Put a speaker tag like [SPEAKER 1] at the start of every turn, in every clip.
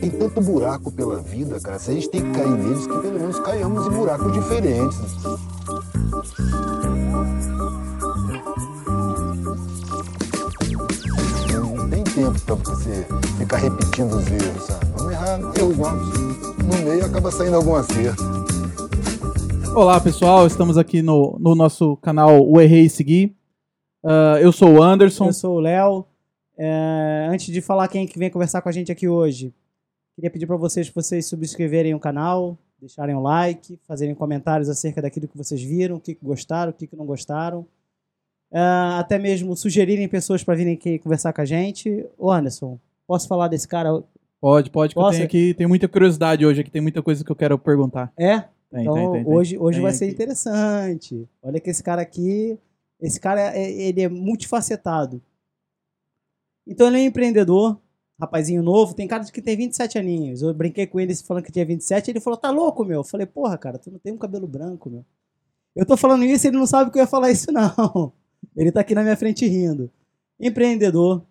[SPEAKER 1] Tem tanto buraco pela vida, cara. Se a gente tem que cair neles, que pelo menos caiamos em buracos diferentes. Não tem tempo pra você ficar repetindo os erros, sabe? Vamos errar erros novos. No meio acaba saindo algum acerto.
[SPEAKER 2] Olá pessoal, estamos aqui no, no nosso canal O Errei e Seguir. Uh, eu sou o Anderson.
[SPEAKER 3] Eu sou o Léo. É, antes de falar quem é que vem conversar com a gente aqui hoje, queria pedir para vocês vocês subscreverem o canal, deixarem um like, fazerem comentários acerca daquilo que vocês viram, o que gostaram, o que não gostaram. É, até mesmo sugerirem pessoas para virem aqui conversar com a gente. Ô Anderson, posso falar desse cara?
[SPEAKER 2] Pode, pode, que eu tenho aqui, tem muita curiosidade hoje aqui, tem muita coisa que eu quero perguntar.
[SPEAKER 3] É? Tem, então tem, tem, hoje, hoje vai aqui. ser interessante. Olha que esse cara aqui, esse cara, é, ele é multifacetado. Então ele é um empreendedor, rapazinho novo, tem cara de que tem 27 aninhos. Eu brinquei com ele falando que tinha 27, ele falou, tá louco, meu? Eu falei, porra, cara, tu não tem um cabelo branco, meu. Eu tô falando isso, ele não sabe que eu ia falar isso, não. Ele tá aqui na minha frente rindo. Empreendedor,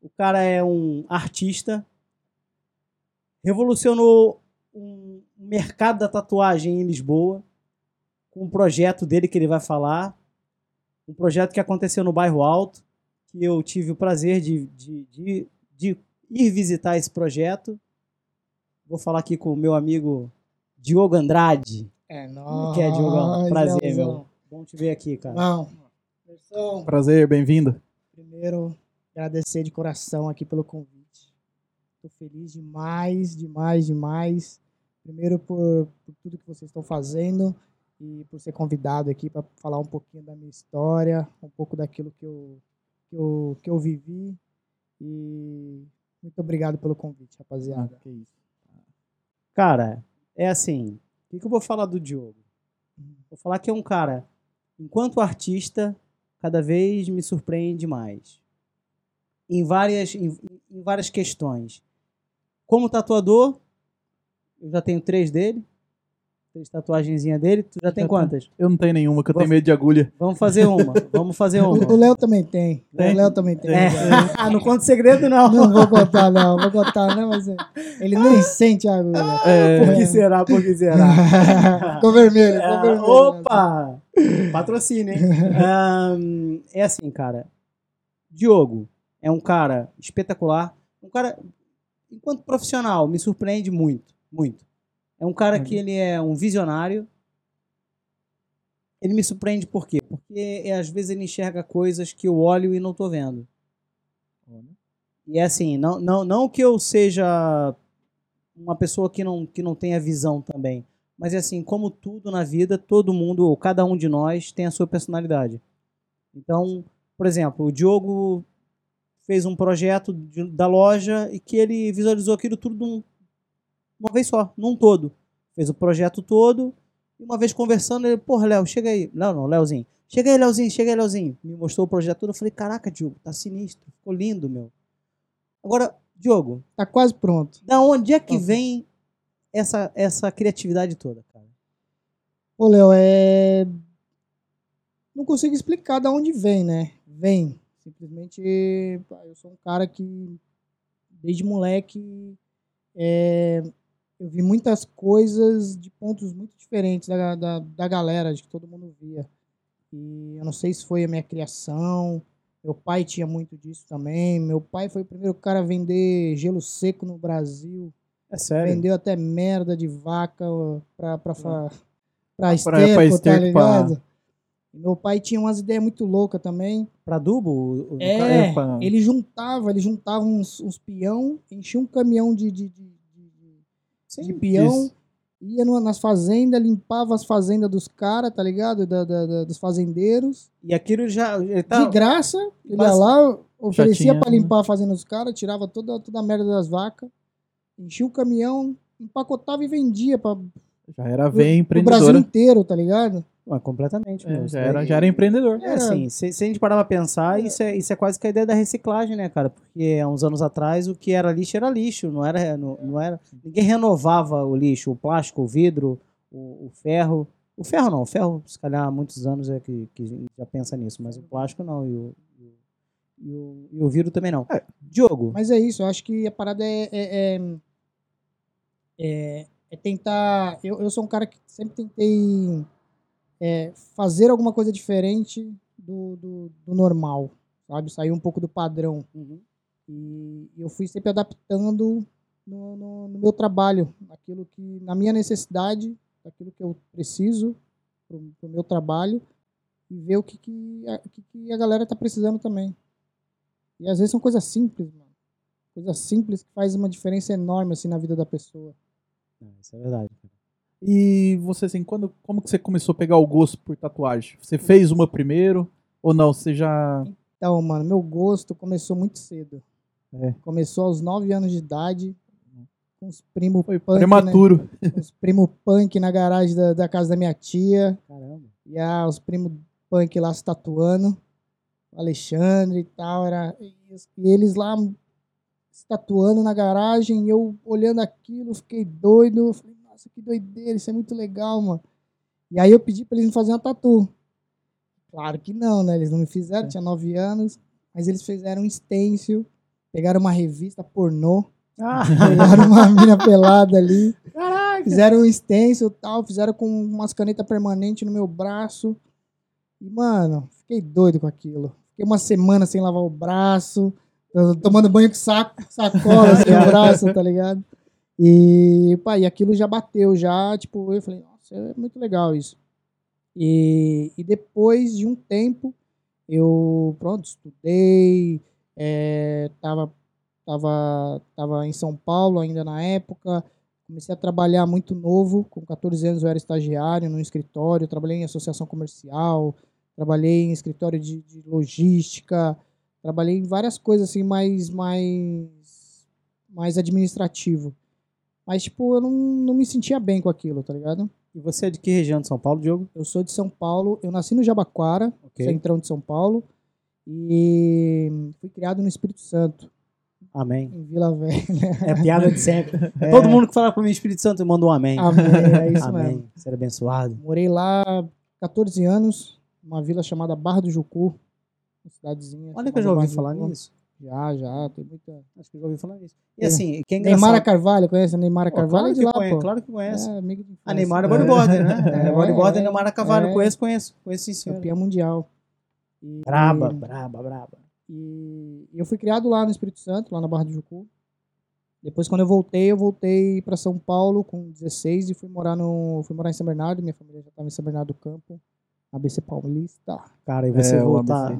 [SPEAKER 3] o cara é um artista, revolucionou um mercado da tatuagem em Lisboa, com um projeto dele que ele vai falar, um projeto que aconteceu no bairro Alto, que eu tive o prazer de, de, de, de ir visitar esse projeto. Vou falar aqui com o meu amigo Diogo Andrade.
[SPEAKER 4] É nóis.
[SPEAKER 3] Que é, Diogo? Prazer, meu. Bom te ver aqui, cara.
[SPEAKER 2] Não. Prazer, bem-vindo.
[SPEAKER 4] Primeiro, agradecer de coração aqui pelo convite. Estou feliz demais, demais, demais. Primeiro por, por tudo que vocês estão fazendo e por ser convidado aqui para falar um pouquinho da minha história, um pouco daquilo que eu que eu, que eu vivi. E muito obrigado pelo convite, rapaziada.
[SPEAKER 3] Ah, que isso. Cara, é assim. O que, que eu vou falar do Diogo? Vou falar que é um cara, enquanto artista, cada vez me surpreende mais. Em várias, em, em várias questões. Como tatuador, eu já tenho três dele. Três tatuagenzinhas dele. Tu já tem quantas?
[SPEAKER 2] Eu não tenho nenhuma, que eu tenho medo de agulha.
[SPEAKER 3] Vamos fazer uma. Vamos fazer uma.
[SPEAKER 4] O Léo também tem. tem. O Léo também tem. É.
[SPEAKER 3] ah, não conta segredo, não.
[SPEAKER 4] Não vou contar, não. Vou contar, não, mas ele nem sente a agulha.
[SPEAKER 3] É. Por que será? Por que será?
[SPEAKER 4] ficou vermelho, ficou
[SPEAKER 3] é.
[SPEAKER 4] vermelho.
[SPEAKER 3] Opa! Patrocínio, hein? um, é assim, cara. Diogo é um cara espetacular. Um cara, enquanto profissional, me surpreende muito. Muito. É um cara que uhum. ele é um visionário. Ele me surpreende por quê? Porque é, às vezes ele enxerga coisas que eu olho e não estou vendo. E é assim, não, não, não que eu seja uma pessoa que não, que não tenha visão também. Mas é assim, como tudo na vida, todo mundo, ou cada um de nós, tem a sua personalidade. Então, por exemplo, o Diogo fez um projeto de, da loja e que ele visualizou aquilo tudo uma vez só, num todo. Fez o projeto todo. E uma vez conversando, ele, porra, Léo, chega aí. Léo não, Léozinho. Chega aí, Léozinho, chega aí, Léozinho. Me mostrou o projeto todo. Eu falei, caraca, Diogo, tá sinistro. Ficou lindo, meu. Agora, Diogo.
[SPEAKER 4] Tá quase pronto.
[SPEAKER 3] Da onde é que tá. vem essa, essa criatividade toda, cara?
[SPEAKER 4] Ô, Léo, é. Não consigo explicar da onde vem, né? Vem. Simplesmente, eu sou um cara que, desde moleque, é, eu vi muitas coisas de pontos muito diferentes da, da, da galera, de que todo mundo via. E eu não sei se foi a minha criação, meu pai tinha muito disso também. Meu pai foi o primeiro cara a vender gelo seco no Brasil.
[SPEAKER 3] É sério?
[SPEAKER 4] Vendeu até merda de vaca pra, pra, pra, pra esterco, pra, esterco, tá ligado? Pra... Meu pai tinha umas ideias muito loucas também.
[SPEAKER 3] Pra adubo?
[SPEAKER 4] É, ele juntava, ele juntava uns, uns peão, enchia um caminhão de, de, de Sim, de peão. Isso. Ia nas fazendas, limpava as fazendas dos caras, tá ligado? Da, da, da, dos fazendeiros.
[SPEAKER 3] E aquilo já.
[SPEAKER 4] Tá... De graça, ele ia lá, oferecia para né? limpar né? a fazenda dos caras, tirava toda, toda a merda das vacas, enchia o caminhão, empacotava e vendia para
[SPEAKER 2] já era bem empreendedor.
[SPEAKER 4] O Brasil inteiro, tá ligado?
[SPEAKER 3] Completamente.
[SPEAKER 2] É, já, era, já era empreendedor.
[SPEAKER 3] É, assim, se, se, a gente parar pra pensar, isso é, isso é quase que a ideia da reciclagem, né, cara? Porque há uns anos atrás o que era lixo era lixo, não era, não, não era ninguém renovava o lixo, o plástico, o vidro, o, o, ferro. O ferro não, o ferro, se calhar há muitos anos é que, que já pensa nisso, mas o plástico não. E, o, E o, e o Viro também não.
[SPEAKER 2] É.
[SPEAKER 3] Diogo,
[SPEAKER 4] Mas é isso, eu acho que a parada é. é, é, é- é tentar. Eu, eu sou um cara que sempre tentei é, fazer alguma coisa diferente do, do, do normal, sabe? Sair um pouco do padrão.
[SPEAKER 3] Uhum.
[SPEAKER 4] E eu fui sempre adaptando no, no, no meu trabalho, naquilo que, na minha necessidade, daquilo que eu preciso pro, pro meu trabalho e ver o que, que, a, o que, que a galera tá precisando também. E às vezes são coisas simples, mano. Coisas simples que faz uma diferença enorme assim na vida da pessoa.
[SPEAKER 3] É, isso é verdade.
[SPEAKER 2] E você, assim, quando, como que você começou a pegar o gosto por tatuagem? Você fez uma primeiro? Ou não? Você já.
[SPEAKER 4] Então, mano, meu gosto começou muito cedo.
[SPEAKER 2] É.
[SPEAKER 4] Começou aos 9 anos de idade, com os primos
[SPEAKER 2] Foi
[SPEAKER 4] punk,
[SPEAKER 2] prematuro.
[SPEAKER 4] né? Os primos punk na garagem da, da casa da minha tia.
[SPEAKER 3] Caramba.
[SPEAKER 4] E ah, os primos punk lá se tatuando. O Alexandre e tal. Era, e eles lá se tatuando na garagem. E eu olhando aquilo, fiquei doido. Falei, nossa, que doideira, isso é muito legal, mano. E aí eu pedi pra eles me fazerem uma tatu. Claro que não, né? Eles não me fizeram, tinha nove anos. Mas eles fizeram um stencil. Pegaram uma revista pornô. Pegaram uma mina pelada ali. Fizeram um stencil e tal. Fizeram com umas canetas permanentes no meu braço. E, mano, fiquei doido com aquilo. Fiquei uma semana sem lavar o braço. Tomando banho com saco, sacola assim, no braço, tá ligado? E, pá, e aquilo já bateu, já, tipo, eu falei, nossa, é muito legal isso. E, e depois de um tempo, eu, pronto, estudei, é, tava, tava, tava em São Paulo ainda na época, comecei a trabalhar muito novo, com 14 anos eu era estagiário no escritório, trabalhei em associação comercial, trabalhei em escritório de, de logística, trabalhei em várias coisas assim mais, mais, mais administrativo. Mas, tipo, eu não, não me sentia bem com aquilo, tá ligado?
[SPEAKER 3] E você é de que região de São Paulo, Diogo?
[SPEAKER 4] Eu sou de São Paulo, eu nasci no Jabaquara,
[SPEAKER 3] Ok.
[SPEAKER 4] centrão de São Paulo, e fui criado no Espírito Santo,
[SPEAKER 3] Amém.
[SPEAKER 4] em Vila Velha.
[SPEAKER 3] É piada de sempre. Todo mundo que fala comigo Espírito Santo manda um amém.
[SPEAKER 4] Amém, é isso
[SPEAKER 3] amém.
[SPEAKER 4] mesmo.
[SPEAKER 3] Ser abençoado.
[SPEAKER 4] Morei lá 14 anos, numa vila chamada Barra do Jucu, uma cidadezinha.
[SPEAKER 3] Olha que eu já ouvi falar nisso.
[SPEAKER 4] Já, já, tem muita...
[SPEAKER 3] Acho que eu já ouvi falar nisso. E
[SPEAKER 4] É.
[SPEAKER 3] assim, que é engraçado.
[SPEAKER 4] Neymara Carvalho, conhece a Neymara
[SPEAKER 3] Pô,
[SPEAKER 4] Carvalho?
[SPEAKER 3] claro
[SPEAKER 4] é de
[SPEAKER 3] que
[SPEAKER 4] lá,
[SPEAKER 3] conhece,
[SPEAKER 4] pô.
[SPEAKER 3] claro que conhece.
[SPEAKER 4] É, amigo de
[SPEAKER 3] A
[SPEAKER 4] infância.
[SPEAKER 3] Neymar é bodyboarder, né? É,
[SPEAKER 4] É,
[SPEAKER 3] bodyboarder
[SPEAKER 4] é,
[SPEAKER 3] Neymar Carvalho.
[SPEAKER 4] é.
[SPEAKER 3] Conheço, conheço. Conheço sim, senhor.
[SPEAKER 4] Campeã mundial. E-
[SPEAKER 3] Braba, braba, braba.
[SPEAKER 4] E eu fui criado lá no Espírito Santo, lá na Barra do Jucu. Depois, quando eu voltei, eu voltei para São Paulo com 16 e fui morar no, fui morar em São Bernardo. Minha família já estava em São Bernardo do Campo, ABC Paulista.
[SPEAKER 3] Cara, e você
[SPEAKER 2] É,
[SPEAKER 3] voltar,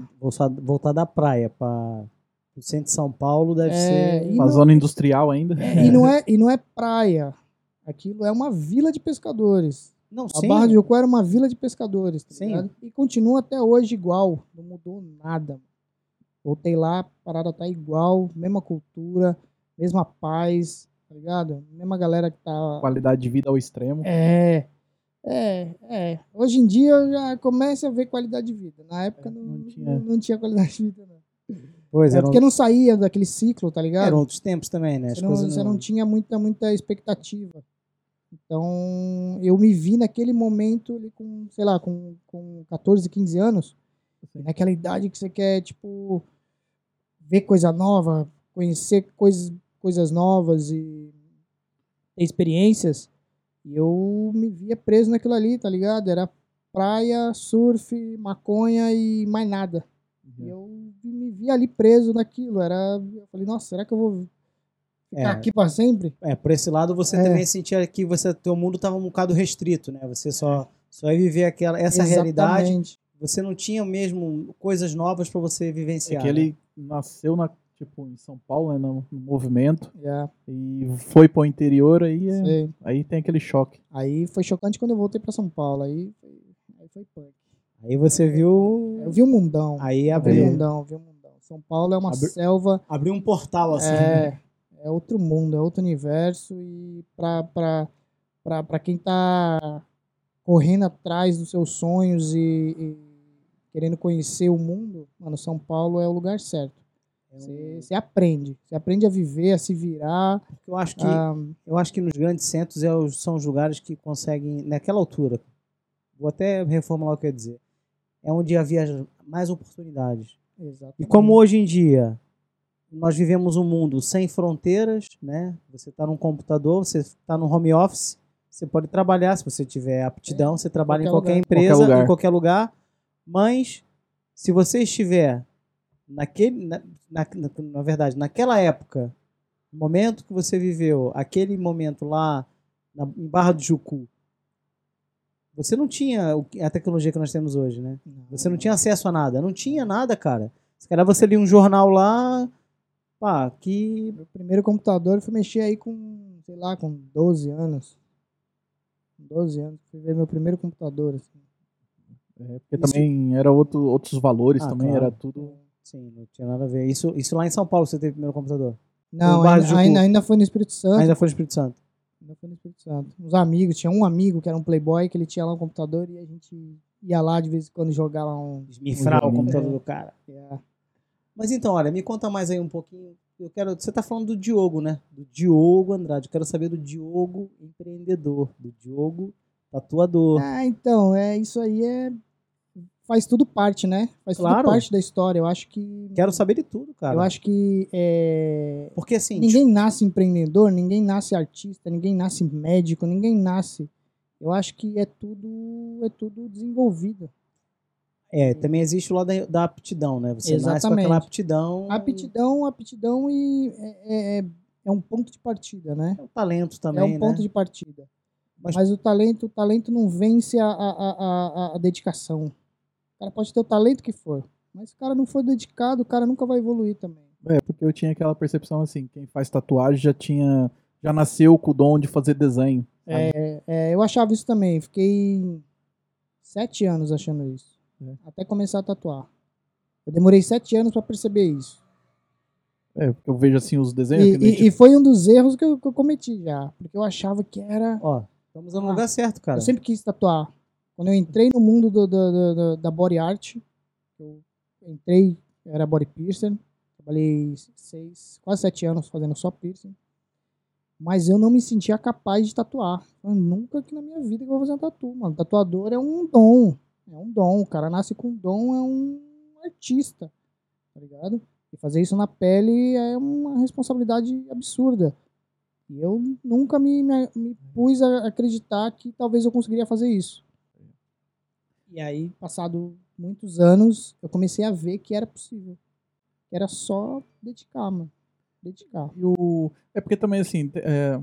[SPEAKER 3] voltar da praia para o centro de São Paulo deve
[SPEAKER 4] É,
[SPEAKER 3] ser.
[SPEAKER 2] Uma
[SPEAKER 4] não-
[SPEAKER 2] zona industrial ainda.
[SPEAKER 4] E não é e não é praia. Aquilo é uma vila de pescadores.
[SPEAKER 3] Não,
[SPEAKER 4] A
[SPEAKER 3] sim.
[SPEAKER 4] Barra do Jucu era uma vila de pescadores, tá
[SPEAKER 3] Sim.
[SPEAKER 4] ligado? E continua até hoje igual, não mudou nada. Voltei lá, a parada tá igual, mesma cultura, mesma paz, tá ligado? Mesma galera que tá
[SPEAKER 2] Qualidade de vida ao extremo.
[SPEAKER 4] É, é, é. Hoje em dia eu já começo a ver qualidade de vida. Na época não,
[SPEAKER 2] não
[SPEAKER 4] não,
[SPEAKER 2] tinha.
[SPEAKER 4] não tinha qualidade de vida, não.
[SPEAKER 3] Pois
[SPEAKER 4] É
[SPEAKER 3] eram,
[SPEAKER 4] porque não saía daquele ciclo, tá ligado?
[SPEAKER 3] eram outros tempos também, né? As
[SPEAKER 4] Você não, você não tinha muita, muita expectativa. Então, eu me vi naquele momento ali com, sei lá, com, com 14, 15 anos, naquela idade que você quer, tipo, ver coisa nova, conhecer coisas, coisas novas e ter experiências. E eu me via preso naquilo ali, tá ligado? Era praia, surf, maconha e mais nada. E eu me vi ali preso naquilo. Era, eu falei, nossa, será que eu vou ficar
[SPEAKER 3] É.
[SPEAKER 4] aqui para sempre?
[SPEAKER 3] É, por esse lado você
[SPEAKER 4] É.
[SPEAKER 3] também sentia que você, teu mundo estava um bocado restrito, né? Você só, só ia viver aquela, essa realidade.
[SPEAKER 4] Exatamente.
[SPEAKER 3] Você não tinha mesmo coisas novas para você
[SPEAKER 2] É
[SPEAKER 3] vivenciar.
[SPEAKER 2] que ele nasceu na, tipo, em São Paulo, né, no, no movimento,
[SPEAKER 4] Yeah,
[SPEAKER 2] e foi pro interior, aí, é- aí tem aquele choque.
[SPEAKER 4] Aí foi chocante quando eu voltei para São Paulo. Aí foi, aí foi punk.
[SPEAKER 3] Né? Aí você viu.
[SPEAKER 4] Eu vi o mundão.
[SPEAKER 3] Aí
[SPEAKER 4] vi o
[SPEAKER 3] abriu,
[SPEAKER 4] mundão, vi o mundão. São Paulo é uma
[SPEAKER 3] Abri-
[SPEAKER 4] selva.
[SPEAKER 3] abriu um portal assim.
[SPEAKER 4] É, é outro mundo, é outro universo. E pra, pra, pra, pra quem tá correndo atrás dos seus sonhos e, e querendo conhecer o mundo, mano, São Paulo é o lugar certo.
[SPEAKER 3] É um-
[SPEAKER 4] Você você aprende. Você aprende a viver, a se virar.
[SPEAKER 3] Eu acho que
[SPEAKER 4] a-
[SPEAKER 3] eu acho que nos grandes centros é os- são os lugares que conseguem naquela altura. Vou até reformular o que eu ia dizer. É onde havia mais oportunidades.
[SPEAKER 4] Exatamente.
[SPEAKER 3] E como hoje em dia nós vivemos um mundo sem fronteiras, né? Você está num computador, você está no home office, você pode trabalhar, se você tiver aptidão, você trabalha em
[SPEAKER 4] qualquer
[SPEAKER 3] qualquer
[SPEAKER 4] lugar.
[SPEAKER 3] empresa,
[SPEAKER 2] Qualquer lugar.
[SPEAKER 3] em qualquer lugar. Mas se você estiver naquele, na, na, na- na verdade, naquela época, no momento que você viveu, aquele momento lá na, em Barra do Jucu, você não tinha a tecnologia que nós temos hoje, né? Você não tinha acesso a nada. Não tinha nada, cara. Se calhar você lia um jornal lá, pá, que.
[SPEAKER 4] Meu primeiro computador eu fui mexer aí com, sei lá, com 12 anos. Com 12 anos. Fui ver meu primeiro computador. Assim.
[SPEAKER 2] É, porque também era outro, outros valores,
[SPEAKER 3] Ah,
[SPEAKER 2] também
[SPEAKER 3] claro.
[SPEAKER 2] era tudo.
[SPEAKER 3] Sim, não tinha nada a ver. Isso, isso lá em São Paulo você teve o primeiro computador.
[SPEAKER 4] Não, ainda, ainda foi no Espírito Santo.
[SPEAKER 3] Ainda foi no Espírito Santo.
[SPEAKER 4] Ainda foi no Espírito Santo. Uns amigos, tinha um amigo que era um playboy, que ele tinha lá um computador e a gente ia lá de vez em quando jogar lá um...
[SPEAKER 3] Esmifrar o
[SPEAKER 2] joguinho.
[SPEAKER 3] computador do cara.
[SPEAKER 4] é,
[SPEAKER 3] Mas então, olha, me conta mais aí um pouquinho. Eu quero. Você tá falando do Diogo, né? Do Diogo Andrade. Eu quero saber do Diogo empreendedor, do Diogo tatuador.
[SPEAKER 4] Ah, então, é, isso aí é... Faz tudo parte, né? Faz
[SPEAKER 3] Claro.
[SPEAKER 4] tudo parte da história. Eu acho que...
[SPEAKER 3] Quero saber de tudo, cara.
[SPEAKER 4] Eu acho que é,
[SPEAKER 3] Porque assim,
[SPEAKER 4] ninguém nasce empreendedor, ninguém nasce artista, ninguém nasce médico, ninguém nasce. Eu acho que é tudo é tudo desenvolvido.
[SPEAKER 3] é, também existe o lado da, da aptidão, né? Você nasce com
[SPEAKER 4] Exatamente.
[SPEAKER 3] aquela aptidão.
[SPEAKER 4] Aptidão, aptidão e é, é, é um ponto de partida, né?
[SPEAKER 3] É o talento também,
[SPEAKER 4] é um ponto
[SPEAKER 3] né?
[SPEAKER 4] de partida.
[SPEAKER 3] Mas-
[SPEAKER 4] Mas, o talento, o talento não vence a, a, a, a dedicação. O cara pode ter o talento que for, mas se o cara não for dedicado, o cara nunca vai evoluir também.
[SPEAKER 2] É, porque eu tinha aquela percepção assim, quem faz tatuagem já tinha. Já nasceu com o dom de fazer desenho. sabe?
[SPEAKER 4] É, eu achava isso também. Fiquei sete anos achando isso.
[SPEAKER 2] É.
[SPEAKER 4] Até começar a tatuar. Eu demorei sete anos pra perceber isso.
[SPEAKER 2] É, porque eu vejo assim os desenhos.
[SPEAKER 4] E,
[SPEAKER 2] que nem,
[SPEAKER 4] e-
[SPEAKER 2] tipo,
[SPEAKER 4] e foi um dos erros que eu, que eu cometi já. Porque eu achava que era.
[SPEAKER 3] Ó, estamos no
[SPEAKER 4] Ah,
[SPEAKER 3] lugar certo, cara.
[SPEAKER 4] Eu sempre quis tatuar. Quando eu entrei no mundo do, do- do- da body art, eu entrei, era body piercer. Trabalhei seis, quase sete anos fazendo só piercing. Mas eu não me sentia capaz de tatuar. Eu nunca que na minha vida eu vou fazer um tatu, mano. Tatuador é um dom. É um dom. O cara nasce com dom, é um artista. Tá ligado? E fazer isso na pele é uma responsabilidade absurda. E eu nunca me, me, me pus a acreditar que talvez eu conseguiria fazer isso. E aí, passado muitos anos, eu comecei a ver que era possível. Que era só dedicar, mano. Dedicar.
[SPEAKER 2] E o... É porque também, assim, é,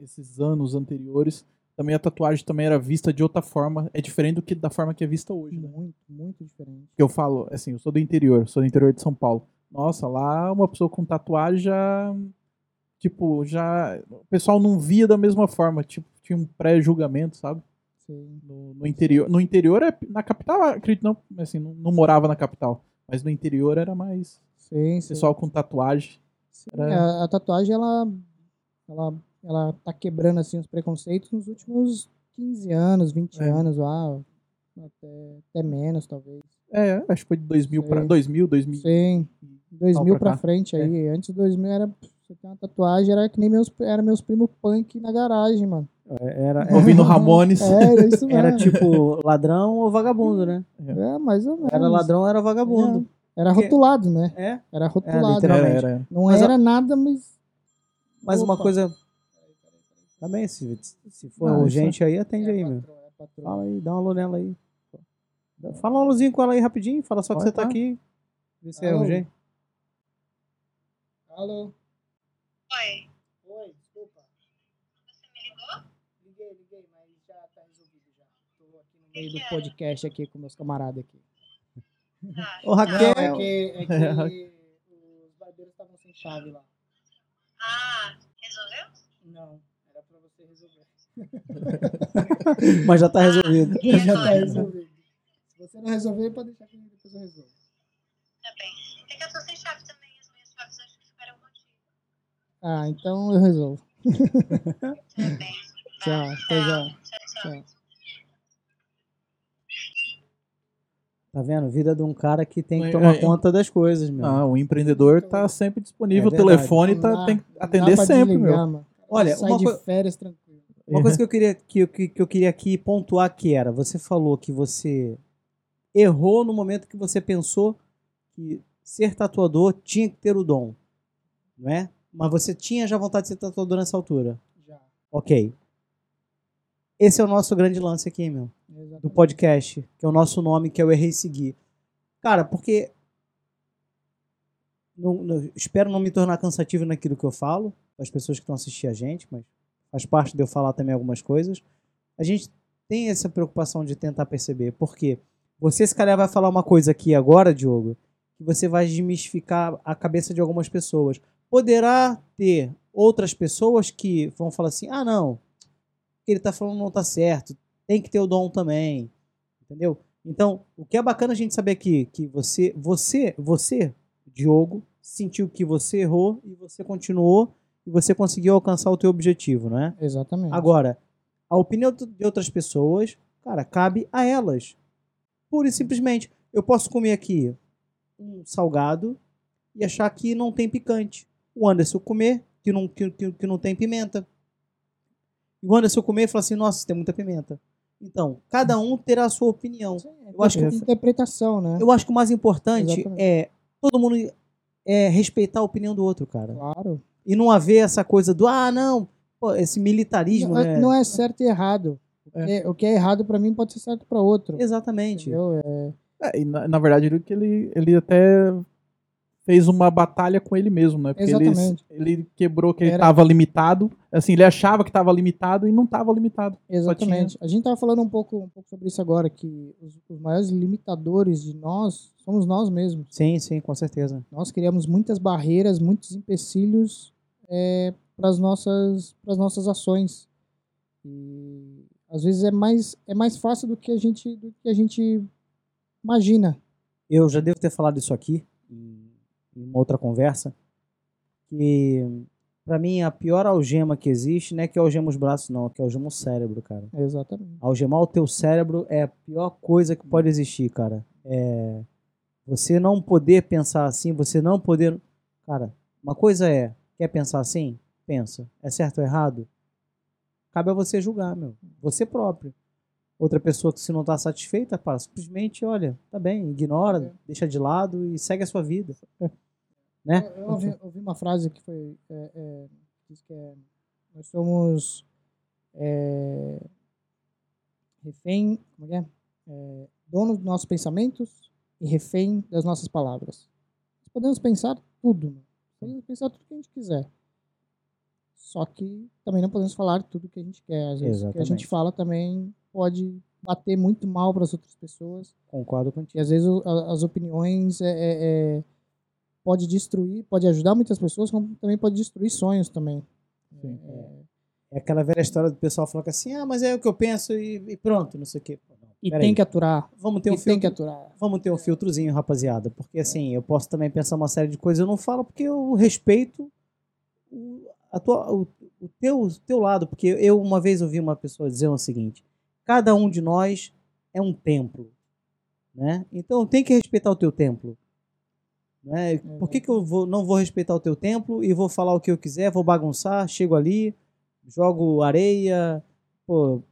[SPEAKER 2] esses anos anteriores, também a tatuagem também era vista de outra forma. É diferente do que da forma que é vista hoje, né?
[SPEAKER 4] Muito, muito diferente.
[SPEAKER 2] Eu falo, assim, eu sou do interior, sou do interior de São Paulo. Nossa, lá uma pessoa com tatuagem já. Tipo, já. O pessoal não via da mesma forma. Tipo, tinha um pré-julgamento, sabe?
[SPEAKER 4] Sim.
[SPEAKER 2] No, no interior. No interior, é, na capital, acredito não, assim, não, não morava na capital. Mas no interior era mais.
[SPEAKER 4] Sim, sim.
[SPEAKER 2] Pessoal com tatuagem.
[SPEAKER 4] Sim,
[SPEAKER 2] era-
[SPEAKER 4] a, a tatuagem, ela, ela, ela tá quebrando, assim, os preconceitos nos últimos 15 anos, 20
[SPEAKER 2] É.
[SPEAKER 4] anos lá. Até, até menos, talvez.
[SPEAKER 2] É, acho que foi de 2000 para
[SPEAKER 4] Sei.
[SPEAKER 2] 2000, 2000.
[SPEAKER 4] Sim. 2000
[SPEAKER 2] pra
[SPEAKER 4] pra,
[SPEAKER 2] cá.
[SPEAKER 4] frente aí. Antes de 2000 era. Você tem uma tatuagem, era que nem meus, era meus primos punk na garagem, mano.
[SPEAKER 3] Era,
[SPEAKER 2] Ouvindo Ramones.
[SPEAKER 4] É, era isso mesmo.
[SPEAKER 3] era tipo ladrão ou vagabundo, né?
[SPEAKER 4] É, mais ou menos.
[SPEAKER 3] Era ladrão ou era vagabundo.
[SPEAKER 4] Era
[SPEAKER 3] Que-
[SPEAKER 4] rotulado, né?
[SPEAKER 3] É.
[SPEAKER 4] Era rotulado.
[SPEAKER 3] literalmente.
[SPEAKER 2] Era, era.
[SPEAKER 4] Não
[SPEAKER 3] Mas a-
[SPEAKER 4] era nada, mas.
[SPEAKER 3] Mas uma
[SPEAKER 4] Opa.
[SPEAKER 3] coisa. Também, se, se for
[SPEAKER 2] isso
[SPEAKER 3] urgente aí, atende
[SPEAKER 4] É,
[SPEAKER 3] aí, meu.
[SPEAKER 4] é.
[SPEAKER 3] Fala aí, dá uma alô nela aí. Fala um alôzinho com ela aí rapidinho, fala só que
[SPEAKER 2] Pode
[SPEAKER 3] você tá
[SPEAKER 2] tá.
[SPEAKER 3] aqui. Vê se é urgente.
[SPEAKER 4] Alô?
[SPEAKER 5] Oi,
[SPEAKER 4] Oi, desculpa.
[SPEAKER 5] você me ligou?
[SPEAKER 4] Liguei, liguei, mas já tá resolvido já. Tô aqui no meio do podcast aqui com meus camaradas aqui.
[SPEAKER 5] Tá.
[SPEAKER 3] Ô, Raquel.
[SPEAKER 4] Não, é que, é que os barbeiros estavam sem chave lá.
[SPEAKER 5] Ah, resolveu?
[SPEAKER 4] Não, era pra você resolver.
[SPEAKER 3] Mas já tá resolvido.
[SPEAKER 5] E
[SPEAKER 4] Já tá resolvido. Se você não resolver, pode deixar que depois eu resolvo.
[SPEAKER 5] Tá bem. É que eu tô sem chave também, as minhas chaves acho que ficaram contigo.
[SPEAKER 4] Ah, então eu resolvo.
[SPEAKER 5] Tudo bem.
[SPEAKER 4] Tchau, até já.
[SPEAKER 5] Tchau, tchau.
[SPEAKER 4] Tchau.
[SPEAKER 3] Tá vendo? Vida de um cara que tem que
[SPEAKER 2] É,
[SPEAKER 3] tomar
[SPEAKER 2] é,
[SPEAKER 3] conta das coisas, meu.
[SPEAKER 2] Ah, o empreendedor tá sempre disponível,
[SPEAKER 3] É
[SPEAKER 2] o telefone tá,
[SPEAKER 4] dá-
[SPEAKER 2] tem que atender sempre,
[SPEAKER 4] desligar,
[SPEAKER 2] meu.
[SPEAKER 4] mano.
[SPEAKER 3] Olha,
[SPEAKER 4] Sai
[SPEAKER 3] uma
[SPEAKER 4] de férias tranquilo.
[SPEAKER 3] Uma coisa que eu queria que, eu- que, que eu queria aqui pontuar aqui era, você falou que você errou no momento que você pensou que ser tatuador tinha que ter o dom, não é? Mas você tinha já vontade de ser tatuador nessa altura.
[SPEAKER 4] Já.
[SPEAKER 3] Ok. Esse é o nosso grande lance aqui, meu. Do podcast, que é o nosso nome, que é o Errei Seguir. Cara, porque. não- não- espero não me tornar cansativo naquilo que eu falo, para as pessoas que estão assistindo a gente, mas faz parte de eu falar também algumas coisas. A gente tem essa preocupação de tentar perceber. Por quê? Você, se calhar, vai falar uma coisa aqui agora, Diogo, que você vai desmistificar a cabeça de algumas pessoas. Poderá ter outras pessoas que vão falar assim: ah, não, que ele tá falando não tá certo, tem que ter o dom também. Entendeu? Então, o que é bacana a gente saber aqui, que você, você, você, Diogo, sentiu que você errou e você continuou e você conseguiu alcançar o teu objetivo, não é?
[SPEAKER 4] Exatamente.
[SPEAKER 3] Agora, a opinião de outras pessoas, cara, cabe a elas. Pura e simplesmente. Eu posso comer aqui um salgado e achar que não tem picante. O Anderson comer que não, que, que, que não tem pimenta. E o Anderson comer e falar assim, nossa, tem muita pimenta. Então, cada um terá a sua opinião. Eu acho que,
[SPEAKER 4] interpretação, né?
[SPEAKER 3] eu acho que o mais importante
[SPEAKER 4] Exatamente.
[SPEAKER 3] é todo mundo é, respeitar a opinião do outro, cara.
[SPEAKER 4] Claro.
[SPEAKER 3] E não haver essa coisa do, ah, não, pô, esse militarismo,
[SPEAKER 4] não,
[SPEAKER 3] né?
[SPEAKER 4] não é certo e errado. O que é, o que é errado pra mim pode ser certo pra outro.
[SPEAKER 3] Exatamente.
[SPEAKER 4] Entendeu? É,
[SPEAKER 2] É, e na, na verdade, ele, ele até fez uma batalha com ele mesmo, né? Porque ele,
[SPEAKER 4] Exatamente.
[SPEAKER 2] ele quebrou que ele estava limitado. Assim, ele achava que estava limitado e não estava limitado.
[SPEAKER 4] exatamente. A gente tava falando um pouco, um pouco sobre isso agora, que os, os maiores limitadores de nós somos nós mesmos.
[SPEAKER 3] Sim, sim, com certeza.
[SPEAKER 4] Nós criamos muitas barreiras, muitos empecilhos para as nossas, pras nossas ações. E às vezes é mais, é mais fácil do que a gente, do que a gente imagina.
[SPEAKER 3] Eu já devo ter falado isso aqui em uma outra conversa, que pra mim a pior algema que existe não é que algema os braços, não, é que algema o cérebro, cara.
[SPEAKER 4] Exatamente.
[SPEAKER 3] Algemar o teu cérebro é a pior coisa que pode existir, cara. É você não poder pensar assim, você não poder. Cara, uma coisa é, quer pensar assim? Pensa. É certo ou errado? Cabe a você julgar, meu. Você próprio. Outra pessoa que se não tá satisfeita, pá, simplesmente, olha, tá bem, ignora,
[SPEAKER 4] É.
[SPEAKER 3] deixa de lado e segue a sua vida. Né?
[SPEAKER 4] Eu, eu ouvi, ouvi uma frase que foi. É, é, diz que é, nós somos é, refém. Como é é? É, dono dos nossos pensamentos e refém das nossas palavras. Nós podemos pensar tudo. né? Podemos pensar tudo que a gente quiser. Só que também não podemos falar tudo que a gente quer. Às vezes o que a gente fala também pode bater muito mal para as outras pessoas.
[SPEAKER 3] Concordo
[SPEAKER 4] E
[SPEAKER 3] contigo.
[SPEAKER 4] às vezes o- as opiniões é, é, é, pode destruir, pode ajudar muitas pessoas, como também pode destruir sonhos também.
[SPEAKER 2] Sim.
[SPEAKER 3] É aquela velha história do pessoal falando assim, ah, mas é o que eu penso e, e pronto, não sei o quê.
[SPEAKER 4] E
[SPEAKER 3] peraí.
[SPEAKER 4] tem que aturar.
[SPEAKER 3] Vamos ter
[SPEAKER 4] E
[SPEAKER 3] um
[SPEAKER 4] tem
[SPEAKER 3] filtro
[SPEAKER 4] que aturar.
[SPEAKER 3] Vamos ter um filtrozinho, rapaziada. Porque assim, eu posso também pensar uma série de coisas. Eu não falo porque eu respeito o, a tua, o, o teu, teu lado. Porque eu uma vez ouvi uma pessoa dizer o seguinte: cada um de nós é um templo. Né? Então tem que respeitar o teu templo. Né? Por que, que eu vou, não vou respeitar o teu templo e vou falar o que eu quiser, vou bagunçar, chego ali, jogo areia, pô,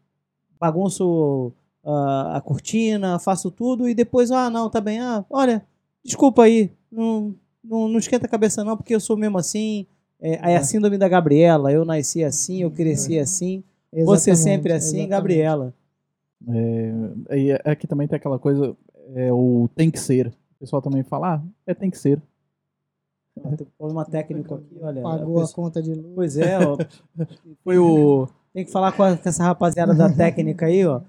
[SPEAKER 3] bagunço a, a cortina, faço tudo e depois, ah, não, tá bem, ah, olha, desculpa aí, não, não, não esquenta a cabeça não, porque eu sou mesmo assim, é, é a síndrome da Gabriela, eu nasci assim, eu cresci assim, você sempre assim,
[SPEAKER 4] exatamente.
[SPEAKER 3] Gabriela.
[SPEAKER 2] É, aqui também tem aquela coisa, é, o tem que ser. O pessoal também fala, ah, é tem que ser.
[SPEAKER 3] Ó, Tem problema técnico aqui, olha.
[SPEAKER 4] Pagou
[SPEAKER 3] a
[SPEAKER 4] a
[SPEAKER 3] pessoa-
[SPEAKER 4] conta de luz.
[SPEAKER 3] Pois é, ó,
[SPEAKER 2] Foi o.
[SPEAKER 3] tem que falar com, a- com essa rapaziada da técnica aí, ó.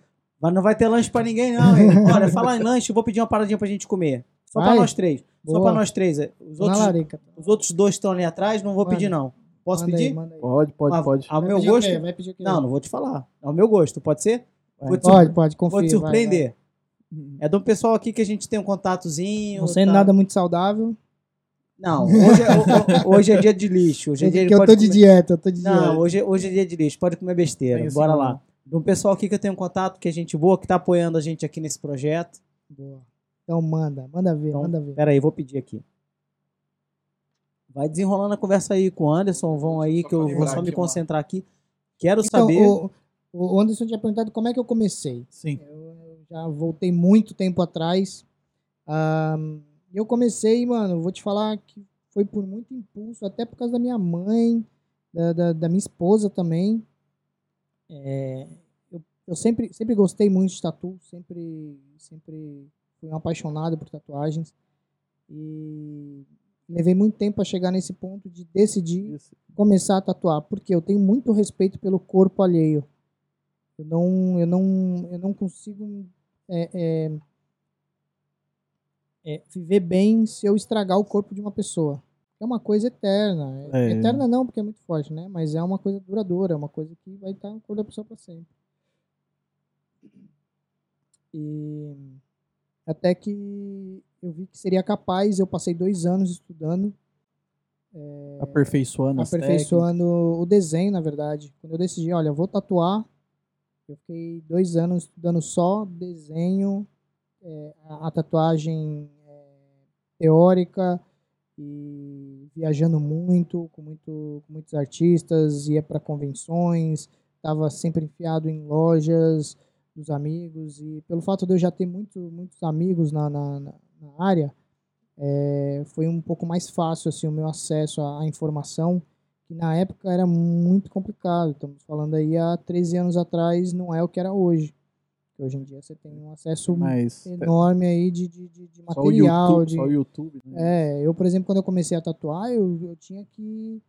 [SPEAKER 3] Mas não vai ter lanche pra ninguém, não, hein? Olha, falar em lanche, eu vou pedir uma paradinha pra gente comer. Só pra
[SPEAKER 4] Vai.
[SPEAKER 3] nós três. Só
[SPEAKER 4] Boa.
[SPEAKER 3] pra nós três. é. Os outros, os outros dois estão ali atrás, não vou
[SPEAKER 4] Manda.
[SPEAKER 3] pedir, não. Posso
[SPEAKER 4] Manda aí,
[SPEAKER 3] pedir?
[SPEAKER 4] manda aí.
[SPEAKER 2] Pode, pode,
[SPEAKER 3] Ah,
[SPEAKER 2] pode.
[SPEAKER 3] Ao
[SPEAKER 4] Vai
[SPEAKER 3] meu gosto? Não, não vou te falar. Ao meu gosto, pode ser? Vou te, sur-
[SPEAKER 4] Pode, pode, confia.
[SPEAKER 3] vou te
[SPEAKER 4] vai,
[SPEAKER 3] surpreender. É do pessoal aqui que a gente tem um
[SPEAKER 4] vai.
[SPEAKER 3] contatozinho.
[SPEAKER 4] Não sendo
[SPEAKER 3] tá?
[SPEAKER 4] nada muito saudável.
[SPEAKER 3] Não, hoje é, hoje é dia de lixo. Hoje é dia
[SPEAKER 4] que eu tô
[SPEAKER 3] pode
[SPEAKER 4] de
[SPEAKER 3] comer-
[SPEAKER 4] dieta, eu tô de
[SPEAKER 3] Não,
[SPEAKER 4] dieta.
[SPEAKER 3] hoje, é- hoje é dia de lixo. Pode comer besteira.
[SPEAKER 2] Tem
[SPEAKER 3] Bora
[SPEAKER 2] não.
[SPEAKER 3] lá. De um pessoal aqui que eu tenho contato, que é gente boa, que tá apoiando a gente aqui nesse projeto.
[SPEAKER 4] Boa. Então manda, manda ver,
[SPEAKER 3] Então,
[SPEAKER 4] manda ver.
[SPEAKER 3] Pera aí, vou pedir aqui. Vai desenrolando a conversa aí com o Anderson, vão aí
[SPEAKER 2] Só
[SPEAKER 3] que eu vou só me
[SPEAKER 2] aqui
[SPEAKER 3] concentrar aqui. Quero
[SPEAKER 4] Então,
[SPEAKER 3] saber.
[SPEAKER 4] o, o Anderson tinha perguntado como é que eu comecei.
[SPEAKER 2] Sim.
[SPEAKER 4] Eu já voltei muito tempo atrás. E eu comecei, mano, vou te falar que foi por muito impulso, até por causa da minha mãe, da, da, da minha esposa também. É, eu, eu sempre, sempre gostei muito de tatu, sempre, sempre fui um apaixonado por tatuagens. E levei muito tempo a chegar nesse ponto de decidir
[SPEAKER 2] Isso.
[SPEAKER 4] começar a tatuar, porque eu tenho muito respeito pelo corpo alheio. Eu não, eu não, eu não consigo é, é, é, viver bem se eu estragar o corpo de uma pessoa. É uma coisa eterna.
[SPEAKER 2] É.
[SPEAKER 4] Eterna não, porque é muito forte, né? Mas é uma coisa duradoura, é uma coisa que vai estar no corpo da pessoa para sempre. E até que eu vi que seria capaz, eu passei dois anos estudando
[SPEAKER 2] Aperfeiçoando as
[SPEAKER 4] aperfeiçoando o desenho, na verdade. Quando eu decidi, olha, eu vou tatuar, eu fiquei dois anos estudando só desenho, é, a, tatuagem é, teórica e viajando muito com, muito, com muitos artistas, ia para convenções, estava sempre enfiado em lojas dos amigos e pelo fato de eu já ter muito, muitos amigos na, na, na na área, é, foi um pouco mais fácil assim o meu acesso à, à informação, que na época era muito complicado. Estamos falando aí há 13 anos atrás, não é o que era hoje. Hoje em dia você tem um acesso
[SPEAKER 2] Mas
[SPEAKER 4] enorme aí de, de, de, de
[SPEAKER 2] só o
[SPEAKER 4] material.
[SPEAKER 2] YouTube,
[SPEAKER 4] de,
[SPEAKER 2] só o YouTube, né?
[SPEAKER 4] é, eu, por exemplo, quando eu comecei a tatuar, eu, eu tinha que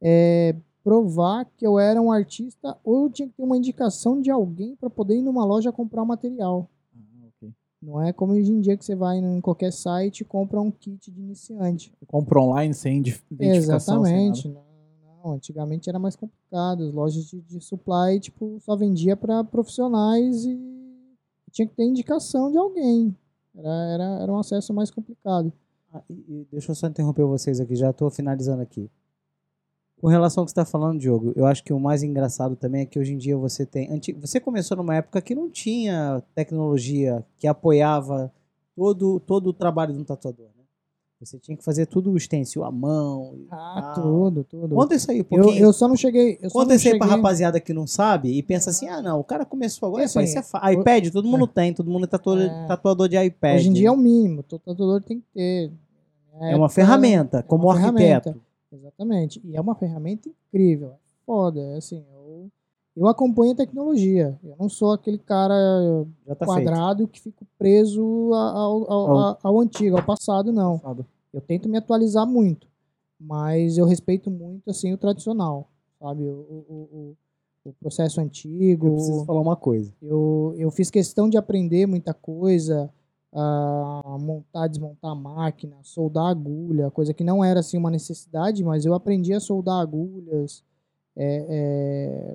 [SPEAKER 4] é, provar que eu era um artista ou eu tinha que ter uma indicação de alguém para poder ir numa loja comprar o material.
[SPEAKER 2] Ah.
[SPEAKER 4] Não é como hoje em dia que você vai em qualquer site e compra um kit de iniciante.
[SPEAKER 2] Você compra online sem identificação. sem
[SPEAKER 4] Exatamente. Não, não, antigamente era mais complicado. As lojas de, de supply tipo, só vendia para profissionais e tinha que ter indicação de alguém. Era, era, era um acesso mais complicado.
[SPEAKER 3] Ah, e- e deixa eu só interromper vocês aqui, já estou finalizando aqui. Com relação ao que você está falando, Diogo, eu acho que o mais engraçado também é que hoje em dia você tem. Você começou numa época que não tinha tecnologia que apoiava todo, todo o trabalho de um tatuador. Você tinha que fazer tudo o stencil à mão.
[SPEAKER 4] Ah,
[SPEAKER 3] tal.
[SPEAKER 4] tudo, tudo.
[SPEAKER 3] Conta isso aí um
[SPEAKER 4] eu, eu só não cheguei. Eu
[SPEAKER 3] Conta isso aí pra rapaziada que não sabe e pensa assim: ah, não, o cara começou agora.
[SPEAKER 4] Assim,
[SPEAKER 3] pô, isso é fa- iPad, todo mundo tem, todo mundo é tatuador,
[SPEAKER 4] É.
[SPEAKER 3] tatuador de iPad.
[SPEAKER 4] Hoje em dia é o mínimo. Todo tatuador tem que ter.
[SPEAKER 3] É uma ferramenta, como
[SPEAKER 4] uma ferramenta.
[SPEAKER 3] arquiteto.
[SPEAKER 4] Exatamente. E é uma ferramenta incrível. é Foda. é Assim, eu, acompanho a tecnologia. Eu não sou aquele cara
[SPEAKER 3] tá feito.
[SPEAKER 4] quadrado que fico preso ao, ao, ao, ao antigo, ao passado, não.
[SPEAKER 2] Sabe?
[SPEAKER 4] Eu tento me atualizar muito. Mas eu respeito muito assim, o tradicional. Sabe? O, o, o, o processo antigo.
[SPEAKER 3] Eu preciso falar uma coisa.
[SPEAKER 4] Eu, eu fiz questão de aprender muita coisa, a montar, desmontar a máquina, soldar agulha, coisa que não era assim uma necessidade, mas eu aprendi a soldar agulhas,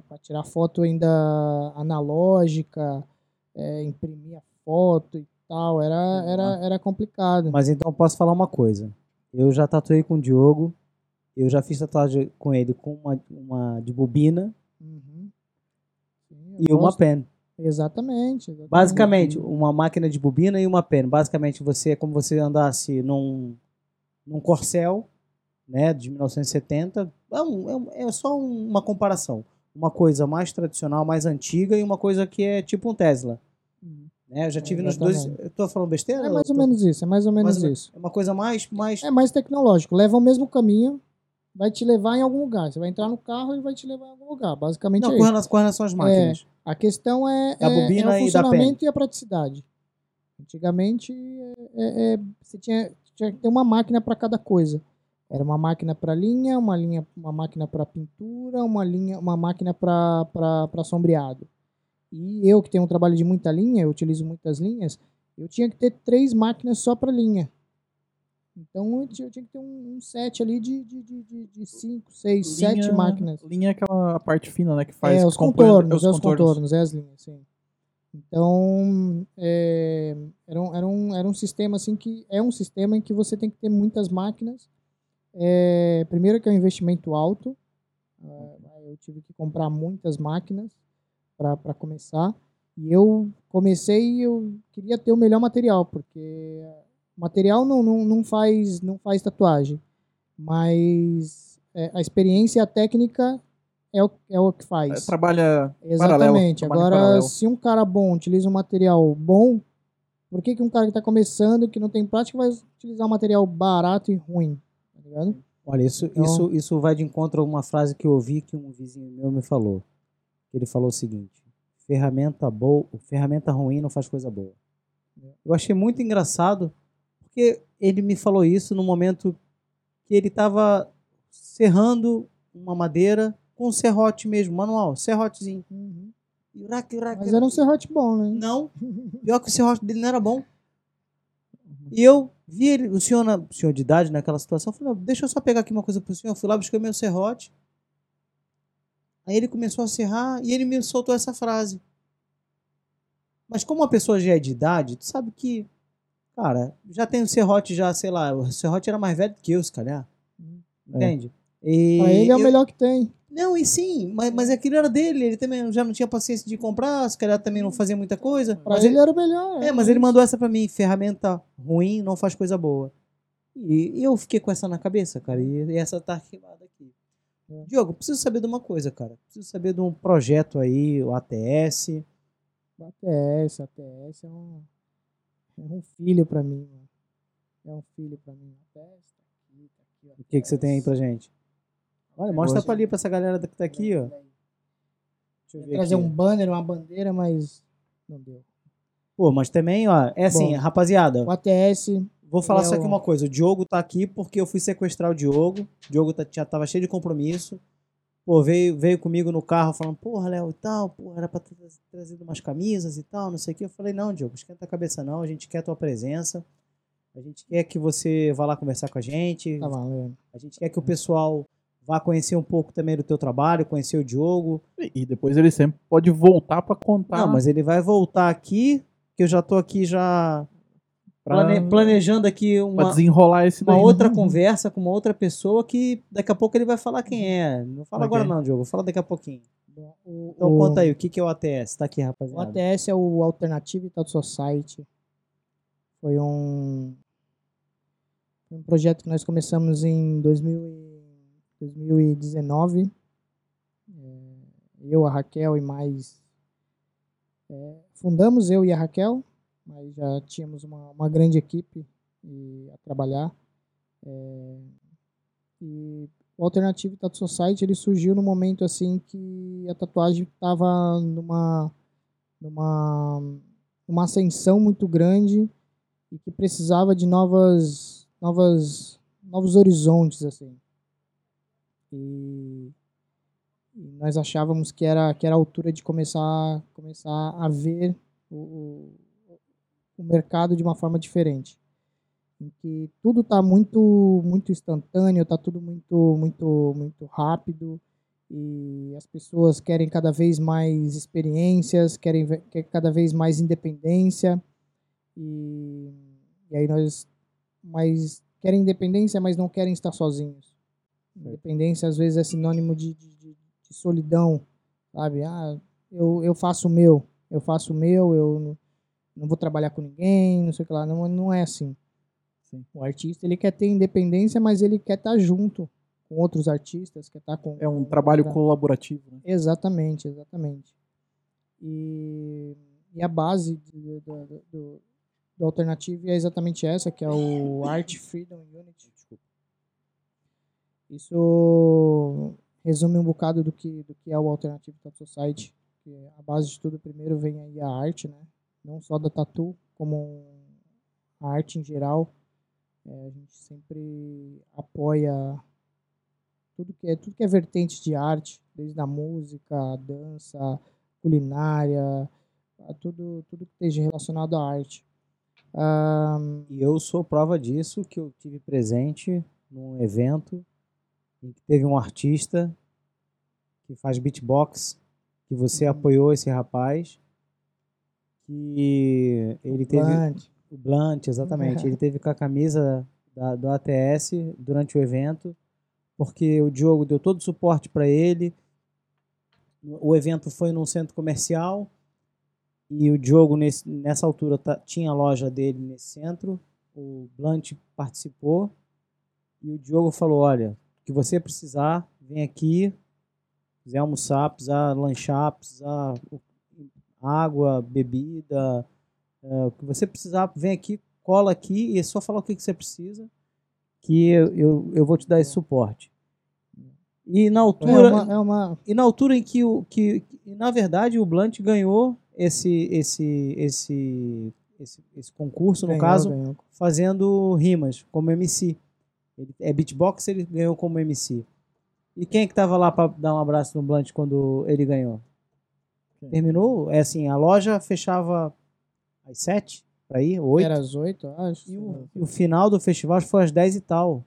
[SPEAKER 4] para tirar foto ainda analógica, é, imprimir a foto e tal, era, era, era complicado.
[SPEAKER 3] Mas então eu posso falar uma coisa. Eu já tatuei com o Diogo. Eu já fiz tatuagem com ele com uma, uma de bobina
[SPEAKER 4] Uhum. Sim,
[SPEAKER 3] e uma
[SPEAKER 4] gosto-
[SPEAKER 3] pen.
[SPEAKER 4] Exatamente, exatamente.
[SPEAKER 3] Basicamente, uma máquina de bobina e uma pen. Basicamente, você é como você andasse num, num Corcel, né, de 1970. É, um- é é só um- uma comparação. Uma coisa mais tradicional, mais antiga e uma coisa que é tipo um Tesla.
[SPEAKER 4] Uhum.
[SPEAKER 3] Né? Eu já tive nos dois. Eu tô falando besteira?
[SPEAKER 4] É mais ou
[SPEAKER 3] tô-
[SPEAKER 4] menos isso, é mais ou menos
[SPEAKER 3] mais
[SPEAKER 4] isso.
[SPEAKER 3] É uma coisa mais. mais...
[SPEAKER 4] É mais tecnológico. Leva o mesmo caminho, vai te levar em algum lugar. Você vai entrar no carro e vai te levar em algum lugar. Basicamente
[SPEAKER 3] Não,
[SPEAKER 4] é
[SPEAKER 3] com
[SPEAKER 4] isso.
[SPEAKER 3] com relação às máquinas.
[SPEAKER 4] A questão é,
[SPEAKER 3] Da
[SPEAKER 4] é-
[SPEAKER 3] bobina
[SPEAKER 4] é o
[SPEAKER 3] e
[SPEAKER 4] funcionamento e a praticidade. Antigamente, é- é- você tinha, tinha que ter uma máquina para cada coisa. Era uma máquina para linha, uma linha, uma máquina para pintura, uma linha, uma máquina para sombreado. E eu que tenho um trabalho de muita linha, eu utilizo muitas linhas, eu tinha que ter três máquinas só para linha. Então eu tinha, eu tinha que ter um, um set ali de, de, de, de, cinco, seis, sete
[SPEAKER 2] Linha-
[SPEAKER 4] máquinas.
[SPEAKER 2] Linha é aquela parte fina, né? Que faz
[SPEAKER 4] É, os contornos, é os contornos, é as linhas, sim. Então, é, era, um, era, um, era um sistema assim que é um sistema em que você tem que ter muitas máquinas. É, primeiro que é um investimento alto, é, eu tive que comprar muitas máquinas para começar. E eu comecei e eu queria ter o melhor material, porque material não, não, não, faz, não faz tatuagem, mas é, a experiência e a técnica é o, é o que
[SPEAKER 2] É,
[SPEAKER 4] faz.
[SPEAKER 2] trabalha
[SPEAKER 4] Exatamente.
[SPEAKER 2] paralelo,
[SPEAKER 4] Agora,
[SPEAKER 2] paralelo.
[SPEAKER 4] se um cara bom utiliza um material bom Por que, que um cara que tá começando, que não tem prática, vai utilizar um material barato e ruim? Ligado?
[SPEAKER 3] Olha, isso,
[SPEAKER 4] Então-
[SPEAKER 3] isso, isso vai de encontro a uma frase que eu ouvi que um vizinho meu me falou. Ele falou o seguinte: ferramenta boa, ferramenta ruim não faz coisa boa. Eu achei muito engraçado porque ele me falou isso no momento que ele estava serrando uma madeira com serrote mesmo, manual, serrotezinho. Uraque, uraque,
[SPEAKER 4] Mas era um serrote bom, né?
[SPEAKER 3] Não, pior que o serrote dele não era bom. E eu vi ele, o senhor, na- o senhor de idade naquela situação, "Não, deixa eu só pegar aqui uma coisa pro senhor. Eu fui lá, busquei meu serrote. Aí ele começou a serrar e ele me soltou essa frase. Mas como a pessoa já é de idade, tu sabe que, cara, já tem o serrote já, sei lá, o serrote era mais velho do que eu, se calhar. Entende? E
[SPEAKER 4] Pra ele é o
[SPEAKER 3] eu-
[SPEAKER 4] melhor que tem.
[SPEAKER 3] Não, e sim, mas, mas aquilo era dele, ele também já não tinha paciência de comprar, se calhar também não fazia muita coisa.
[SPEAKER 4] Pra
[SPEAKER 3] mas
[SPEAKER 4] ele era o melhor.
[SPEAKER 3] é, mas ele mandou essa pra mim, ferramenta ruim não faz coisa boa. E, eu fiquei com essa na cabeça, cara, e, essa tá arquivada aqui.
[SPEAKER 4] É.
[SPEAKER 3] Diogo, preciso saber de uma coisa, cara. Preciso saber de um projeto aí, o ATS.
[SPEAKER 4] ATS, ATS é um, é um filho pra mim. Mano. É um filho pra mim. ATS tá aqui, tá aqui.
[SPEAKER 3] O que, que você tem aí pra gente? Olha, mostra pra ali, pra essa galera que tá aqui, ó. Deixa eu
[SPEAKER 4] trazer
[SPEAKER 3] aqui.
[SPEAKER 4] um banner, uma bandeira, mas não deu.
[SPEAKER 3] Pô, mas também, ó, é assim,
[SPEAKER 4] Bom.
[SPEAKER 3] rapaziada,
[SPEAKER 4] O ATS,
[SPEAKER 3] Vou falar
[SPEAKER 4] é
[SPEAKER 3] só aqui
[SPEAKER 4] o-
[SPEAKER 3] uma coisa. O Diogo tá aqui porque eu fui sequestrar o Diogo. O Diogo tá- já tava cheio de compromisso. Pô, veio, veio comigo no carro falando, porra, Léo, e tal, porra, era pra ter tra- trazido umas camisas e tal, não sei o que. Eu falei, não, Diogo, esquenta a cabeça não, a gente quer a tua presença. A gente quer que você vá lá conversar com a gente.
[SPEAKER 4] tá valendo.
[SPEAKER 3] A gente quer que o pessoal vá conhecer um pouco também do teu trabalho, conhecer o Diogo.
[SPEAKER 2] E- depois ele sempre pode voltar pra contar.
[SPEAKER 3] Não, mas ele vai voltar aqui, que eu já tô aqui já
[SPEAKER 2] pra,
[SPEAKER 3] plane- planejando aqui
[SPEAKER 2] pra
[SPEAKER 3] uma,
[SPEAKER 2] desenrolar esse
[SPEAKER 3] uma
[SPEAKER 2] daí.
[SPEAKER 3] outra conversa com uma outra pessoa que daqui a pouco ele vai falar quem é. Não fala
[SPEAKER 2] Ok.
[SPEAKER 3] agora não, Diogo. Fala daqui a pouquinho.
[SPEAKER 4] O,
[SPEAKER 3] Então
[SPEAKER 4] o-
[SPEAKER 3] conta aí, o que, que é o ATS? Tá aqui,
[SPEAKER 4] O
[SPEAKER 3] rapaziada.
[SPEAKER 4] ATS é o Alternative Thought Society. Foi um, foi um projeto que nós começamos em 2000 e- 2019. É, eu, a Raquel e mais. é, fundamos eu e a Raquel, mas já tínhamos uma, uma grande equipe a trabalhar. É, e o Alternative Tattoo Society ele surgiu no momento assim que a tatuagem estava numa numa uma ascensão muito grande e que precisava de novas novas novos horizontes assim e, e nós achávamos que era que era a altura de começar começar a ver o, o, mercado de uma forma diferente. Em que tudo está muito muito instantâneo está tudo muito muito muito rápido. E as pessoas querem cada vez mais experiências, querem quer cada vez mais independência. E, e aí nós mas querem independência, mas não querem estar sozinhos. Independência às vezes é sinônimo de, de, de- solidão, sabe? Ah, eu, eu faço o meu, eu faço o meu, eu não, não vou trabalhar com ninguém, não sei o que lá, não, não é assim.
[SPEAKER 2] Sim.
[SPEAKER 4] O artista ele quer ter independência, mas ele quer estar junto com outros artistas, quer estar com
[SPEAKER 2] É um
[SPEAKER 4] com
[SPEAKER 2] trabalho
[SPEAKER 4] outra-
[SPEAKER 2] colaborativo. Né?
[SPEAKER 4] Exatamente, exatamente. E, e a base do, do, do, do Alternative é exatamente essa, que é o Art Freedom Unity. Isso resume um bocado do que, do que é o Alternative Tattoo Society. Que a base de tudo, primeiro, vem aí a arte, né? Não só da tatu, como a arte em geral. É, a gente sempre apoia tudo que é tudo que é vertente de arte, desde a música, a dança, culinária, a tudo tudo que esteja relacionado à arte. Ahn,
[SPEAKER 3] E eu sou prova disso, que eu tive presente num evento em que teve um artista que faz beatbox, que você
[SPEAKER 4] Uhum.
[SPEAKER 3] apoiou esse rapaz, que ele teve...
[SPEAKER 4] Blunt,
[SPEAKER 3] O Blunt, exatamente. Ele teve com a camisa da, do ATS durante o evento, porque o Diogo deu todo o suporte para ele. O evento foi num centro comercial e o Diogo, nesse, nessa altura, tá- tinha a loja dele nesse centro. O Blunt participou e o Diogo falou: Olha, que você precisar, vem aqui. Quiser almoçar, precisar lanchar, precisar água, bebida, É, o que você precisar, vem aqui, cola aqui e é só falar o que, que você precisa, que eu, eu, eu vou te dar esse suporte. E na
[SPEAKER 4] É
[SPEAKER 3] altura,
[SPEAKER 4] uma, é uma-
[SPEAKER 3] e na altura em que, o, que, na verdade, o Blunt ganhou esse, esse, esse, esse, esse concurso, no
[SPEAKER 4] ganhou,
[SPEAKER 3] caso,
[SPEAKER 4] ganhou.
[SPEAKER 3] fazendo rimas como MC. Ele é beatbox, ele ganhou como MC. E quem é que tava lá para dar um abraço no Blunt quando ele ganhou?
[SPEAKER 2] Quem?
[SPEAKER 3] Terminou, é assim, a loja fechava às sete, para ir, oito.
[SPEAKER 4] Era às oito, acho.
[SPEAKER 3] E o, e o final do festival foi às 10 e tal.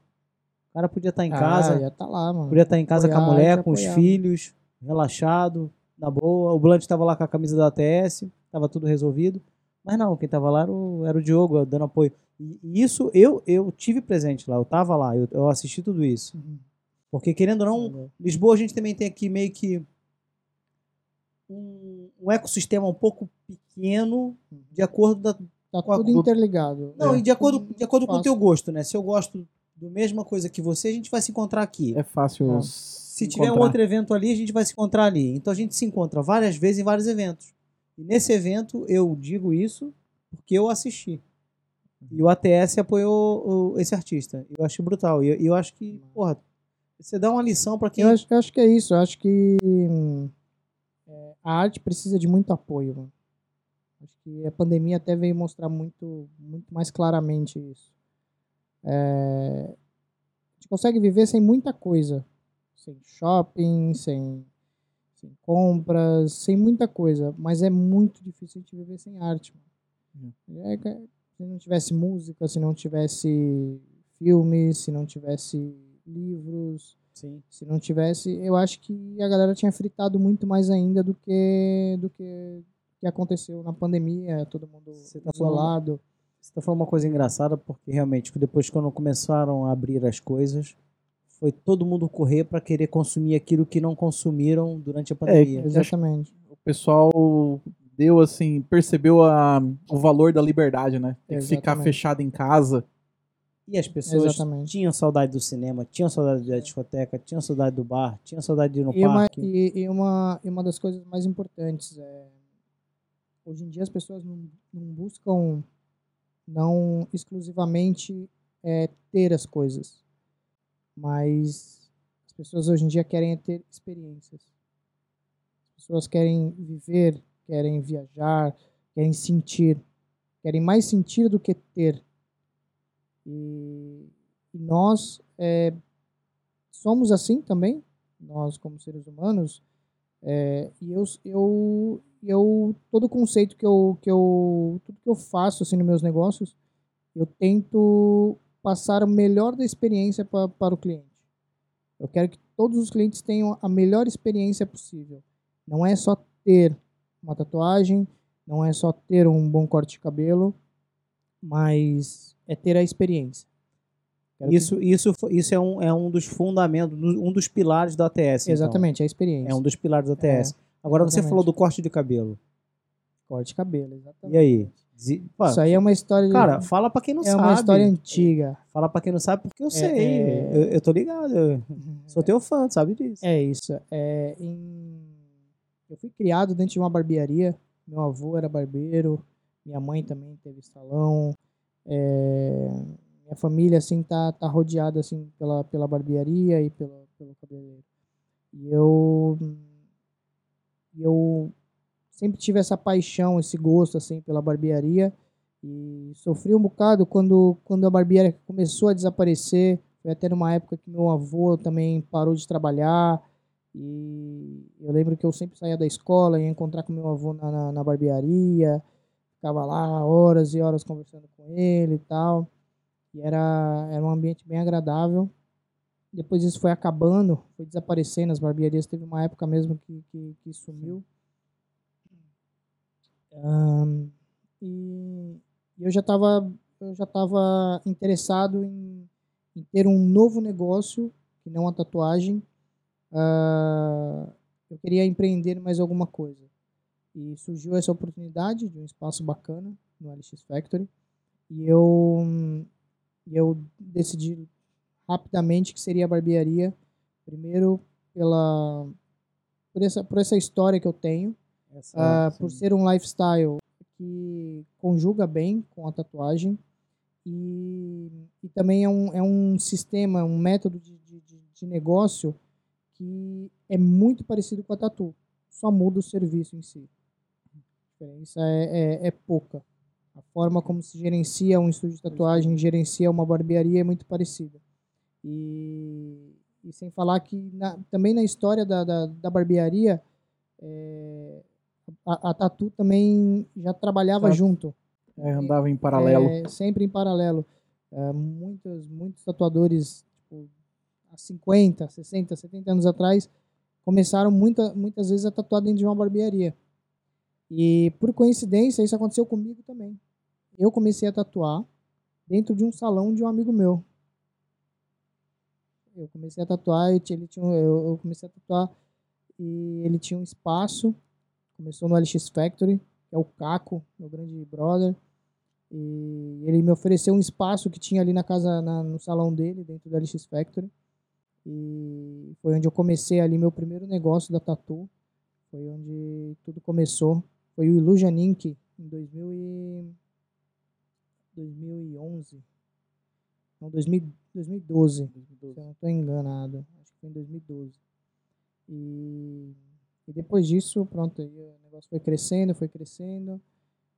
[SPEAKER 3] O cara podia estar em
[SPEAKER 4] Ah,
[SPEAKER 3] casa,
[SPEAKER 4] ia tá lá, mano.
[SPEAKER 3] podia estar em casa com a
[SPEAKER 4] Apoiar,
[SPEAKER 3] mulher, com os
[SPEAKER 4] apoiar.
[SPEAKER 3] filhos, relaxado, na boa. O Blunt estava lá com a camisa da ATS, estava tudo resolvido. Mas não, quem tava lá era o, era o Diogo, dando apoio. E, isso eu eu tive presente lá, eu tava lá, eu, eu assisti tudo isso.
[SPEAKER 4] Uhum.
[SPEAKER 3] Porque querendo ou não, Lisboa a gente também tem aqui meio que um, um ecossistema um pouco pequeno de acordo da,
[SPEAKER 4] Tá tudo interligado.
[SPEAKER 3] não,
[SPEAKER 4] É.
[SPEAKER 3] e de acordo, de acordo com o
[SPEAKER 4] Fácil.
[SPEAKER 3] teu gosto, né? Se eu gosto da mesma coisa que você, a gente vai se encontrar aqui.
[SPEAKER 2] É fácil.
[SPEAKER 4] É.
[SPEAKER 3] Se tiver um outro evento ali, a gente vai se encontrar ali. Então a gente se encontra várias vezes em vários eventos. E nesse evento eu digo isso porque eu assisti. E o ATS apoiou esse artista. Eu achei brutal. E eu, eu acho que, porra, você dá uma lição pra quem.
[SPEAKER 4] Eu acho, eu acho que é isso. Eu acho que hum, é, a arte precisa de muito apoio. Mano. Acho que a pandemia até veio mostrar muito, muito mais claramente isso. É, a gente consegue viver sem muita coisa. Sem shopping, sem, sem compras, sem muita coisa. Mas é muito difícil a gente viver sem arte. Mano. É que- se não tivesse música, se não tivesse filmes, se não tivesse livros,
[SPEAKER 3] Sim.
[SPEAKER 4] se não tivesse, eu acho que a galera tinha fritado muito mais ainda do que do que que aconteceu na pandemia, todo mundo
[SPEAKER 3] Você tá falando-
[SPEAKER 4] isolado.
[SPEAKER 3] Você tá falando uma coisa engraçada, porque realmente, depois quando começaram a abrir as coisas, foi todo mundo correr para querer consumir aquilo que não consumiram durante a pandemia.
[SPEAKER 4] Exatamente.
[SPEAKER 2] O pessoal deu assim, percebeu a, o valor da liberdade, né? Tem que ficar fechado em casa.
[SPEAKER 3] E as pessoas
[SPEAKER 4] Exatamente.
[SPEAKER 3] tinham saudade do cinema, tinham saudade da discoteca, tinham saudade do bar, tinham saudade de ir no
[SPEAKER 4] E uma,
[SPEAKER 3] parque.
[SPEAKER 4] e, e uma, e uma das coisas mais importantes é hoje em dia as pessoas não, não buscam não exclusivamente é, ter as coisas, mas as pessoas hoje em dia querem é ter experiências. As pessoas querem viver, querem viajar, querem sentir, querem mais sentir do que ter. E, nós é, somos assim também, nós como seres humanos, é, e eu, eu, eu, todo conceito que eu, que eu, tudo que eu faço assim nos meus negócios, eu tento passar o melhor da experiência pa, para o cliente. Eu quero que todos os clientes tenham a melhor experiência possível. Não é só ter uma tatuagem, não é só ter um bom corte de cabelo, mas é ter a experiência. Quero que-
[SPEAKER 3] Isso, isso, isso é, um, é um dos fundamentos, um dos pilares do ATS. então.
[SPEAKER 4] exatamente, a experiência.
[SPEAKER 3] É um dos pilares do ATS. Agora você
[SPEAKER 4] exatamente.
[SPEAKER 3] falou do corte de cabelo.
[SPEAKER 4] corte de cabelo, exatamente.
[SPEAKER 3] E aí?
[SPEAKER 4] Isso aí é uma história.
[SPEAKER 3] Cara, fala pra quem não
[SPEAKER 4] é
[SPEAKER 3] sabe.
[SPEAKER 4] uma história antiga.
[SPEAKER 3] Fala pra quem não sabe, porque eu sei.
[SPEAKER 4] é-
[SPEAKER 3] Eu, eu tô ligado. Eu sou teu fã, sabe disso.
[SPEAKER 4] É isso. É, em- Eu fui criado dentro de uma barbearia. Meu avô era barbeiro, minha mãe também teve salão. É, Minha família assim tá, tá rodeada assim pela, pela barbearia e pela, pelo cabeleireiro. E eu eu sempre tive essa paixão, esse gosto assim pela barbearia e sofri um bocado quando quando a barbearia começou a desaparecer. Foi até numa época que meu avô também parou de trabalhar. E eu lembro que eu sempre saía da escola, ia encontrar com meu avô na, na, na barbearia, ficava lá horas e horas conversando com ele e tal. E era, era um ambiente bem agradável. Depois isso foi acabando, foi desaparecendo, as barbearias teve uma época mesmo que, que, que sumiu. Ahn, e eu já estava eu já estava interessado em, em ter um novo negócio, que não a tatuagem, ah, eu queria empreender mais alguma coisa. E surgiu essa oportunidade de um espaço bacana no LX Factory. E eu, eu decidi rapidamente que seria a barbearia. Primeiro, pela, por, essa, por essa história que eu tenho.
[SPEAKER 3] Essa-
[SPEAKER 4] ah, por ser um lifestyle que conjuga bem com a tatuagem e, e também é um, é um sistema, um método de, de, de- de negócio que é muito parecido com a tatu, só muda o serviço em si. A diferença é, é, é pouca. A forma como se gerencia um estúdio de tatuagem, gerencia uma barbearia é muito parecida. E, e sem falar que na- também na história da, da, da barbearia, é, a, a Tatu também já trabalhava junto.
[SPEAKER 2] É, andava em paralelo.
[SPEAKER 4] É, sempre em paralelo. É, muitos, muitos tatuadores, tipo, há 50, 60, 70 anos atrás, começaram muita, muitas vezes a tatuar dentro de uma barbearia. E, por coincidência, isso aconteceu comigo também. Eu comecei a tatuar dentro de um salão de um amigo meu. Eu comecei a tatuar, eu, tinha- ele tinha, eu, eu comecei a tatuar e ele tinha um espaço. Começou no LX Factory, que é o Caco, meu grande brother. E ele me ofereceu um espaço que tinha ali na casa, na- no salão dele, dentro do LX Factory. E foi onde eu comecei ali meu primeiro negócio da Tatu. Foi onde tudo começou. Foi o Illusion Inc. em 2000 e... 2011. Não, 2000 2012. Se eu não estou enganado. Acho que foi em 2012. E, e depois disso, pronto, aí o negócio foi crescendo, foi crescendo.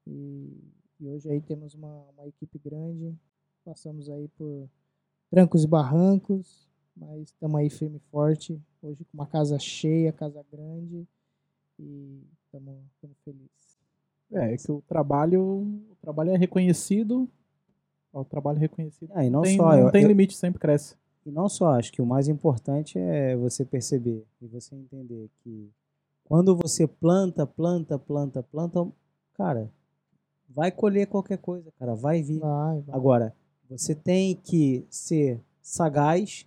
[SPEAKER 4] E, e hoje aí temos uma, uma equipe grande. Passamos aí por trancos e barrancos, mas estamos aí firme e forte. Hoje com uma casa cheia, casa grande. E estamos felizes.
[SPEAKER 2] É, é que o trabalho, o trabalho é reconhecido. O trabalho é reconhecido.
[SPEAKER 3] Ah, e não
[SPEAKER 2] tem,
[SPEAKER 3] só,
[SPEAKER 2] não
[SPEAKER 3] eu-
[SPEAKER 2] tem
[SPEAKER 3] eu-
[SPEAKER 2] limite, sempre cresce.
[SPEAKER 3] E não só, acho que o mais importante é você perceber e você entender que quando você planta, planta, planta, planta, cara, vai colher qualquer coisa, cara, vai vir.
[SPEAKER 4] Vai, vai.
[SPEAKER 3] Agora, você tem que ser sagaz,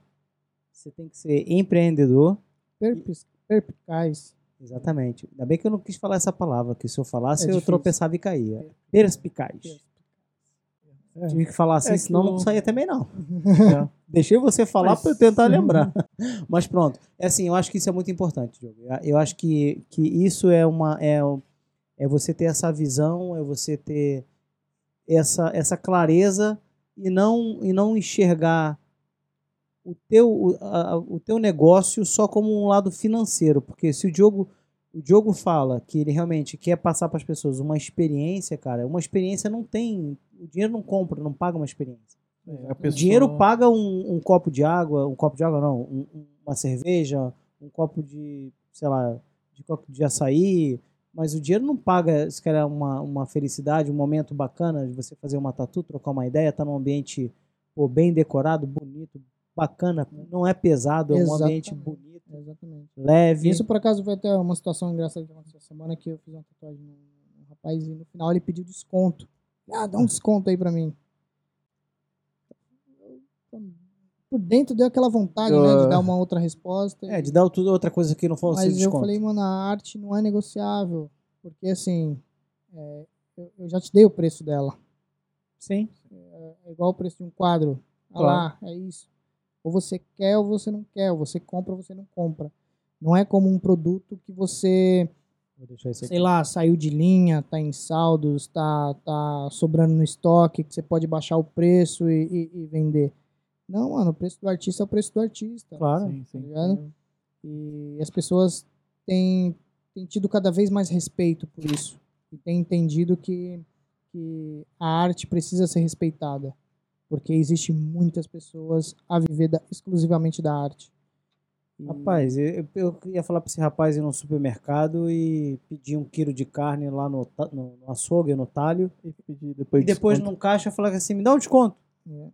[SPEAKER 3] você tem que ser empreendedor.
[SPEAKER 4] Perpis- Perpicaz.
[SPEAKER 3] Exatamente. Ainda bem que eu não quis falar essa palavra, que se eu falasse
[SPEAKER 4] É
[SPEAKER 3] eu tropeçava e caía. Perspicaz.
[SPEAKER 2] É.
[SPEAKER 3] Tive que falar assim,
[SPEAKER 2] É
[SPEAKER 3] senão não saía também não.
[SPEAKER 2] É.
[SPEAKER 3] Deixei você falar
[SPEAKER 2] Mas-
[SPEAKER 3] para eu tentar lembrar. Mas pronto. É assim, eu acho que isso é muito importante, Diogo. Eu acho que, que isso é uma é, é você ter essa visão, é você ter essa, essa clareza e não e não enxergar o teu o, a- o teu negócio só como um lado financeiro, porque se o Diogo o Diogo fala que ele realmente quer passar para as pessoas uma experiência, cara, uma experiência não tem, o dinheiro não compra, não paga uma experiência.
[SPEAKER 2] É, a
[SPEAKER 3] O
[SPEAKER 2] pessoa-
[SPEAKER 3] dinheiro paga um, um copo de água, um copo de água não, um- um- uma cerveja, um copo de, sei lá, de copo de açaí, mas o dinheiro não paga, se quer uma, uma felicidade, um momento bacana de você fazer uma tatu, trocar uma ideia, estar num ambiente pô, bem decorado, bonito, bacana, não é pesado, é um ambiente
[SPEAKER 4] Exatamente.
[SPEAKER 3] bonito,
[SPEAKER 4] Exatamente.
[SPEAKER 3] leve.
[SPEAKER 4] Isso, por acaso, foi até uma situação engraçada que aconteceu essa semana que eu fiz uma tatuagem num rapaz e no final ele pediu desconto. Ah, dá um desconto aí pra mim. Por dentro deu aquela vontade, né, de
[SPEAKER 2] Ah.
[SPEAKER 4] dar uma outra resposta.
[SPEAKER 3] É, de dar outra coisa que não fosse
[SPEAKER 4] Mas eu
[SPEAKER 3] desconto.
[SPEAKER 4] falei, mano, a arte não é negociável. Porque, assim, é, eu, eu já te dei o preço dela.
[SPEAKER 3] Sim.
[SPEAKER 4] É igual o preço de um quadro. Ah lá, é isso. Ou você quer ou você não quer. Ou você compra ou você não compra. Não é como um produto que você, sei lá, saiu de linha, tá em saldos, tá, tá sobrando no estoque, que você pode baixar o preço e, e- e vender. Não, mano, o preço do artista é o preço do artista.
[SPEAKER 3] Claro.
[SPEAKER 2] Sim,
[SPEAKER 4] Tá
[SPEAKER 2] sim.
[SPEAKER 4] ligado? E as pessoas têm, têm tido cada vez mais respeito por isso. E têm entendido que, que a arte precisa ser respeitada. Porque existe muitas pessoas a viver da- exclusivamente da arte. E-
[SPEAKER 3] Rapaz, eu, eu ia falar pra esse rapaz ir no supermercado e pedir um quilo de carne lá no, no, no açougue, no talho.
[SPEAKER 2] E pedir depois
[SPEAKER 3] e depois num caixa falar assim, me dá um desconto.
[SPEAKER 4] É,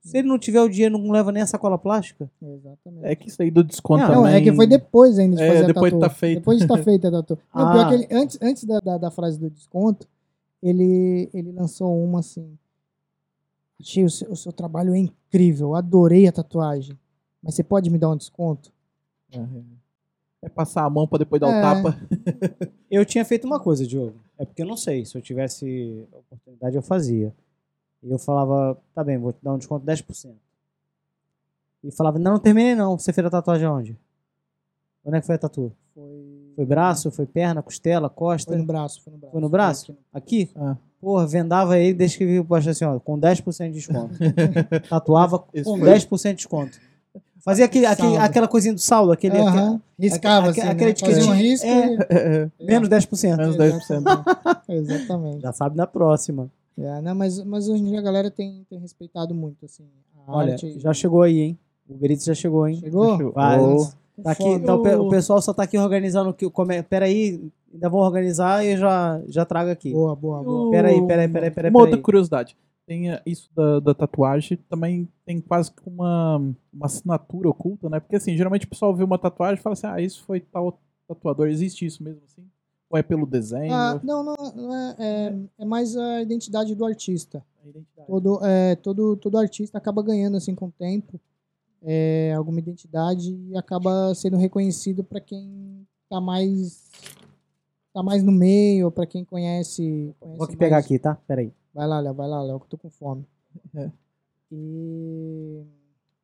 [SPEAKER 3] Se ele não tiver o dinheiro, não leva nem a sacola plástica.
[SPEAKER 4] exatamente.
[SPEAKER 2] É que isso aí do desconto
[SPEAKER 3] Não,
[SPEAKER 4] Não,
[SPEAKER 2] também.
[SPEAKER 4] é que foi depois ainda de
[SPEAKER 2] É,
[SPEAKER 4] fazer
[SPEAKER 2] depois
[SPEAKER 4] a
[SPEAKER 2] de
[SPEAKER 4] tatu.
[SPEAKER 2] tá feito.
[SPEAKER 4] Depois de estar feita a tatu. Não,
[SPEAKER 3] Ah.
[SPEAKER 4] pior que ele, antes, antes da, da, da frase do desconto, ele, ele lançou uma assim. Achei o seu, o seu trabalho é incrível, adorei a tatuagem. Mas você pode me dar um desconto?
[SPEAKER 2] É, é passar a mão pra depois dar
[SPEAKER 4] É.
[SPEAKER 2] o tapa.
[SPEAKER 3] Eu tinha feito uma coisa, Diogo. É porque eu não sei. Se eu tivesse oportunidade, eu fazia. E eu falava, tá bem, vou te dar um desconto de 10%. E falava, não, não terminei não. Você fez a tatuagem onde? Onde é que foi a tatu?
[SPEAKER 4] Foi
[SPEAKER 3] Foi braço, foi perna, costela, costa?
[SPEAKER 4] Foi no braço, foi no braço.
[SPEAKER 3] Foi no braço?
[SPEAKER 4] Aqui no-
[SPEAKER 3] Aqui?
[SPEAKER 2] Ah.
[SPEAKER 3] Porra, vendava ele desde que viu o pastor assim, ó, com 10% de desconto. Tatuava com
[SPEAKER 2] foi-
[SPEAKER 3] 10% de desconto. Fazia aquele, aquele- aquela coisinha do saldo, aquele,
[SPEAKER 4] Aham. Riscava
[SPEAKER 3] aque-
[SPEAKER 4] assim,
[SPEAKER 3] aquele
[SPEAKER 4] né? Fazia um
[SPEAKER 3] etiquetinho.
[SPEAKER 4] risco
[SPEAKER 3] É.
[SPEAKER 4] e...
[SPEAKER 3] menos 10%.
[SPEAKER 2] Menos 10%.
[SPEAKER 4] Exatamente.
[SPEAKER 3] Já sabe na próxima.
[SPEAKER 4] É, não, mas, mas hoje em dia a galera tem, tem respeitado muito, assim, a
[SPEAKER 3] Olha,
[SPEAKER 4] arte.
[SPEAKER 3] já chegou aí, hein? O Uber já chegou, hein?
[SPEAKER 4] Chegou?
[SPEAKER 3] Vai, Tá aqui, então, o pe- o pessoal só tá aqui organizando que come... Peraí, ainda vou organizar e eu já, já trago aqui.
[SPEAKER 4] Boa, boa, boa.
[SPEAKER 3] Peraí, peraí, peraí, peraí.
[SPEAKER 2] Uma outra curiosidade. Tem eh, isso da, da tatuagem, também tem quase que uma, uma assinatura oculta, né? Porque assim, geralmente o pessoal vê uma tatuagem e fala assim, ah, isso foi tal tatuador. Existe isso mesmo assim? Ou é pelo desenho?
[SPEAKER 4] Ah, não, não, não é, é, é mais a identidade do artista.
[SPEAKER 2] A identidade.
[SPEAKER 4] Todo, é, todo, todo artista acaba ganhando assim com o tempo é, alguma identidade e acaba sendo reconhecido para quem tá mais tá mais no meio, para quem conhece, conhece
[SPEAKER 3] Vou aqui pegar aqui, tá? Peraí.
[SPEAKER 4] Vai lá, Léo, vai lá, Léo, que eu tô com fome.
[SPEAKER 2] É.
[SPEAKER 4] E,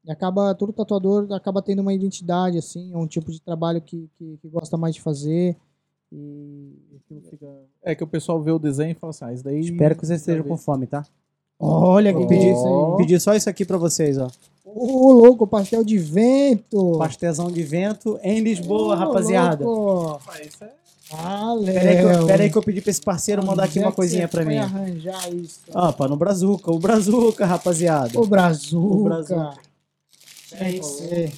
[SPEAKER 4] e acaba, todo tatuador acaba tendo uma identidade, assim, um tipo de trabalho que, que, que gosta mais de fazer. E
[SPEAKER 2] Aquilo fica- É que o pessoal vê o desenho e fala assim, ah, isso daí...
[SPEAKER 3] Espero que vocês estejam com fome, tá?
[SPEAKER 4] olha que
[SPEAKER 2] Ó.
[SPEAKER 3] Pedi, pedi só isso aqui pra vocês, ó.
[SPEAKER 4] Ô, louco, pastel de vento.
[SPEAKER 3] Pastelzão de vento em Lisboa,
[SPEAKER 4] Ô,
[SPEAKER 3] rapaziada.
[SPEAKER 4] louco.
[SPEAKER 2] Ah, isso é-
[SPEAKER 4] Ah,
[SPEAKER 3] Pera aí, que eu,
[SPEAKER 4] Léo.
[SPEAKER 3] pera aí que eu pedi pra esse parceiro mandar aqui
[SPEAKER 4] Onde é
[SPEAKER 3] uma
[SPEAKER 4] que
[SPEAKER 3] coisinha pra mim.
[SPEAKER 4] arranjar isso.
[SPEAKER 3] Opa, no Brazuca, o Brazuca, rapaziada.
[SPEAKER 4] Ô, Brazuca.
[SPEAKER 3] O Brazuca.
[SPEAKER 4] É isso aí.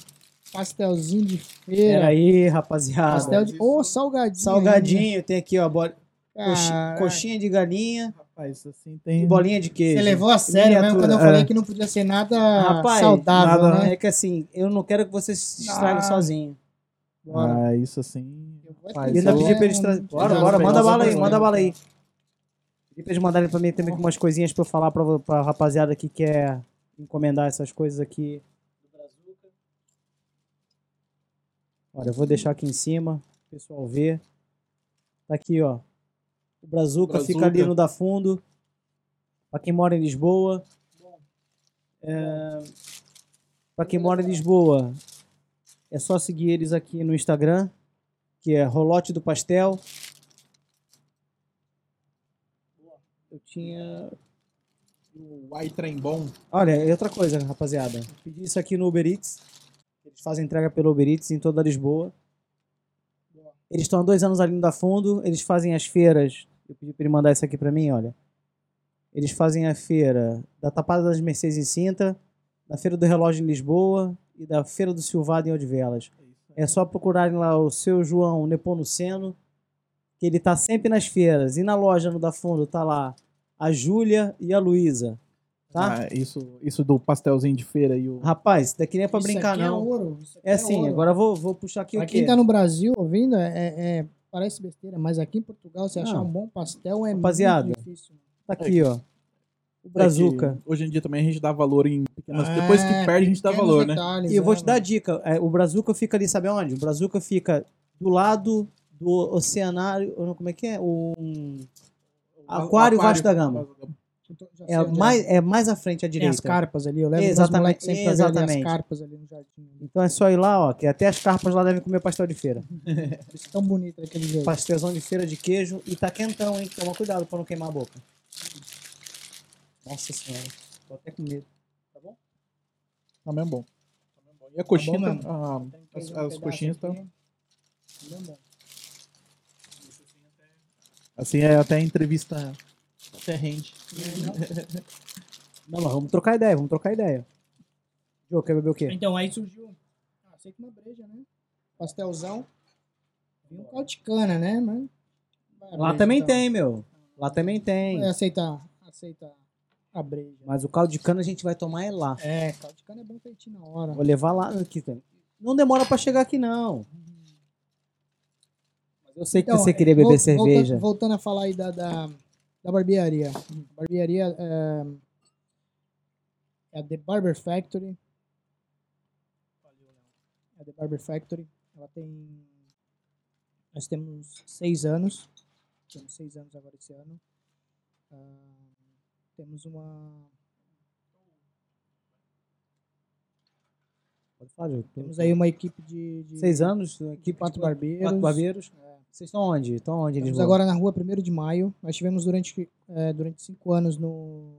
[SPEAKER 4] Pastelzinho de
[SPEAKER 3] Pera
[SPEAKER 4] feira.
[SPEAKER 3] aí, rapaziada.
[SPEAKER 4] Pastel de... Ô, salgadinho.
[SPEAKER 3] Salgadinho, tem aqui, ó, bo-
[SPEAKER 4] ainda.
[SPEAKER 3] coxi-
[SPEAKER 4] Caraca.
[SPEAKER 3] coxinha de galinha
[SPEAKER 2] Rapaz, assim
[SPEAKER 3] e
[SPEAKER 2] tem...
[SPEAKER 3] bolinha de queijo.
[SPEAKER 4] Você levou a sério mesmo quando eu
[SPEAKER 2] É.
[SPEAKER 4] falei que não podia ser nada
[SPEAKER 3] Rapaz,
[SPEAKER 4] saudável,
[SPEAKER 2] nada,
[SPEAKER 4] né?
[SPEAKER 3] É que assim, eu não quero que você se estrague
[SPEAKER 4] Ah.
[SPEAKER 3] sozinho.
[SPEAKER 4] Bora.
[SPEAKER 2] Ah, isso assim...
[SPEAKER 4] Eu vou
[SPEAKER 2] Rapaz,
[SPEAKER 3] E ainda
[SPEAKER 2] eu-
[SPEAKER 3] pedi pra eles trazerem. Bora, bora, manda bala aí, manda bala aí. Pedi pra eles mandarem pra mim também com umas coisinhas pra eu falar pra, pra rapaziada que quer encomendar essas coisas aqui. Olha, eu vou deixar aqui em cima, o pessoal ver. Tá aqui, ó. O Brazuca,
[SPEAKER 2] Brazuca.
[SPEAKER 3] fica ali no da fundo. Pra quem mora em Lisboa. É... Pra quem mora em Lisboa, é só seguir eles aqui no Instagram, que é Rolote do Pastel. Eu tinha.
[SPEAKER 2] O White Trem Bom.
[SPEAKER 3] Olha, e outra coisa, rapaziada. Pedi isso aqui no Uber Eats. Eles fazem entrega pelo Uber Eats em toda Lisboa. Eles estão há dois anos ali no da Fundo. Eles fazem as feiras. Eu pedi pra ele mandar isso aqui pra mim, olha. Eles fazem a feira da Tapada das Mercedes em Sintra, da Feira do Relógio em Lisboa e da Feira do Silvado em Odivelas. É só procurarem lá o seu João Nepomuceno, que ele tá sempre nas feiras. E na loja no da Fundo tá lá a Júlia e a Luísa. Tá?
[SPEAKER 2] Ah, isso, isso do pastelzinho de feira e o...
[SPEAKER 3] Rapaz, isso daqui não é pra
[SPEAKER 4] Isso
[SPEAKER 3] brincar,
[SPEAKER 4] aqui
[SPEAKER 3] não.
[SPEAKER 4] É, ouro. Isso aqui
[SPEAKER 3] É assim,
[SPEAKER 4] ouro.
[SPEAKER 3] agora eu vou, vou puxar aqui
[SPEAKER 4] Pra
[SPEAKER 3] o quê?
[SPEAKER 4] quem tá no Brasil ouvindo, é, é- parece besteira, mas aqui em Portugal, você achar
[SPEAKER 3] Não.
[SPEAKER 4] um bom pastel é
[SPEAKER 3] Rapaziada,
[SPEAKER 4] muito difícil.
[SPEAKER 3] Tá aqui, ó. O Brazuca.
[SPEAKER 2] É hoje em dia também a gente dá valor em pequenas... Depois que
[SPEAKER 4] É,
[SPEAKER 2] perde, a gente dá valor, né?
[SPEAKER 4] detalhes,
[SPEAKER 3] E eu vou
[SPEAKER 4] é,
[SPEAKER 3] te dar a
[SPEAKER 4] mano.
[SPEAKER 3] dica. É, o Brazuca fica ali, sabe onde? O Brazuca fica do lado do oceanário. Como é que é? O um, Aquário Vasco da Gama. É mais, é mais à frente à
[SPEAKER 4] Tem
[SPEAKER 3] direita.
[SPEAKER 4] as carpas ali, eu levo
[SPEAKER 3] Exatamente,
[SPEAKER 4] sempre
[SPEAKER 3] exatamente.
[SPEAKER 4] as carpas ali no jardim.
[SPEAKER 3] Então é só ir lá, ó. Que até as carpas lá devem comer pastel de feira.
[SPEAKER 4] Isso tão bonito daquele jeito.
[SPEAKER 3] Pastelzão de feira de queijo. E tá quentão, hein? Toma cuidado pra não queimar a boca. Nossa senhora. Tô até com medo.
[SPEAKER 2] Também é bom. Também é bom. E a coxinha...
[SPEAKER 4] mesmo.
[SPEAKER 2] tá- ah,
[SPEAKER 4] Tem que
[SPEAKER 2] as,
[SPEAKER 4] um
[SPEAKER 2] as coxinhas estão...
[SPEAKER 4] aqui. Também é bom.
[SPEAKER 2] Assim, é até entrevista... Até rende.
[SPEAKER 3] Não, mas vamos trocar ideia, vamos trocar ideia. Jô, quer beber o quê?
[SPEAKER 4] Então, aí surgiu. Ah, sei que uma breja, né? Pastelzão. E um caldo de cana, né? A
[SPEAKER 3] Lá
[SPEAKER 4] breja,
[SPEAKER 3] também
[SPEAKER 4] então.
[SPEAKER 3] tem, meu. Lá também tem.
[SPEAKER 4] Vai aceitar, aceita a breja.
[SPEAKER 3] Mas o caldo de cana a gente vai tomar é lá.
[SPEAKER 4] É, caldo de cana é bom feitinho na hora.
[SPEAKER 3] Vou levar lá. Aqui, tem. não demora pra chegar aqui, não. Mas eu sei que
[SPEAKER 4] Então,
[SPEAKER 3] você queria
[SPEAKER 4] é,
[SPEAKER 3] beber
[SPEAKER 4] vol-
[SPEAKER 3] cerveja.
[SPEAKER 4] Voltando, a falar aí da, da, da barbearia. Barbearia é, é a The Barber Factory. É a The Barber Factory. Ela tem. Nós temos seis anos. Temos seis anos agora esse ano. Ah, temos uma.
[SPEAKER 3] Pode falar, Diogo.
[SPEAKER 4] Temos aí uma equipe de, de
[SPEAKER 3] Seis anos,
[SPEAKER 4] de
[SPEAKER 3] equipe
[SPEAKER 4] quatro
[SPEAKER 3] de
[SPEAKER 4] barbeiros.
[SPEAKER 3] quatro barbeiros. Vocês estão onde? Estão onde?
[SPEAKER 4] Estamos agora na rua 1 de maio. Nós tivemos durante, eh, durante cinco anos no,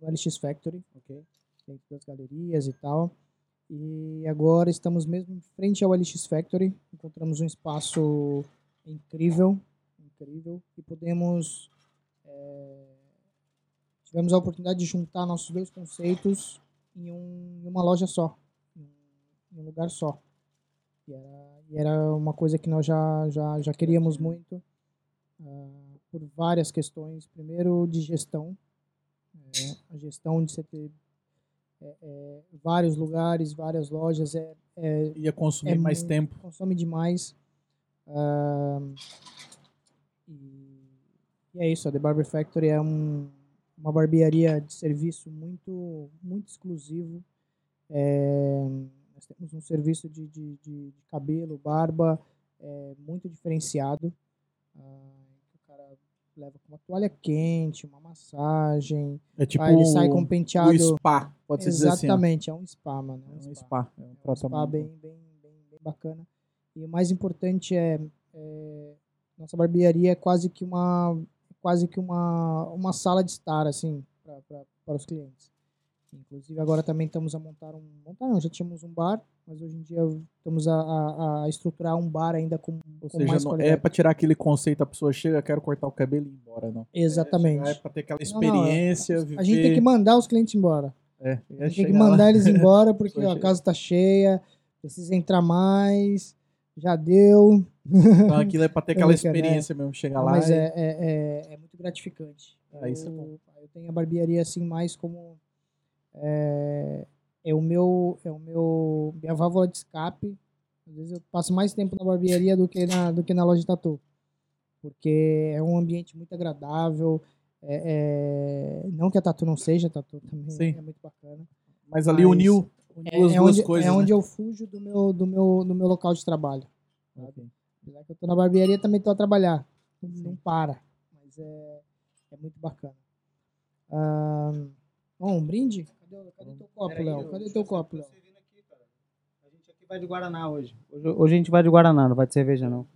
[SPEAKER 4] no LX Factory,
[SPEAKER 3] Ok.
[SPEAKER 4] dentro das galerias e tal. E agora estamos mesmo em frente ao LX Factory. Encontramos um espaço incrível, incrível, e podemos eh, tivemos a oportunidade de juntar nossos dois conceitos em, um- em uma loja só, em, um lugar só. E era, e era uma coisa que nós já, já, já queríamos muito, ah, por várias questões. Primeiro, de gestão. É, a gestão de você ter é, é, vários lugares, várias lojas, é, é,
[SPEAKER 2] Ia consumir
[SPEAKER 4] É
[SPEAKER 2] mais
[SPEAKER 4] muito-
[SPEAKER 2] tempo.
[SPEAKER 4] consome demais. Ah, e, e é isso, a The Barber Factory é um, uma barbearia de serviço muito, muito exclusivo. É, nós temos um serviço de, de, de, de cabelo, barba, é, muito diferenciado. Ah, o cara leva com uma toalha quente, uma massagem,
[SPEAKER 2] É tipo
[SPEAKER 4] ah, ele sai com um penteado.
[SPEAKER 2] spa, pode-se dizer assim.
[SPEAKER 4] Exatamente, é um spa, mano.
[SPEAKER 2] É
[SPEAKER 4] É
[SPEAKER 2] um spa. É um
[SPEAKER 4] é um spa bem, bem, bem, bem bacana. E o mais importante é, é, nossa barbearia é quase que uma quase que uma, uma sala de estar assim para os clientes. Inclusive agora também estamos a montar um montar não, já tínhamos um bar, mas hoje em dia estamos a, a, a estruturar um bar ainda com,
[SPEAKER 2] Ou
[SPEAKER 4] com
[SPEAKER 2] seja,
[SPEAKER 4] mais
[SPEAKER 2] não, é pra tirar aquele conceito, a pessoa chega, quero cortar o cabelo e ir embora, não.
[SPEAKER 4] Exatamente.
[SPEAKER 2] É, pra ter aquela
[SPEAKER 4] Não, não,
[SPEAKER 2] experiência, viver...
[SPEAKER 4] a gente tem que mandar os clientes embora.
[SPEAKER 2] É,
[SPEAKER 4] A
[SPEAKER 2] é
[SPEAKER 4] gente tem que
[SPEAKER 2] chegar lá.
[SPEAKER 4] mandar eles embora porque ó, a casa tá cheia, precisa entrar mais, já deu.
[SPEAKER 2] Então aquilo é pra ter aquela
[SPEAKER 4] Brincadeira,
[SPEAKER 2] experiência mesmo, chegar
[SPEAKER 4] Não,
[SPEAKER 2] lá
[SPEAKER 4] mas
[SPEAKER 2] e...
[SPEAKER 4] é, é, é, é muito gratificante.
[SPEAKER 2] Ah, isso é
[SPEAKER 4] eu, eu tenho a barbearia assim mais como é, é o meu é o meu minha válvula de escape. Às vezes eu passo mais tempo na barbearia do que na do que na loja de tatu, porque é um ambiente muito agradável. é- é- não que a tatu não seja, a tatu também
[SPEAKER 2] Sim.
[SPEAKER 4] é muito bacana.
[SPEAKER 2] Mas ali
[SPEAKER 4] mas
[SPEAKER 2] uniu
[SPEAKER 4] É,
[SPEAKER 2] as
[SPEAKER 4] é
[SPEAKER 2] duas
[SPEAKER 4] onde,
[SPEAKER 2] coisas,
[SPEAKER 4] é
[SPEAKER 2] né?
[SPEAKER 4] onde eu fujo do meu do meu do meu local de trabalho. Apesar que eu tô na barbearia, também tô a trabalhar. Não, não para. Mas é, é muito bacana. Ahn, bom, um brinde? Cadê, o- cadê teu copo, Léo? Cadê teu
[SPEAKER 3] eu
[SPEAKER 4] copo, Léo?
[SPEAKER 3] A gente aqui vai de Guaraná hoje. Hoje, hoje a gente vai de Guaraná, não vai de cerveja, não.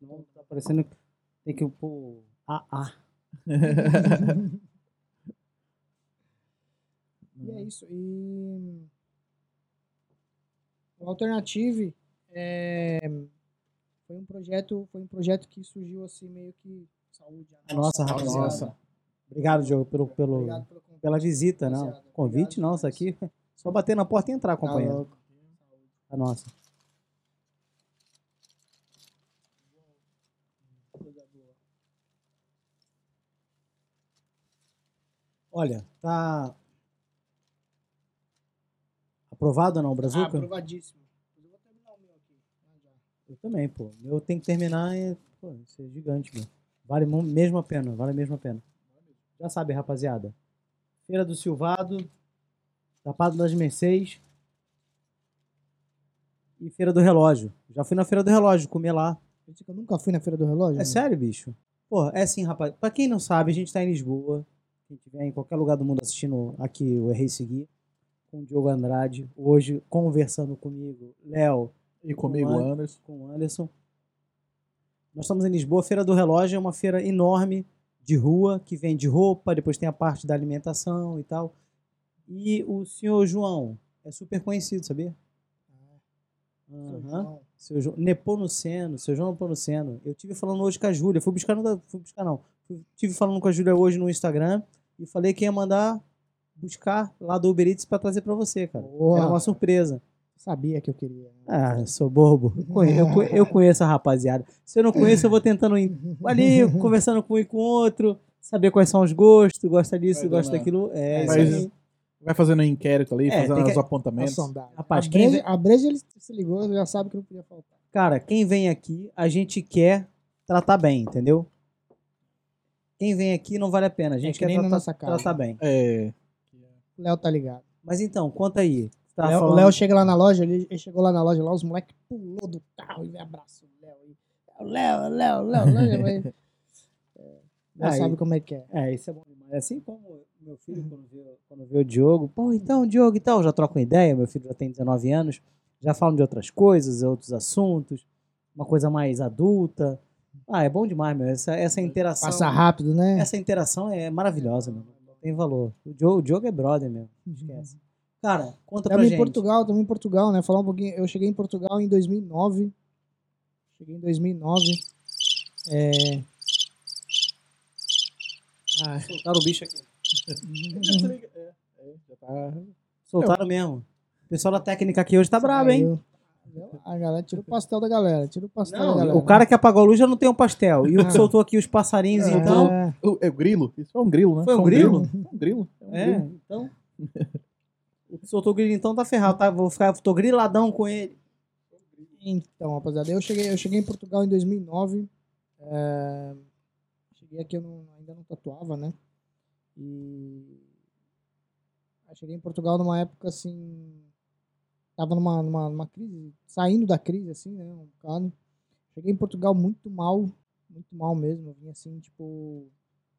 [SPEAKER 3] Não tá parecendo que tem que pôr AA.
[SPEAKER 4] E é isso. E o Alternative é, foi um projeto, foi um projeto que surgiu assim meio que saúde. a
[SPEAKER 3] Nossa,
[SPEAKER 4] rapaziada.
[SPEAKER 3] Nossa. Obrigado, Diogo, pelo, pelo,
[SPEAKER 4] Obrigado pelo
[SPEAKER 3] pela visita, não. Convite,
[SPEAKER 4] Obrigado demais.
[SPEAKER 3] aqui. Só bater na porta e entrar,
[SPEAKER 4] Tá
[SPEAKER 3] companheiro.
[SPEAKER 4] louco.
[SPEAKER 3] A nossa. Olha, tá aprovado ou não,
[SPEAKER 4] Ah,
[SPEAKER 3] Brazuca?
[SPEAKER 4] aprovadíssimo. Eu vou terminar o meu aqui. Ah, já.
[SPEAKER 3] Eu também, pô. Eu tenho que terminar e, pô, isso é gigante, meu. Vale mo- mesmo a pena, vale mesmo a pena. Já sabe, rapaziada. Feira do Silvado, Tapado das Mercês e Feira do Relógio. Já fui na Feira do Relógio, comer lá.
[SPEAKER 4] Eu nunca fui na Feira do Relógio.
[SPEAKER 3] É
[SPEAKER 4] mano?
[SPEAKER 3] sério, bicho? Pô, é assim, rapaz. Pra quem não sabe, a gente tá em Lisboa. Quem estiver em qualquer lugar do mundo assistindo aqui o Errei Seguir, com o Diogo Andrade, hoje conversando comigo, Léo,
[SPEAKER 2] E comigo,
[SPEAKER 3] Com
[SPEAKER 2] Anderson.
[SPEAKER 3] com o Anderson. Nós estamos em Lisboa. A Feira do Relógio é uma feira enorme de rua, que vende roupa, depois tem a parte da alimentação e tal. E o senhor João é super conhecido, sabia?
[SPEAKER 4] João.
[SPEAKER 3] Seu João, Nepomuceno, seu João Nepomuceno. Eu tive falando hoje com a Júlia, fui buscar, da- fui buscar não, tive falando com a Júlia hoje no Instagram e falei que ia mandar buscar lá do Uber Eats pra trazer pra você, cara.
[SPEAKER 4] Boa.
[SPEAKER 3] Era uma surpresa.
[SPEAKER 4] Sabia que eu queria.
[SPEAKER 3] Ah, eu sou bobo. Eu Eu, conhe- eu conheço a rapaziada. Se eu não conheço, eu vou tentando ir ali, conversando com um e com o outro, saber quais são os gostos, gosta disso,
[SPEAKER 2] Vai
[SPEAKER 3] gosta
[SPEAKER 2] dando-
[SPEAKER 3] daquilo. É, isso
[SPEAKER 2] Mas-
[SPEAKER 3] aí.
[SPEAKER 2] Vai fazendo um inquérito ali,
[SPEAKER 3] É,
[SPEAKER 2] fazendo
[SPEAKER 3] que-
[SPEAKER 2] os apontamentos.
[SPEAKER 3] Rapaz,
[SPEAKER 4] a,
[SPEAKER 3] quem
[SPEAKER 4] breja,
[SPEAKER 3] vem-
[SPEAKER 4] a breja ele se ligou, já sabe que não podia faltar.
[SPEAKER 3] Cara, quem vem aqui, a gente quer tratar bem, entendeu? Quem vem aqui não vale a pena. A gente
[SPEAKER 4] que
[SPEAKER 3] quer tratar, tratar bem.
[SPEAKER 2] É,
[SPEAKER 4] O Léo tá ligado.
[SPEAKER 3] Mas então, conta aí. Tava
[SPEAKER 4] Léo-
[SPEAKER 3] falando-
[SPEAKER 4] O Léo chega lá na loja, ele, ele chegou lá na loja, lá os moleques pulou do carro e veio abraço o Léo. E, "É o Léo, é o Léo, é o Léo, o Léo. vai- É. Já
[SPEAKER 3] Ah,
[SPEAKER 4] sabe como é que é.
[SPEAKER 3] É, isso é bom demais. Assim como meu filho, quando vê, quando vê o Diogo, pô, então, Diogo e tal, já troca uma ideia, meu filho já tem 19 anos, já falam de outras coisas, outros assuntos, uma coisa mais adulta. Ah, é bom demais, meu. Essa, essa interação.
[SPEAKER 4] Passa rápido, né?
[SPEAKER 3] Essa interação é maravilhosa, meu. Tem valor. O Diogo, o Diogo é brother, meu. Esquece. Cara, conta pra
[SPEAKER 4] Estamos em
[SPEAKER 3] gente.
[SPEAKER 4] Portugal, estamos em Portugal, né? Falar um pouquinho. Eu cheguei em Portugal em 2009. Cheguei em 2009. É,
[SPEAKER 2] Ah,
[SPEAKER 3] Soltaram o bicho aqui.
[SPEAKER 2] é, é, tá.
[SPEAKER 3] Soltaram mesmo. O pessoal da técnica aqui hoje tá brabo, hein?
[SPEAKER 4] A galera tira o pastel da galera. Tira o pastel da
[SPEAKER 3] Não,
[SPEAKER 4] galera.
[SPEAKER 3] o cara que apagou a luz já não tem um pastel. E o que
[SPEAKER 4] Ah.
[SPEAKER 3] soltou aqui os passarinhos,
[SPEAKER 4] É,
[SPEAKER 3] então.
[SPEAKER 2] O- É o grilo? Isso foi um grilo, né?
[SPEAKER 3] Foi um
[SPEAKER 2] um
[SPEAKER 3] grilo?
[SPEAKER 2] Um grilo. É um
[SPEAKER 3] É,
[SPEAKER 2] grilo.
[SPEAKER 3] então. O que soltou o grilo então tá ferrado, tá? Vou ficar, tô griladão com ele.
[SPEAKER 4] Então, rapaziada, eu cheguei, eu cheguei em Portugal em 2009. é, cheguei aqui, eu não- ainda não tatuava, né? E. eu cheguei em Portugal numa época assim. Tava numa, numa, numa crise, saindo da crise, assim, né? Um bocado. Cheguei em Portugal muito mal, muito mal mesmo. Eu vim assim, tipo.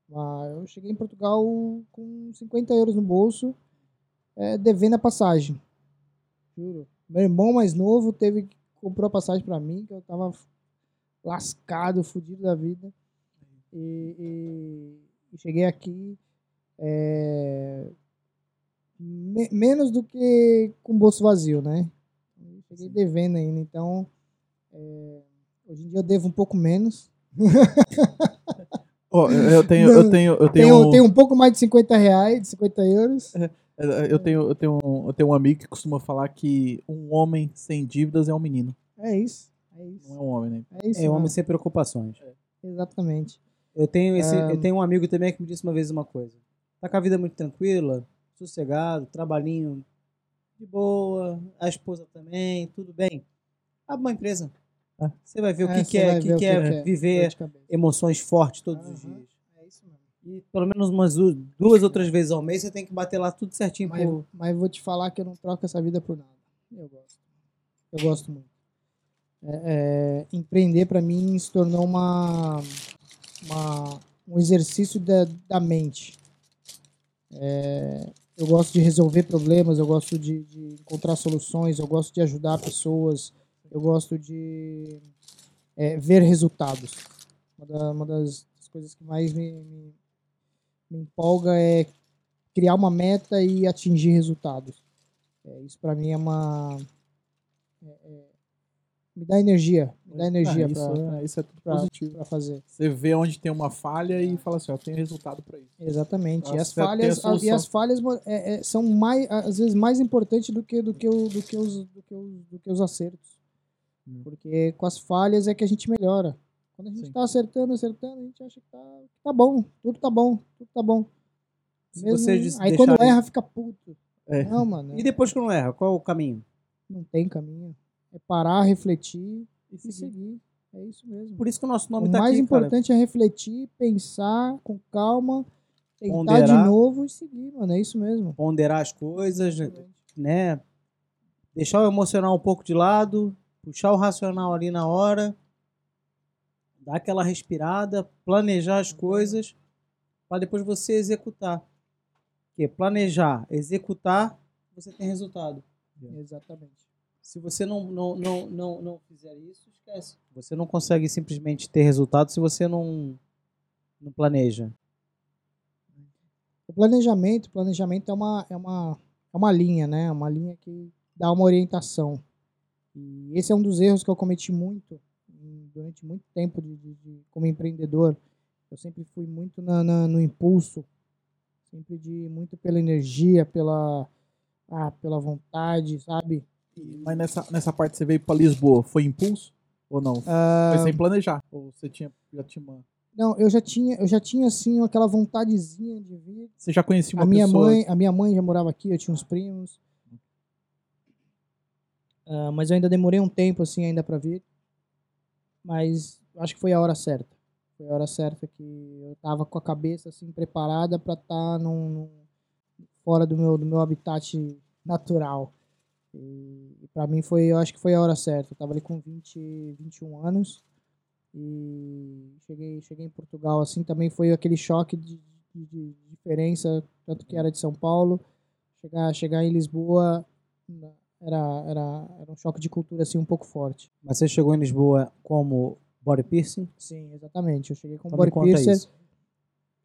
[SPEAKER 4] uma- eu cheguei em Portugal com 50 euros no bolso, é, devendo a passagem. Juro. Meu irmão mais novo teve comprou a passagem pra mim, que eu tava lascado, fudido da vida. E, e- e cheguei aqui é, me- menos do que com o bolso vazio, né? Eu Cheguei devendo ainda, então é, hoje em dia eu devo um pouco menos.
[SPEAKER 2] Ó, eu tenho,
[SPEAKER 4] Não,
[SPEAKER 2] eu tenho, eu tenho,
[SPEAKER 4] Tenho, tenho um pouco mais de 50 reais, de 50 euros.
[SPEAKER 2] eu tenho, eu tenho, um, eu tenho um amigo que costuma falar que um homem sem dívidas é um menino.
[SPEAKER 4] É isso. É isso.
[SPEAKER 2] Não é um homem, né?
[SPEAKER 4] É isso.
[SPEAKER 3] É um homem sem preocupações.
[SPEAKER 4] Exatamente.
[SPEAKER 3] Eu tenho, esse, eu tenho um amigo também que me disse uma vez uma coisa. Tá com a vida muito tranquila, sossegado, trabalhinho de boa, a esposa também, tudo bem. Abre uma empresa.
[SPEAKER 2] Ah.
[SPEAKER 3] Você vai ver o
[SPEAKER 4] É,
[SPEAKER 3] que,
[SPEAKER 4] você
[SPEAKER 3] que é, que que é
[SPEAKER 4] é.
[SPEAKER 3] Viver emoções fortes todos os
[SPEAKER 4] Aham.
[SPEAKER 3] dias.
[SPEAKER 4] É isso mesmo.
[SPEAKER 3] E pelo menos umas du- duas ou três vezes ao mês você tem que bater lá tudo certinho.
[SPEAKER 4] Mas, mas vou te falar que eu não troco essa vida por nada. Eu gosto. Eu gosto muito. É, é, empreender para mim se tornou uma, uma- um exercício da, da mente. É, eu gosto de resolver problemas, eu gosto de, de encontrar soluções, eu gosto de ajudar pessoas, eu gosto de é, ver resultados. Uma, da- uma das coisas que mais me, me, me empolga é criar uma meta e atingir resultados. É, isso para mim é uma é- é- me dá energia, me dá energia
[SPEAKER 2] Ah, isso,
[SPEAKER 4] para
[SPEAKER 2] é, isso é tudo positivo.
[SPEAKER 4] fazer.
[SPEAKER 2] Você vê onde tem uma falha e fala assim, ó, tem resultado pra isso.
[SPEAKER 4] Exatamente. E
[SPEAKER 2] Pra
[SPEAKER 4] as falhas, a- e as falhas é- é, são mais, às vezes mais importantes do que do que, o, do que os do que os, do que os acertos.
[SPEAKER 2] Hum.
[SPEAKER 4] Porque com as falhas é que a gente melhora. Quando a gente
[SPEAKER 2] Sim.
[SPEAKER 4] tá acertando, acertando, a gente acha que tá, tá bom, tudo tá bom, tudo tá bom. Mesmo- aí quando erra, fica puto.
[SPEAKER 2] É.
[SPEAKER 4] Não, mano.
[SPEAKER 3] E depois que não erra, qual o caminho?
[SPEAKER 4] Não tem caminho. É parar, refletir
[SPEAKER 3] E
[SPEAKER 4] e
[SPEAKER 3] seguir.
[SPEAKER 4] seguir. É isso mesmo.
[SPEAKER 3] Por isso que o nosso nome
[SPEAKER 4] o
[SPEAKER 3] tá
[SPEAKER 4] mais
[SPEAKER 3] aqui, cara.
[SPEAKER 4] importante é refletir, pensar com calma, tentar
[SPEAKER 3] Ponderar.
[SPEAKER 4] de novo e seguir, mano. É isso mesmo.
[SPEAKER 3] Ponderar as coisas, né? Deixar o emocional um pouco de lado, puxar o racional ali na hora, dar aquela respirada, planejar as coisas, para depois você executar. Porque planejar, executar, você tem resultado.
[SPEAKER 4] Exatamente.
[SPEAKER 3] Se você não, não, não, não, não fizer isso, esquece. Você não consegue simplesmente ter resultado se você não, não planeja.
[SPEAKER 4] O planejamento, planejamento é uma, é uma, é uma linha, né? É Uma linha que dá uma orientação. E esse é um dos erros que eu cometi muito durante muito tempo de, de- de- como empreendedor. Eu sempre fui muito na, na- no impulso, sempre de muito pela energia, pela, ah, pela vontade, sabe?
[SPEAKER 2] Mas nessa, nessa parte você veio pra Lisboa, foi impulso? Ou não?
[SPEAKER 4] Ah,
[SPEAKER 2] Foi sem planejar? Ou você tinha, já tinha uma...
[SPEAKER 4] não, eu já tinha, eu já tinha assim aquela vontadezinha de vir.
[SPEAKER 2] Você já conhecia uma
[SPEAKER 4] a minha
[SPEAKER 2] pessoa...
[SPEAKER 4] mãe, a minha mãe já morava aqui, eu tinha uns primos. Ah, mas eu ainda demorei um tempo assim ainda para vir. Mas acho que foi a hora certa. Foi a hora certa que eu tava com a cabeça assim preparada para estar num, num- fora do meu do meu habitat natural. E, para mim foi, eu acho que foi a hora certa. Eu tava ali com 20, 21 anos E cheguei, cheguei em Portugal, assim, também foi aquele choque de, de- de diferença, tanto que era de São Paulo. Chegar, chegar em Lisboa era, era, era um choque de cultura, assim, um pouco forte.
[SPEAKER 3] Mas você chegou em Lisboa como body piercing?
[SPEAKER 4] Sim, exatamente. Eu cheguei com
[SPEAKER 3] Então
[SPEAKER 4] body
[SPEAKER 3] isso.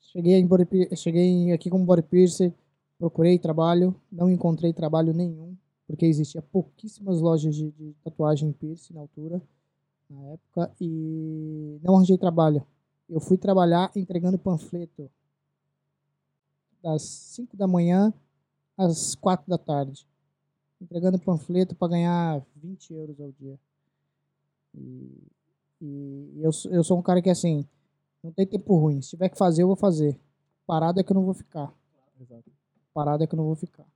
[SPEAKER 4] Cheguei, em body, cheguei aqui como body piercer, procurei trabalho, não encontrei trabalho nenhum, porque existia pouquíssimas lojas de, de tatuagem piercing na altura, na época, e não arranjei trabalho. Eu fui trabalhar entregando panfleto das 5 da manhã às 4 da tarde. Entregando panfleto para ganhar 20 euros ao dia. E, e eu, sou- eu sou um cara que, assim, não tem tempo ruim. Se tiver que fazer, eu vou fazer. Parado é que eu não vou ficar. Parado é que eu não vou ficar.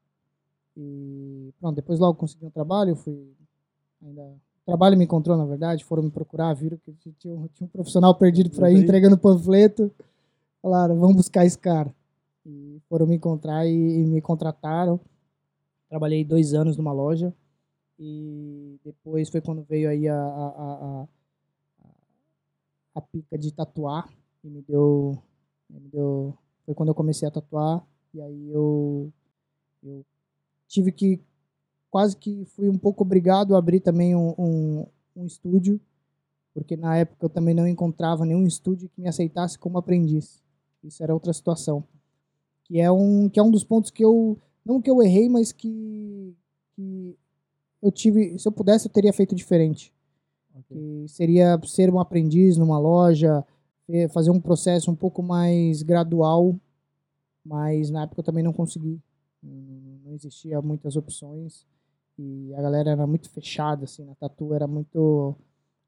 [SPEAKER 4] E pronto, depois logo consegui um trabalho, fui ainda o trabalho me encontrou, na verdade, foram me procurar, viram que tinha um, tinha um profissional perdido por aí entregando panfleto. Falaram, vamos buscar esse cara. E foram me encontrar e, e me contrataram. Trabalhei dois anos numa loja. E depois foi quando veio aí a, a, a, a, a pica de tatuar. E me deu, me deu. Foi quando eu comecei a tatuar. E aí eu, eu tive que. Quase que fui um pouco obrigado a abrir também um, um, um estúdio. Porque na época eu também não encontrava nenhum estúdio que me aceitasse como aprendiz. Isso era outra situação. Que é um, que é um dos pontos que eu. Não que eu errei, mas que, que eu tive. Se eu pudesse, eu teria feito diferente. Que seria ser um aprendiz numa loja, eh, fazer um processo um pouco mais gradual, mas na época eu também não consegui. Existia muitas opções e a galera era muito fechada, assim, na tatu era muito...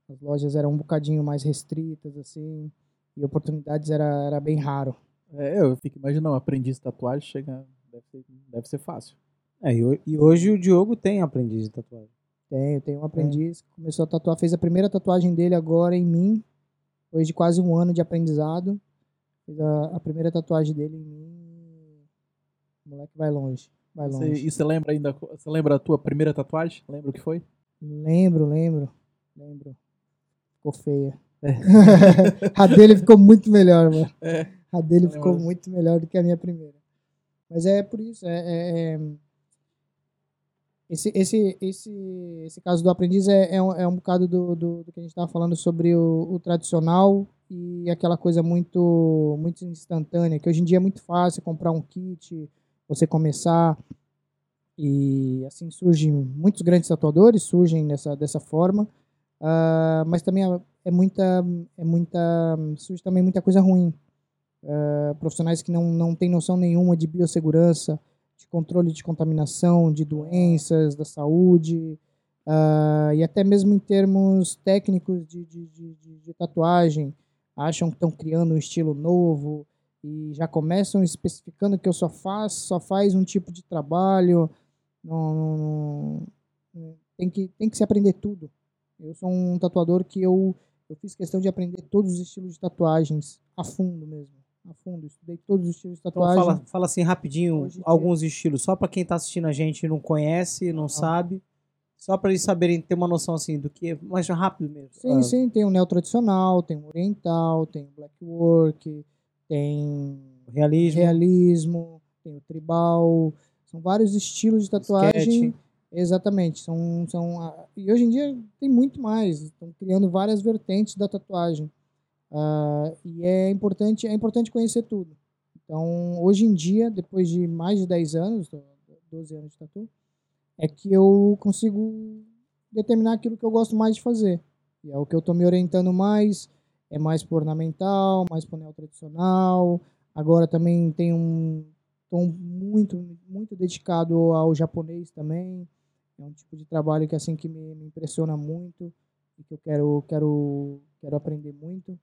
[SPEAKER 4] As lojas eram um bocadinho mais restritas, assim, e oportunidades era, era bem raro.
[SPEAKER 2] É, eu fico imaginando, um aprendiz de tatuagem chega. Deve ser, deve ser fácil.
[SPEAKER 3] É, e, e hoje o Diogo tem aprendiz de tatuagem.
[SPEAKER 4] Tenho, tenho um aprendiz que começou a tatuar, fez a primeira tatuagem dele agora em mim, depois de quase um ano de aprendizado. Fez a, a primeira tatuagem dele em mim. O moleque vai longe. Vai longe.
[SPEAKER 2] e você lembra ainda? Você lembra a tua primeira tatuagem? Lembra o que foi?
[SPEAKER 4] Lembro, lembro. Lembro. Ficou feia. a dele ficou muito melhor, mano.
[SPEAKER 2] É.
[SPEAKER 4] A dele ficou muito melhor do que a minha primeira. Mas é por isso. É, é- é- Esse, esse, esse, esse caso do aprendiz é, é, um, é um bocado do, do, do que a gente estava falando sobre o, o tradicional e aquela coisa muito, muito instantânea, que hoje em dia é muito fácil comprar um kit, você começar. E assim surgem muitos grandes tatuadores, surgem dessa, dessa forma. Ah, mas também é- é muita, é muita, surge também muita coisa ruim. Ah, profissionais que não, não têm noção nenhuma de biossegurança, de controle de contaminação, de doenças, da saúde, ah, e até mesmo em termos técnicos de, de, de- de tatuagem, acham que estão criando um estilo novo e já começam especificando que eu só faço, só faz um tipo de trabalho. Não, não- tem, que, tem que se aprender tudo. Eu sou um tatuador que eu, eu fiz questão de aprender todos os estilos de tatuagens a fundo mesmo. A fundo. Estudei todos os estilos de
[SPEAKER 3] Então
[SPEAKER 4] tatuagem.
[SPEAKER 3] fala, fala assim rapidinho
[SPEAKER 4] Hoje em dia-
[SPEAKER 3] alguns estilos, só pra quem tá assistindo a gente e não conhece, não sabe. Só pra eles saberem ter uma noção assim do que é mais rápido mesmo.
[SPEAKER 4] Sim,
[SPEAKER 3] Ah,
[SPEAKER 4] sim, tem o neo tradicional, tem o oriental, tem o black work, tem
[SPEAKER 3] Realismo.
[SPEAKER 4] realismo, tem o tribal, são vários estilos de tatuagem.
[SPEAKER 3] Sketch.
[SPEAKER 4] Exatamente, são, são ah, e hoje em dia tem muito mais, estão criando várias vertentes da tatuagem. Ah, e é importante, é importante conhecer tudo. Então, hoje em dia, depois de mais de 10 anos, 12 anos de tatu, é que eu consigo determinar aquilo que eu gosto mais de fazer. E é o que eu estou me orientando mais, é mais por ornamental, mais por neo tradicional. Agora também tem um tom muito muito dedicado ao japonês também. É um tipo de trabalho que assim que me, me impressiona muito e que eu quero quero quero aprender muito.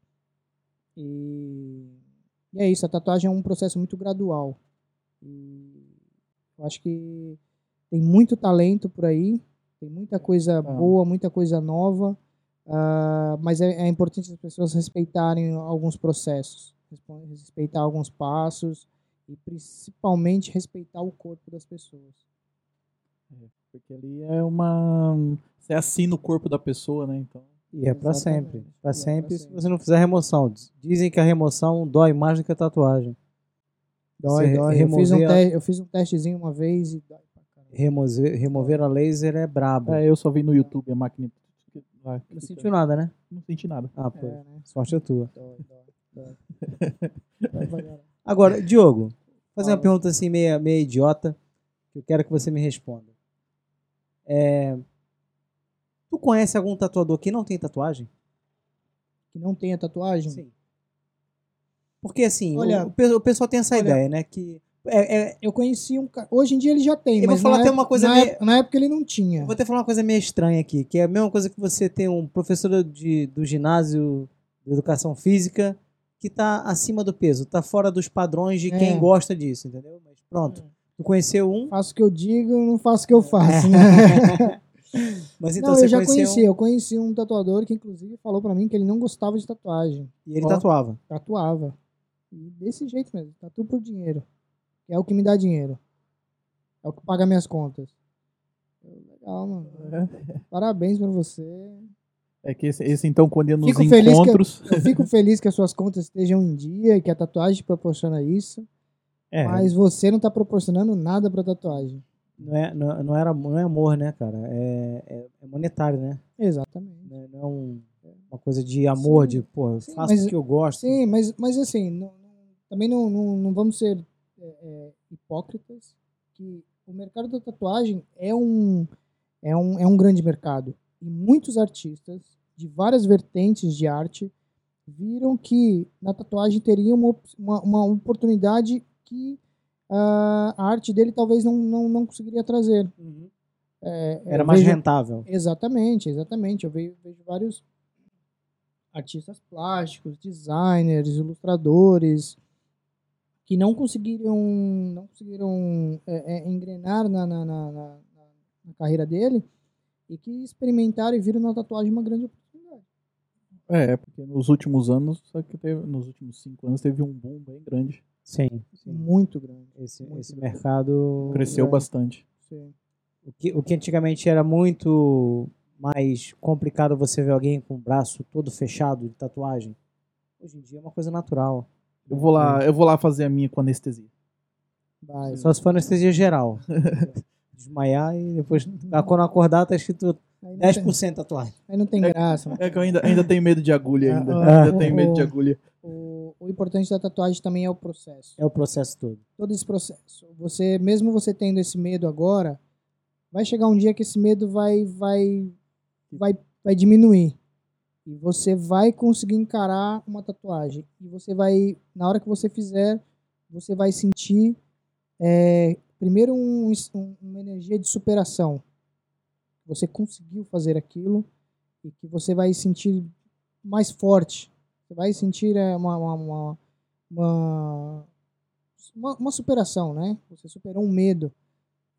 [SPEAKER 4] E, e é isso, a tatuagem é um processo muito gradual. E eu acho que tem muito talento por aí, tem muita coisa boa, muita coisa nova, ah, mas é, é importante as pessoas respeitarem alguns processos, respeitar alguns passos e principalmente respeitar o corpo das pessoas.
[SPEAKER 2] Porque ali é uma. Você assina o corpo da pessoa, né? Então.
[SPEAKER 3] E é pra
[SPEAKER 4] Exatamente.
[SPEAKER 3] sempre. Pra
[SPEAKER 4] é
[SPEAKER 3] sempre, se você não fizer remoção. Dizem que a remoção dói mais do que a tatuagem.
[SPEAKER 4] Dói,
[SPEAKER 3] Você
[SPEAKER 4] dói. Eu fiz, um
[SPEAKER 3] a-
[SPEAKER 4] eu fiz um testezinho uma vez e dói.
[SPEAKER 3] Remover, remover a laser é brabo.
[SPEAKER 2] É, eu só vi no YouTube a máquina. Vai,
[SPEAKER 3] Não sentiu nada, né?
[SPEAKER 2] Não senti nada.
[SPEAKER 3] Ah, pô.
[SPEAKER 4] É, né?
[SPEAKER 3] Sorte é tua.
[SPEAKER 4] Dói, dói.
[SPEAKER 3] Agora, Diogo, vou fazer uma pergunta assim meio, meio idiota, que eu quero que você me responda. É, Tu conhece algum tatuador que não tem tatuagem?
[SPEAKER 4] Que não tenha tatuagem?
[SPEAKER 3] Sim. Porque assim, o-
[SPEAKER 4] Olha-
[SPEAKER 3] o, o pessoal tem essa
[SPEAKER 4] olha-
[SPEAKER 3] ideia, né? Que é, é-
[SPEAKER 4] Eu conheci um cara. Hoje em dia ele já tem,
[SPEAKER 3] Eu vou
[SPEAKER 4] mas
[SPEAKER 3] falar
[SPEAKER 4] na
[SPEAKER 3] até
[SPEAKER 4] época-
[SPEAKER 3] uma coisa
[SPEAKER 4] na,
[SPEAKER 3] meio-
[SPEAKER 4] na época ele não tinha.
[SPEAKER 3] Eu vou até falar uma coisa meio estranha aqui, que é a mesma coisa que você ter um professor de, do ginásio de educação física que tá acima do peso, tá fora dos padrões de quem
[SPEAKER 4] É.
[SPEAKER 3] gosta disso, entendeu? Mas pronto, tu conheceu um,
[SPEAKER 4] Faço o que eu digo, não faço o que eu faço, né?
[SPEAKER 3] mas então
[SPEAKER 4] não,
[SPEAKER 3] você
[SPEAKER 4] eu já conheci.
[SPEAKER 3] um,
[SPEAKER 4] Eu conheci um tatuador que, inclusive, falou pra mim que ele não gostava de tatuagem.
[SPEAKER 3] e ele
[SPEAKER 4] Ó.
[SPEAKER 3] tatuava.
[SPEAKER 4] Tatuava. E desse jeito mesmo. Tatu por dinheiro. Que é o que me dá dinheiro. É o que paga minhas contas. Legal, mano. Parabéns pra você.
[SPEAKER 2] É que esse, esse, então, quando ia nos
[SPEAKER 4] Fico que eu-
[SPEAKER 2] encontros.
[SPEAKER 4] Eu fico feliz que as suas contas estejam em dia e que a tatuagem proporciona isso.
[SPEAKER 3] É,
[SPEAKER 4] Mas você não tá proporcionando nada pra tatuagem.
[SPEAKER 3] não, é, não, não era, não é amor, né, cara? É, é, é monetário, né?
[SPEAKER 4] Exatamente.
[SPEAKER 3] Não é- não é um- uma coisa de amor,
[SPEAKER 4] Sim.
[SPEAKER 3] de, pô, faço
[SPEAKER 4] mas-
[SPEAKER 3] porque eu gosto.
[SPEAKER 4] Sim, mas, mas assim, não- também não, não, não vamos ser é, é, hipócritas, que o mercado da tatuagem é um, é, um, é um grande mercado. E muitos artistas de várias vertentes de arte viram que na tatuagem teria uma, uma, uma oportunidade que ah, a arte dele talvez não, não, não conseguiria trazer.
[SPEAKER 3] Uhum.
[SPEAKER 4] É,
[SPEAKER 3] Era
[SPEAKER 4] eu
[SPEAKER 3] mais
[SPEAKER 4] vejo-
[SPEAKER 3] rentável.
[SPEAKER 4] Exatamente, exatamente. Eu vejo, vejo vários artistas plásticos, designers, ilustradores que não conseguiram, não conseguiram é, é, engrenar na, na, na, na- na carreira dele e que experimentaram e viram na tatuagem uma grande oportunidade.
[SPEAKER 2] É, porque nos últimos anos, só que teve, nos últimos cinco anos teve um boom bem grande.
[SPEAKER 3] Sim, sim.
[SPEAKER 4] Muito grande.
[SPEAKER 3] Esse,
[SPEAKER 4] Muito
[SPEAKER 3] esse
[SPEAKER 4] grande.
[SPEAKER 3] mercado
[SPEAKER 2] Cresceu
[SPEAKER 4] é.
[SPEAKER 2] bastante.
[SPEAKER 4] Sim.
[SPEAKER 3] O que, o que antigamente era muito mais complicado você ver alguém com o braço todo fechado de tatuagem, hoje em dia é uma coisa natural.
[SPEAKER 2] Eu vou lá, eu vou lá fazer a minha com anestesia.
[SPEAKER 4] Vai.
[SPEAKER 3] Só se for anestesia geral. Desmaiar e depois, quando acordar, tá escrito
[SPEAKER 4] Aí não, tem,
[SPEAKER 3] 10% tatuagem.
[SPEAKER 4] aí não tem graça.
[SPEAKER 2] É que eu ainda, ainda tenho medo de agulha ainda.
[SPEAKER 4] Ah,
[SPEAKER 2] ainda
[SPEAKER 4] ah,
[SPEAKER 2] tenho
[SPEAKER 4] o-
[SPEAKER 2] medo de agulha.
[SPEAKER 4] O, o importante da tatuagem também é o processo.
[SPEAKER 3] É o processo todo.
[SPEAKER 4] todo esse processo. Você, mesmo você tendo esse medo agora, vai chegar um dia que esse medo vai vai vai vai diminuir. E você vai conseguir encarar uma tatuagem. E você vai, na hora que você fizer, você vai sentir é, primeiro um, um- uma energia de superação. Você conseguiu fazer aquilo e que você vai sentir mais forte. Você vai sentir é, uma, uma, uma, uma uma, superação, né? Você superou um medo.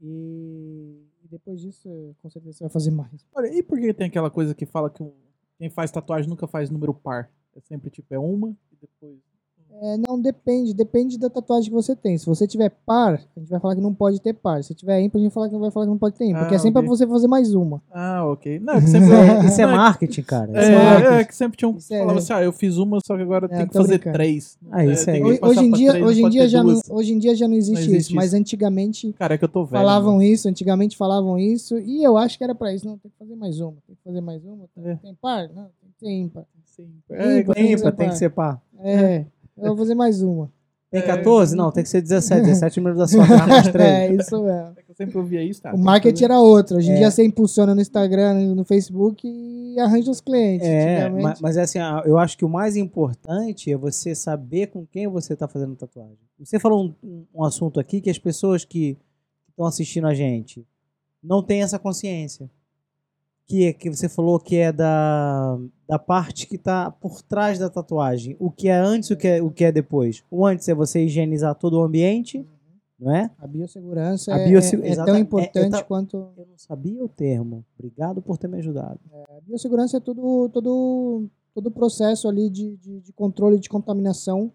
[SPEAKER 4] E, e depois disso, com certeza você vai fazer mais.
[SPEAKER 2] Olha, e por que tem aquela coisa que fala que um- quem faz tatuagem nunca faz número par? É sempre tipo, é uma e depois.
[SPEAKER 4] É, não, depende. Depende da tatuagem que você tem. Se você tiver par, a gente vai falar que não pode ter par. Se tiver ímpar, a gente vai falar que não vai falar que não pode ter ímpar. Porque
[SPEAKER 2] Ah,
[SPEAKER 4] é sempre pra você fazer mais uma.
[SPEAKER 2] Ah, ok. Não, é que sempre.
[SPEAKER 3] Isso é
[SPEAKER 2] não,
[SPEAKER 3] marketing, cara. Isso
[SPEAKER 2] É,
[SPEAKER 3] é
[SPEAKER 2] é,
[SPEAKER 3] marketing.
[SPEAKER 2] que sempre tinha um que
[SPEAKER 4] Isso é-
[SPEAKER 2] falava assim, ah, eu fiz uma, só que agora
[SPEAKER 4] É,
[SPEAKER 2] tem que fazer
[SPEAKER 4] brincando.
[SPEAKER 2] três.
[SPEAKER 3] Ah, isso
[SPEAKER 2] É, tem
[SPEAKER 4] Hoje, em dia,
[SPEAKER 2] três, não
[SPEAKER 4] hoje, em dia já não, hoje em dia já não existe,
[SPEAKER 2] existe
[SPEAKER 4] isso. Mas
[SPEAKER 2] isso.
[SPEAKER 4] antigamente
[SPEAKER 2] Cara, é que eu tô velho.
[SPEAKER 4] falavam
[SPEAKER 2] mano.
[SPEAKER 4] isso. Antigamente falavam isso. E eu acho que era pra isso. Não, tem que fazer mais uma. Tem que fazer mais uma. Tem,
[SPEAKER 2] É.
[SPEAKER 4] tem par? Não, tem que ter ímpar.
[SPEAKER 2] Sim.
[SPEAKER 4] É,
[SPEAKER 2] É,
[SPEAKER 4] tem
[SPEAKER 3] Tem,
[SPEAKER 4] que ser
[SPEAKER 3] tem
[SPEAKER 4] par. É, eu vou fazer mais uma.
[SPEAKER 3] Tem 14? Não, tem que ser 17. 17 número da sua cara, mais 3.
[SPEAKER 4] É, isso mesmo.
[SPEAKER 2] é que eu sempre ouvia isso, tá?
[SPEAKER 4] O marketing era outro. Hoje em
[SPEAKER 3] É.
[SPEAKER 4] dia você impulsiona no Instagram, no Facebook e arranja os clientes.
[SPEAKER 3] É,
[SPEAKER 4] Antigamente,
[SPEAKER 3] ma- mas é assim, eu acho que o mais importante é você saber com quem você está fazendo tatuagem. Você falou um, um- um assunto aqui que as pessoas que estão assistindo a gente não têm essa consciência. Que é que você falou que é da, da parte que está por trás da tatuagem. O que é antes, o que é, o que é depois. O antes é você higienizar todo o ambiente, não é?
[SPEAKER 4] a biossegurança
[SPEAKER 3] A
[SPEAKER 4] é,
[SPEAKER 3] biosegu-
[SPEAKER 4] é- é tão
[SPEAKER 3] é-
[SPEAKER 4] importante
[SPEAKER 3] eu ta-
[SPEAKER 4] quanto.
[SPEAKER 3] Eu não sabia o termo. Obrigado por ter me ajudado.
[SPEAKER 4] A biossegurança é todo, todo, todo o processo ali de, de, de controle de contaminação,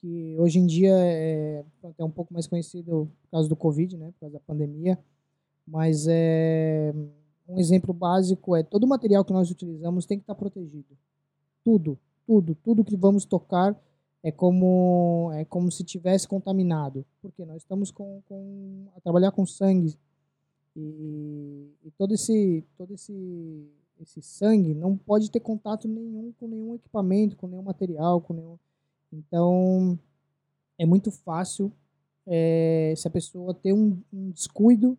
[SPEAKER 4] que hoje em dia é até um pouco mais conhecido por causa do Covid, né, por causa da pandemia. Mas é, um exemplo básico é todo material que nós utilizamos tem que estar protegido. Tudo, tudo, tudo que vamos tocar é como é como se tivesse contaminado, porque nós estamos com, com a trabalhar com sangue. E, e todo esse todo esse esse sangue não pode ter contato nenhum com nenhum equipamento, com nenhum material, com nenhum. Então é muito fácil é, se a pessoa ter um, um, descuido,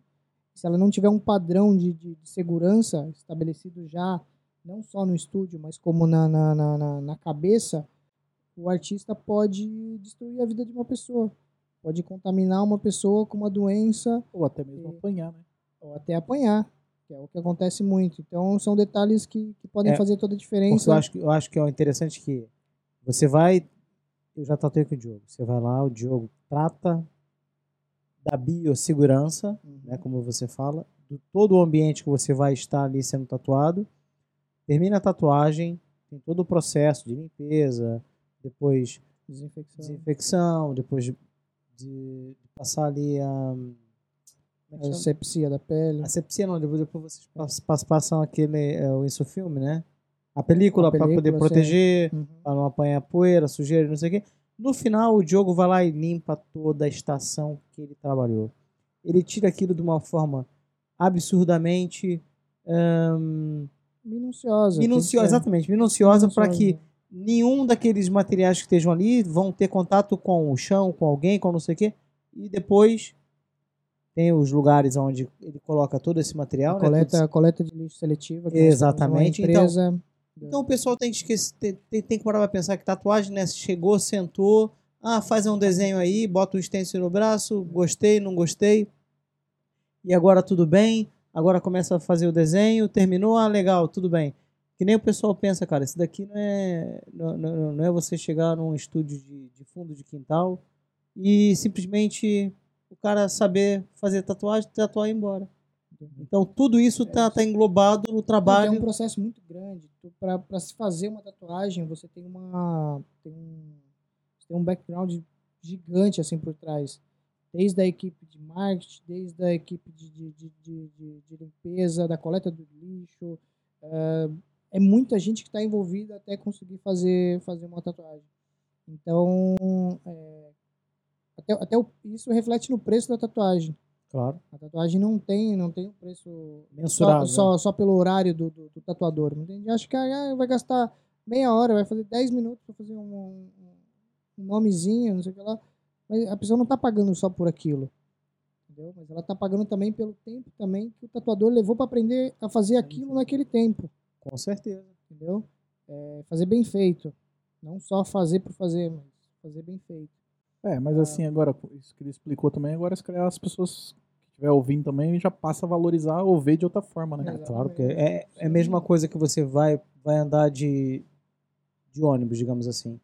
[SPEAKER 4] se ela não tiver um padrão de, de, de, segurança estabelecido já, não só no estúdio, mas como na, na, na, na cabeça, o artista pode destruir a vida de uma pessoa. Pode contaminar uma pessoa com uma doença.
[SPEAKER 2] Ou até mesmo e, apanhar, né?
[SPEAKER 4] Ou até apanhar, que é o que acontece muito. Então, são detalhes que, que podem é, fazer toda a diferença.
[SPEAKER 3] Eu acho, que, eu acho que é interessante que você vai. Eu já tratei com o Diogo. Você vai lá, o Diogo trata da biossegurança, uhum. né, como você fala, do todo o ambiente que você vai estar ali sendo tatuado. Termina a tatuagem, tem todo o processo de limpeza, depois
[SPEAKER 4] desinfecção,
[SPEAKER 3] desinfecção depois de, de, passar ali a,
[SPEAKER 4] é a asepsia da pele.
[SPEAKER 3] Asepsia não, depois, depois vocês passam aquele, é, o insofilme, né? A película, para poder proteger, uhum. para não apanhar poeira, sujeira, não sei o quê. No final, o Diogo vai lá e limpa toda a estação que ele trabalhou. Ele tira aquilo de uma forma absurdamente.
[SPEAKER 4] Minuciosa.
[SPEAKER 3] Minuciosa, exatamente. Minuciosa para que nenhum daqueles materiais que estejam ali vão ter contato com o chão, com alguém, com não sei o quê. E depois tem os lugares onde ele coloca todo esse material.
[SPEAKER 4] A né? coleta, Tudo... coleta de lixo seletiva.
[SPEAKER 3] Exatamente. Empresa... Então, então o pessoal tem que esquecer, tem, tem, que parar pra pensar que tatuagem, né? Chegou, sentou, ah, faz um desenho aí, bota um stencil no braço, gostei, não gostei. E agora tudo bem, agora começa a fazer o desenho, terminou, ah, legal, tudo bem. Que nem o pessoal pensa, cara, isso daqui não é, não, não, não é você chegar num estúdio de, de fundo de quintal e simplesmente o cara saber fazer tatuagem, tatuar e ir embora. Então tudo isso está tá englobado no trabalho.
[SPEAKER 4] É um processo muito grande. Para se fazer uma tatuagem, você tem uma tem um, tem um background gigante assim por trás. Desde a equipe de marketing, desde a equipe de, de, de, de, de limpeza, da coleta do lixo. Uh, é muita gente que está envolvida até conseguir fazer, fazer uma tatuagem. Então, é, até, até o, isso reflete no preço da tatuagem.
[SPEAKER 3] Claro.
[SPEAKER 4] A tatuagem não tem, não tem um preço
[SPEAKER 3] mensurável.
[SPEAKER 4] Só, só, só, pelo horário do, do, do tatuador. Não tem, acho que ah, vai gastar meia hora, vai fazer 10 minutos para fazer um, um, um, nomezinho, não sei o que lá. Mas a pessoa não está pagando só por aquilo. Entendeu? Mas ela está pagando também pelo tempo também que o tatuador levou para aprender a fazer aquilo naquele tempo.
[SPEAKER 3] Com certeza.
[SPEAKER 4] Entendeu? É, fazer bem feito. Não só fazer por fazer, mas fazer bem feito.
[SPEAKER 2] É, mas assim, agora, isso que ele explicou também, agora as pessoas estiver ouvindo também já passa a valorizar ou ver de outra forma, né?
[SPEAKER 3] É, claro, que é, é a mesma coisa que você vai, vai andar de, de ônibus, digamos assim.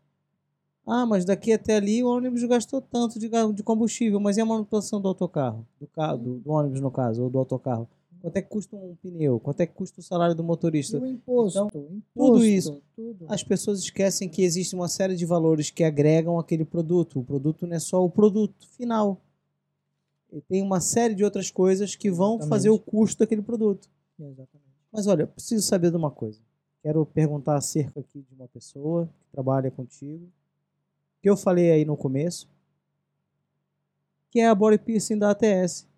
[SPEAKER 3] Ah, mas daqui até ali o ônibus gastou tanto de, de combustível, mas e a manutenção do autocarro? Do, carro, do, do ônibus, no caso, ou do autocarro? Quanto é que custa um pneu? Quanto é que custa o salário do motorista?
[SPEAKER 4] E o imposto,
[SPEAKER 3] então,
[SPEAKER 4] imposto,
[SPEAKER 3] tudo isso. Tudo. As pessoas esquecem que existe uma série de valores que agregam aquele produto. O produto não é só o produto final. E tem uma série de outras coisas que vão Exatamente. fazer o custo daquele produto.
[SPEAKER 4] Exatamente.
[SPEAKER 3] Mas olha, preciso saber de uma coisa. Quero perguntar acerca aqui de uma pessoa que trabalha contigo, que eu falei aí no começo, que é a body piercing da ATS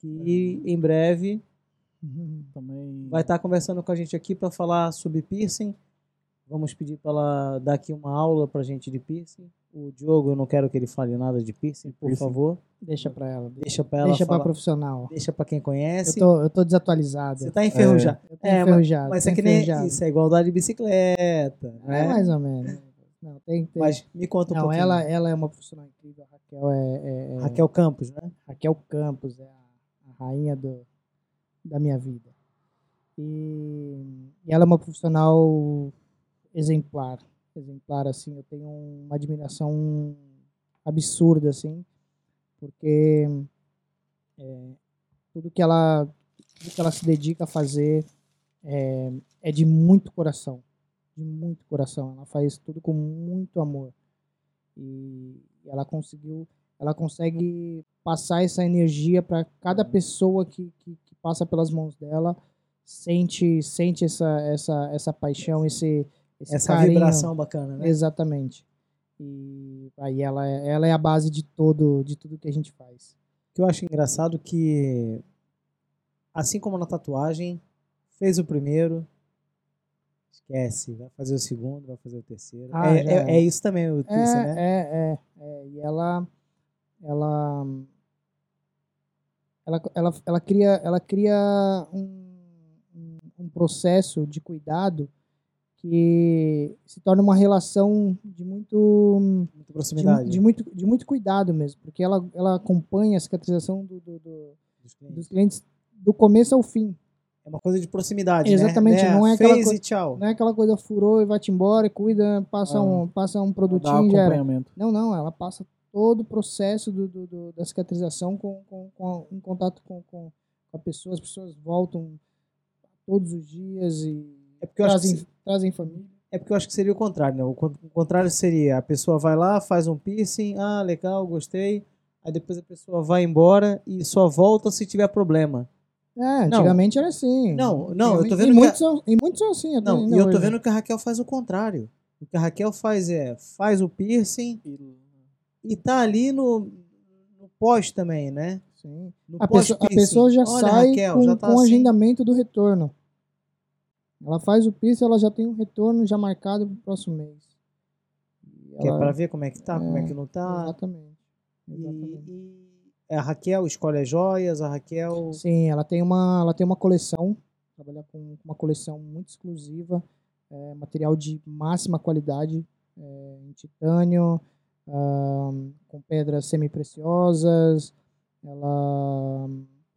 [SPEAKER 3] que em breve também vai estar conversando com a gente aqui para falar sobre piercing. Vamos pedir para ela dar aqui uma aula para a gente de piercing. O Diogo, eu não quero que ele fale nada de piercing, por piercing. favor.
[SPEAKER 4] Deixa para ela.
[SPEAKER 3] Deixa para ela.
[SPEAKER 4] Deixa para profissional.
[SPEAKER 3] Deixa para quem conhece.
[SPEAKER 4] Eu tô, eu tô desatualizado.
[SPEAKER 3] Você tá enferrujado.
[SPEAKER 4] É, eu tô é, enferrujado.
[SPEAKER 3] Mas, mas é que nem isso, é igualdade de bicicleta.
[SPEAKER 4] É, né? mais ou menos. Não, tem, tem.
[SPEAKER 3] Mas me conta um
[SPEAKER 4] não,
[SPEAKER 3] pouquinho.
[SPEAKER 4] Ela, ela é uma profissional incrível. A Raquel é, é, é...
[SPEAKER 3] Raquel Campos, né?
[SPEAKER 4] Raquel Campos é a, a rainha do, da minha vida. E, e, ela é uma profissional exemplar. Exemplar, assim. Eu tenho uma admiração absurda, assim. Porque é, tudo que ela tudo que ela se dedica a fazer é, é de muito coração de muito coração. Ela faz tudo com muito amor. E ela conseguiu, ela consegue passar essa energia para cada pessoa que, que, que, passa pelas mãos dela, sente sente essa essa essa paixão, esse, esse
[SPEAKER 3] Essa
[SPEAKER 4] carinho.
[SPEAKER 3] vibração bacana, né?
[SPEAKER 4] Exatamente. E aí ela, é- ela é a base de todo de tudo que a gente faz.
[SPEAKER 3] que eu acho engraçado que, assim como na tatuagem, fez o primeiro, esquece, vai fazer o segundo, vai fazer o terceiro.
[SPEAKER 4] Ah,
[SPEAKER 3] é, é,
[SPEAKER 4] é.
[SPEAKER 3] é isso também, o
[SPEAKER 4] É,
[SPEAKER 3] piercing, né?
[SPEAKER 4] é, é, é. E ela, ela, ela, ela, ela cria, ela cria um- um processo de cuidado que se torna uma relação de muito,
[SPEAKER 3] Muita
[SPEAKER 4] de,
[SPEAKER 3] proximidade
[SPEAKER 4] de muito, de muito cuidado mesmo, porque ela, ela acompanha a cicatrização do- do- do-
[SPEAKER 3] dos clientes.
[SPEAKER 4] dos clientes do começo ao fim.
[SPEAKER 3] É uma coisa de proximidade,
[SPEAKER 4] Exatamente,
[SPEAKER 3] né?
[SPEAKER 4] não é aquela
[SPEAKER 3] Fez
[SPEAKER 4] coisa-. Não é aquela coisa furou e vai-te embora, e cuida, passa,
[SPEAKER 2] Ah.
[SPEAKER 4] um, passa um produtinho já era. Não, não, ela passa todo o processo do, do- do- da cicatrização com, com, com- em contato com, com a pessoa, as pessoas voltam todos os dias e
[SPEAKER 3] É porque eu acho que
[SPEAKER 4] trazem,
[SPEAKER 3] se-
[SPEAKER 4] trazem família.
[SPEAKER 3] É porque eu acho que seria o contrário, né? O con- o contrário seria a pessoa vai lá, faz um piercing, ah, legal, gostei. Aí depois a pessoa vai embora e só volta se tiver problema.
[SPEAKER 4] É, antigamente era assim.
[SPEAKER 3] Não, não, eu tô vendo
[SPEAKER 4] e
[SPEAKER 3] que
[SPEAKER 4] muitos, são, e muitos são assim
[SPEAKER 3] Não, e eu tô
[SPEAKER 4] hoje.
[SPEAKER 3] vendo que a Raquel faz o contrário. O que a Raquel faz é, faz o piercing e tá ali no, no pós também, né?
[SPEAKER 4] Sim.
[SPEAKER 3] No
[SPEAKER 4] A, pessoa, a pessoa já
[SPEAKER 3] Olha,
[SPEAKER 4] sai
[SPEAKER 3] Raquel,
[SPEAKER 4] com,
[SPEAKER 3] já tá
[SPEAKER 4] com o
[SPEAKER 3] assim.
[SPEAKER 4] agendamento do retorno. Ela faz o piso, ela já tem um retorno já marcado pro próximo mês. E
[SPEAKER 3] Que é
[SPEAKER 4] ela-
[SPEAKER 3] pra ver como é que tá, como é
[SPEAKER 4] É,
[SPEAKER 3] que não tá.
[SPEAKER 4] Exatamente.
[SPEAKER 3] E,
[SPEAKER 4] exatamente.
[SPEAKER 3] e a Raquel escolhe as joias, a Raquel...
[SPEAKER 4] Sim, ela tem uma, ela tem uma coleção, trabalha com uma coleção muito exclusiva, é, material de máxima qualidade, é, em titânio, com pedras semi-preciosas. Ela,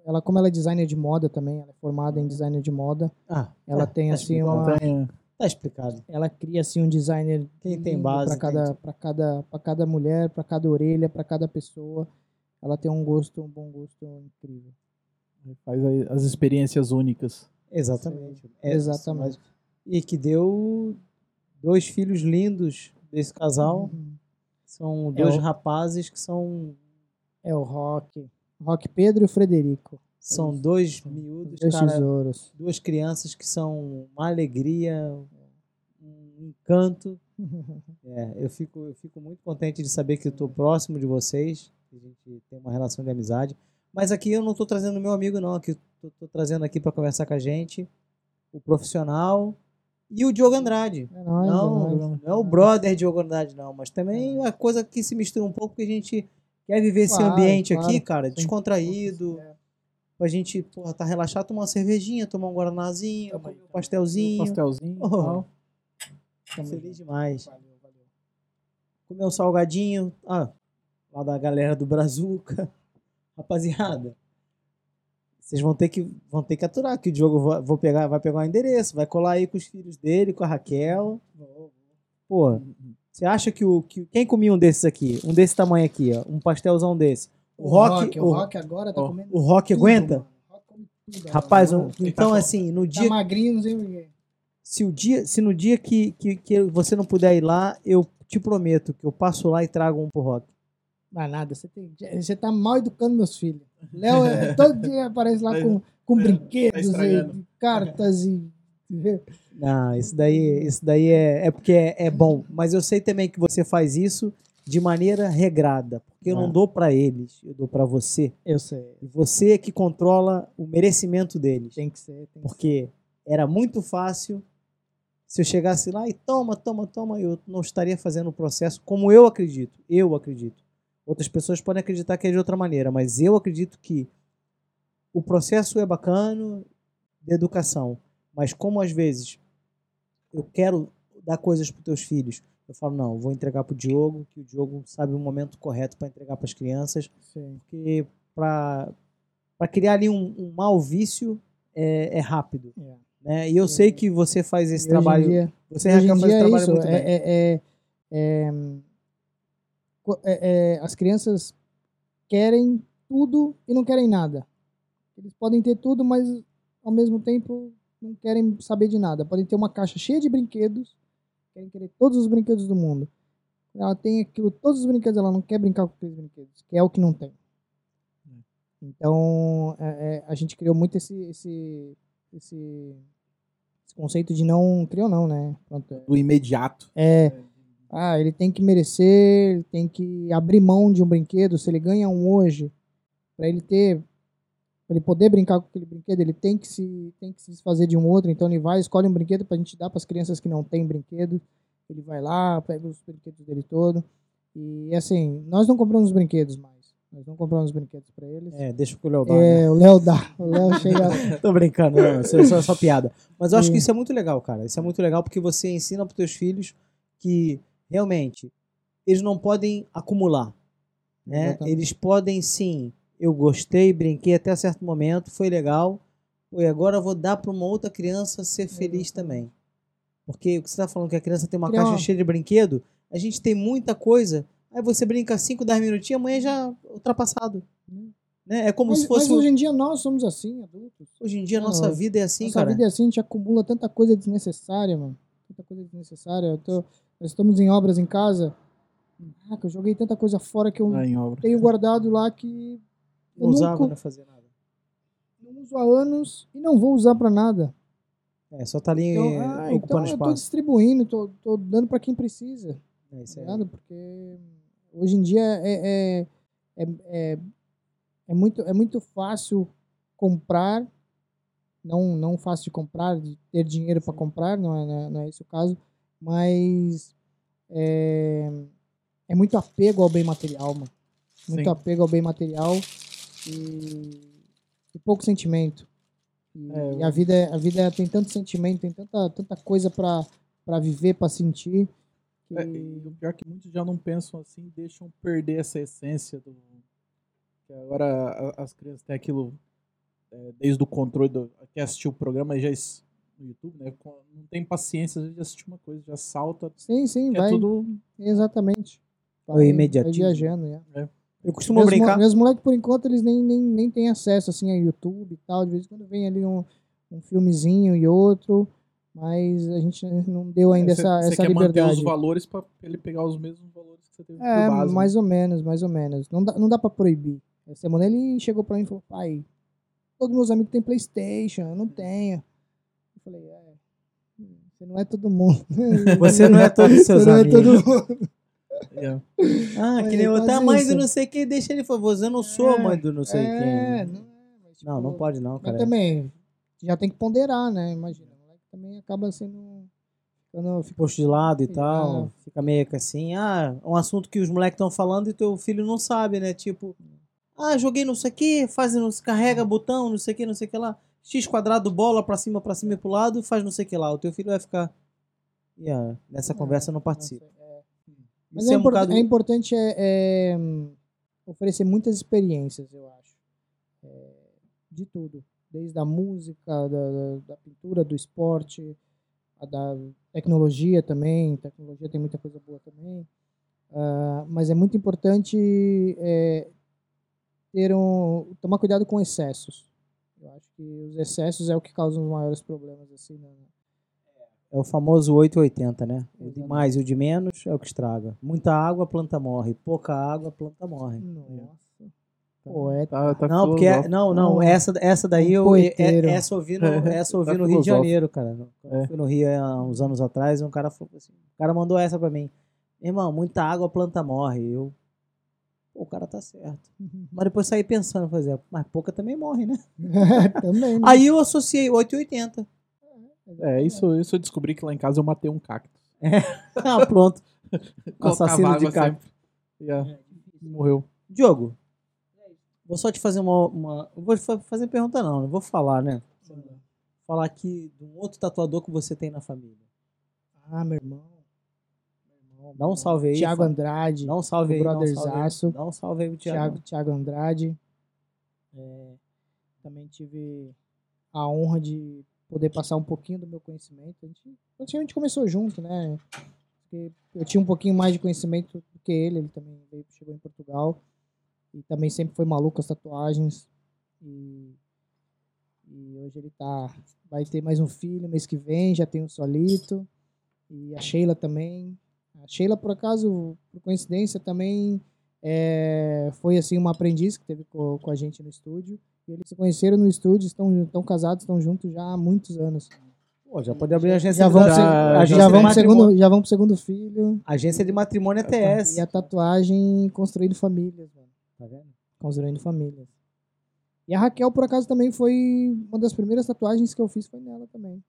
[SPEAKER 4] ela, como ela é designer de moda também, ela é formada em designer de moda,
[SPEAKER 3] Ah,
[SPEAKER 4] ela
[SPEAKER 3] tá-
[SPEAKER 4] tem
[SPEAKER 3] tá
[SPEAKER 4] assim uma,
[SPEAKER 3] Tá explicado.
[SPEAKER 4] ela cria assim um designer
[SPEAKER 3] Quem tem base
[SPEAKER 4] para cada, para cada, para cada mulher, para cada orelha, para cada pessoa. Ela tem um gosto, um bom gosto incrível.
[SPEAKER 2] faz as experiências únicas.
[SPEAKER 3] Exatamente. É,
[SPEAKER 4] Exatamente.
[SPEAKER 3] E que deu dois filhos lindos desse casal.
[SPEAKER 4] Uhum.
[SPEAKER 3] São dois
[SPEAKER 4] o-
[SPEAKER 3] rapazes que são,
[SPEAKER 4] É o Rock. Rock Pedro e o Frederico.
[SPEAKER 3] são dois miúdos,
[SPEAKER 4] Os dois
[SPEAKER 3] cara,
[SPEAKER 4] tesouros.
[SPEAKER 3] duas crianças que são uma alegria, um encanto. É, eu fico, eu fico muito contente de saber que eu estou próximo de vocês, que a gente tem uma relação de amizade. Mas aqui eu não estou trazendo meu amigo, não. Aqui estou trazendo aqui para conversar com a gente o profissional e o Diogo Andrade.
[SPEAKER 4] É nóis,
[SPEAKER 3] não,
[SPEAKER 4] é
[SPEAKER 3] não é o brother Diogo Andrade, não. Mas também é uma coisa que se mistura um pouco, porque a gente quer viver esse
[SPEAKER 4] Claro,
[SPEAKER 3] ambiente
[SPEAKER 4] claro.
[SPEAKER 3] aqui, cara,
[SPEAKER 4] Sim.
[SPEAKER 3] descontraído. Pra gente, porra, tá relaxado, tomar uma cervejinha, tomar um guaranazinho, comer um pastelzinho.
[SPEAKER 2] Pastelzinho.
[SPEAKER 3] Oh.
[SPEAKER 4] Tamo
[SPEAKER 3] Feliz demais.
[SPEAKER 4] Valeu, valeu.
[SPEAKER 3] Comer um salgadinho. Ah, lá da galera do Brazuca. Rapaziada, vocês vão ter que vão ter que aturar que o Diogo vai, vou pegar, vai pegar o endereço, vai colar aí com os filhos dele, com a Raquel. Pô, você acha que o que quem comia um desses aqui, um desse tamanho aqui, ó, um pastelzão desse, o, Rock,
[SPEAKER 4] o
[SPEAKER 3] o,
[SPEAKER 4] Rock agora tá
[SPEAKER 2] ó,
[SPEAKER 4] comendo
[SPEAKER 3] o Rock
[SPEAKER 4] tudo,
[SPEAKER 3] aguenta?
[SPEAKER 4] mano. O Rock come tudo
[SPEAKER 3] Rapaz, um-
[SPEAKER 4] mano.
[SPEAKER 3] então assim, no
[SPEAKER 4] Tá
[SPEAKER 3] dia
[SPEAKER 4] magrinho, não sei porquê.
[SPEAKER 3] se o dia, se no dia que, que, que você não puder ir lá, eu te prometo que eu passo lá e trago um pro Rock.
[SPEAKER 4] Mas nada, você, tem, você tá mal educando meus filhos. Léo é, todo dia aparece lá com, com brinquedos e
[SPEAKER 2] estragando.
[SPEAKER 4] cartas e.
[SPEAKER 3] Não, isso daí, isso daí é, é porque é, é bom. Mas eu sei também que você faz isso de maneira regrada. Porque eu não
[SPEAKER 2] Ah.
[SPEAKER 3] dou pra eles, eu dou pra você.
[SPEAKER 4] Eu sei.
[SPEAKER 3] E você é que controla o merecimento deles.
[SPEAKER 4] Tem que ser. Tem que ser.
[SPEAKER 3] Porque era muito fácil se eu chegasse lá e toma, toma, toma, eu não estaria fazendo o processo como eu acredito. Eu acredito. Outras pessoas podem acreditar que é de outra maneira, mas eu acredito que o processo é bacana de educação, mas como às vezes eu quero dar coisas para teus filhos, eu falo não, vou entregar para o Diogo, que o Diogo sabe o momento correto para entregar para as crianças,
[SPEAKER 4] Sim.
[SPEAKER 3] porque para para criar ali um, um mau vício é, é rápido,
[SPEAKER 4] É.
[SPEAKER 3] né? E eu sei que você faz esse
[SPEAKER 4] E
[SPEAKER 3] trabalho,
[SPEAKER 4] dia,
[SPEAKER 3] você
[SPEAKER 4] hoje em dia é isso. É, é- é- é, é- é, as crianças querem tudo e não querem nada. Eles podem ter tudo, mas ao mesmo tempo não querem saber de nada. Podem ter uma caixa cheia de brinquedos, querem querer todos os brinquedos do mundo. Ela tem aquilo, todos os brinquedos, ela não quer brincar com aqueles brinquedos, que é o que não tem. Então, é, é, a gente criou muito esse, esse, esse, esse conceito de não. Criou, não, né? Pronto,
[SPEAKER 2] Do imediato.
[SPEAKER 4] é, ah, ele tem que merecer, ele tem que abrir mão de um brinquedo. Se ele ganha um hoje, para ele ter, para ele poder brincar com aquele brinquedo, ele tem que se tem que se desfazer de um outro. Então ele vai, escolhe um brinquedo para a gente dar para as crianças que não têm brinquedo. Ele vai lá, pega os brinquedos dele todo. E assim, nós não compramos os brinquedos mais. Nós não compramos brinquedos para eles.
[SPEAKER 3] É, deixa que o Léo dá. né?
[SPEAKER 4] É, o Léo dá. O Léo chega.
[SPEAKER 3] Tô brincando, não, isso é só, só piada. Mas eu acho que isso é muito legal, cara. Isso é muito legal porque você ensina pros teus filhos que realmente eles não podem acumular, né?
[SPEAKER 4] Exatamente.
[SPEAKER 3] Eles podem sim. Eu gostei, brinquei até certo momento, foi legal. E agora eu vou dar para uma outra criança ser feliz também. Porque o que você tá falando que a criança tem uma
[SPEAKER 4] Criar
[SPEAKER 3] caixa cheia de brinquedo, a gente tem muita coisa. Aí você brinca 5, 10 minutinhos, amanhã já ultrapassado. Né? É como
[SPEAKER 4] Mas,
[SPEAKER 3] se fosse.
[SPEAKER 4] mas hoje em dia nós somos assim, adultos.
[SPEAKER 3] Hoje em dia a
[SPEAKER 4] Não,
[SPEAKER 3] nossa vida é assim,
[SPEAKER 4] Nossa
[SPEAKER 3] cara.
[SPEAKER 4] vida é assim, a gente acumula tanta coisa desnecessária, mano. Tanta coisa desnecessária. Eu tô- nós estamos em obras em casa. Caraca, eu joguei tanta coisa fora que eu
[SPEAKER 2] obra.
[SPEAKER 4] tenho guardado lá que
[SPEAKER 3] Não usava,
[SPEAKER 4] nunca-
[SPEAKER 3] não fazia nada.
[SPEAKER 4] não uso há anos e não vou usar pra nada.
[SPEAKER 3] É, só tá ali
[SPEAKER 4] Então,
[SPEAKER 3] eh,
[SPEAKER 4] ah, então
[SPEAKER 3] ocupando
[SPEAKER 4] eu tô
[SPEAKER 3] espaço.
[SPEAKER 4] distribuindo, tô, tô dando pra quem precisa.
[SPEAKER 3] É isso
[SPEAKER 4] tá
[SPEAKER 3] aí.
[SPEAKER 4] ligado? Porque hoje em dia é, é, é, é, é muito, é muito fácil comprar, não, não fácil de comprar, de ter dinheiro para comprar, não é, não é- não é esse o caso, mas é, é muito apego ao bem material, mano. Muito
[SPEAKER 2] Sim.
[SPEAKER 4] apego ao bem material e, e pouco sentimento. E,
[SPEAKER 2] É,
[SPEAKER 4] e a vida, é- a vida tem tanto sentimento, tem tanta, tanta coisa para viver, para sentir. que-
[SPEAKER 2] É, e o pior é que muitos já não pensam assim, deixam perder essa essência do. que agora as crianças têm aquilo é, desde o controle do. Quem assistiu o programa já no YouTube, né? Não tem paciência às vezes, de assistir uma coisa, já salta.
[SPEAKER 4] Sim, sim,
[SPEAKER 2] que
[SPEAKER 4] vai.
[SPEAKER 2] É tudo.
[SPEAKER 4] Exatamente.
[SPEAKER 3] O imediatismo.
[SPEAKER 4] Vai viajando, é.
[SPEAKER 3] Eu costumo
[SPEAKER 4] Meus,
[SPEAKER 3] brincar.
[SPEAKER 4] mo- meus moleques, por enquanto, eles nem, nem, nem têm acesso assim a YouTube e tal. De vez em quando vem ali um, um filmezinho e outro, mas a gente não deu ainda
[SPEAKER 2] Você-
[SPEAKER 4] essa,
[SPEAKER 2] você
[SPEAKER 4] essa
[SPEAKER 2] quer manter
[SPEAKER 4] liberdade.
[SPEAKER 2] os valores pra ele pegar os mesmos valores que você teve
[SPEAKER 4] É,
[SPEAKER 2] base. né?
[SPEAKER 4] mais ou menos, mais ou menos. Não dá, não dá pra proibir. Essa semana ele chegou pra mim e falou, pai, todos meus amigos têm Playstation, eu não tenho. Eu falei, é, você não é todo mundo.
[SPEAKER 3] Você não é todos os seus
[SPEAKER 4] Você não é
[SPEAKER 3] amigos.
[SPEAKER 4] todo mundo.
[SPEAKER 2] É.
[SPEAKER 3] Ah, que
[SPEAKER 4] É,
[SPEAKER 3] nem outra mãe
[SPEAKER 4] isso.
[SPEAKER 3] do não sei quem, deixa ele famoso. Eu não sou
[SPEAKER 4] É,
[SPEAKER 3] mãe do não sei
[SPEAKER 4] é,
[SPEAKER 3] quem.
[SPEAKER 4] não é, mas, tipo,
[SPEAKER 3] Não, não pode não,
[SPEAKER 4] Mas
[SPEAKER 3] cara.
[SPEAKER 4] também, já tem que ponderar, né? Imagina, o moleque também acaba sendo... Ficando, fica-
[SPEAKER 3] Posto de lado e
[SPEAKER 4] É.
[SPEAKER 3] tal. Fica meio que assim. Ah, um assunto que os moleques estão falando e teu filho não sabe, né? Tipo, ah, joguei não sei o que, faz, não, carrega botão, não sei o que, não sei o que lá. X quadrado, bola pra cima, pra cima e pro lado, faz não sei o que lá. O teu filho vai ficar. E ah, nessa conversa eu não participa.
[SPEAKER 4] Mas é,
[SPEAKER 3] é um
[SPEAKER 4] import-
[SPEAKER 3] bocado-
[SPEAKER 4] é importante é, é, oferecer muitas experiências, eu acho. É, de tudo. Desde a música, da, da- pintura, do esporte, da tecnologia também. Tecnologia tem muita coisa boa também. Ah, mas é muito importante é, ter um, tomar cuidado com excessos. Eu acho que os excessos é o que causa os maiores problemas assim, né?
[SPEAKER 3] É o famoso 880, né? O de mais e o de menos é o que estraga. Muita água, a planta morre. Pouca água, a planta morre.
[SPEAKER 4] Nossa. Poeta.
[SPEAKER 2] Tá, tá
[SPEAKER 3] Não, porque é- não, não, essa, essa daí eu
[SPEAKER 4] poeteiro.
[SPEAKER 3] é, essa eu vi no, essa eu vi
[SPEAKER 2] Tá
[SPEAKER 3] no Rio de. Janeiro, cara. Quando eu fui no Rio há uns anos atrás, um cara falou assim, o cara mandou essa pra mim. Irmão, muita água, a planta morre. Eu Pô, o cara tá certo. Mas depois saí pensando, por exemplo, mas pouca também morre, né?
[SPEAKER 4] também. né?
[SPEAKER 3] Aí eu associei 880.
[SPEAKER 2] É, isso, isso eu descobri que lá em casa eu matei um cacto.
[SPEAKER 3] Ah, pronto. Assassino de cacto.
[SPEAKER 2] sempre. E, ah, morreu.
[SPEAKER 3] Diogo, vou só te fazer uma. uma eu vou fa- fazer pergunta, não, não vou falar, né? Falar aqui de um outro tatuador que você tem na família.
[SPEAKER 4] Ah, meu irmão.
[SPEAKER 3] Dá um salve aí.
[SPEAKER 4] Thiago
[SPEAKER 3] fa-
[SPEAKER 4] Andrade.
[SPEAKER 3] Dá um salve
[SPEAKER 4] o
[SPEAKER 3] aí. Dá um salve aí,
[SPEAKER 4] brotherzaço.
[SPEAKER 3] dá um salve aí pro
[SPEAKER 4] Thiago,
[SPEAKER 3] Thiago.
[SPEAKER 4] Thiago Andrade. É, também tive a honra de poder passar um pouquinho do meu conhecimento. A gente praticamente começou junto, né? Eu tinha um pouquinho mais de conhecimento do que ele. Ele também veio, chegou em Portugal. E também sempre foi maluco as tatuagens. E, e hoje ele tá. Vai ter mais um filho mês que vem, já tem um solito. E a Sheila também. A Sheila, por acaso, por coincidência, também é, foi assim uma aprendiz que teve com, com a gente no estúdio. E eles se conheceram no estúdio, estão, estão casados, estão juntos já há muitos anos.
[SPEAKER 3] Pô, já pode abrir a agência
[SPEAKER 4] Já
[SPEAKER 3] de
[SPEAKER 4] vão,
[SPEAKER 2] já-
[SPEAKER 4] pro,
[SPEAKER 3] a
[SPEAKER 4] seg-
[SPEAKER 3] agência
[SPEAKER 4] já, vão
[SPEAKER 3] matrimônio.
[SPEAKER 4] segundo, já vão pro segundo filho.
[SPEAKER 3] Agência de matrimônio ATS.
[SPEAKER 4] E a tatuagem construindo famílias, mano.
[SPEAKER 3] Tá vendo?
[SPEAKER 4] Construindo famílias. E a Raquel, por acaso, também foi uma das primeiras tatuagens que eu fiz foi nela também.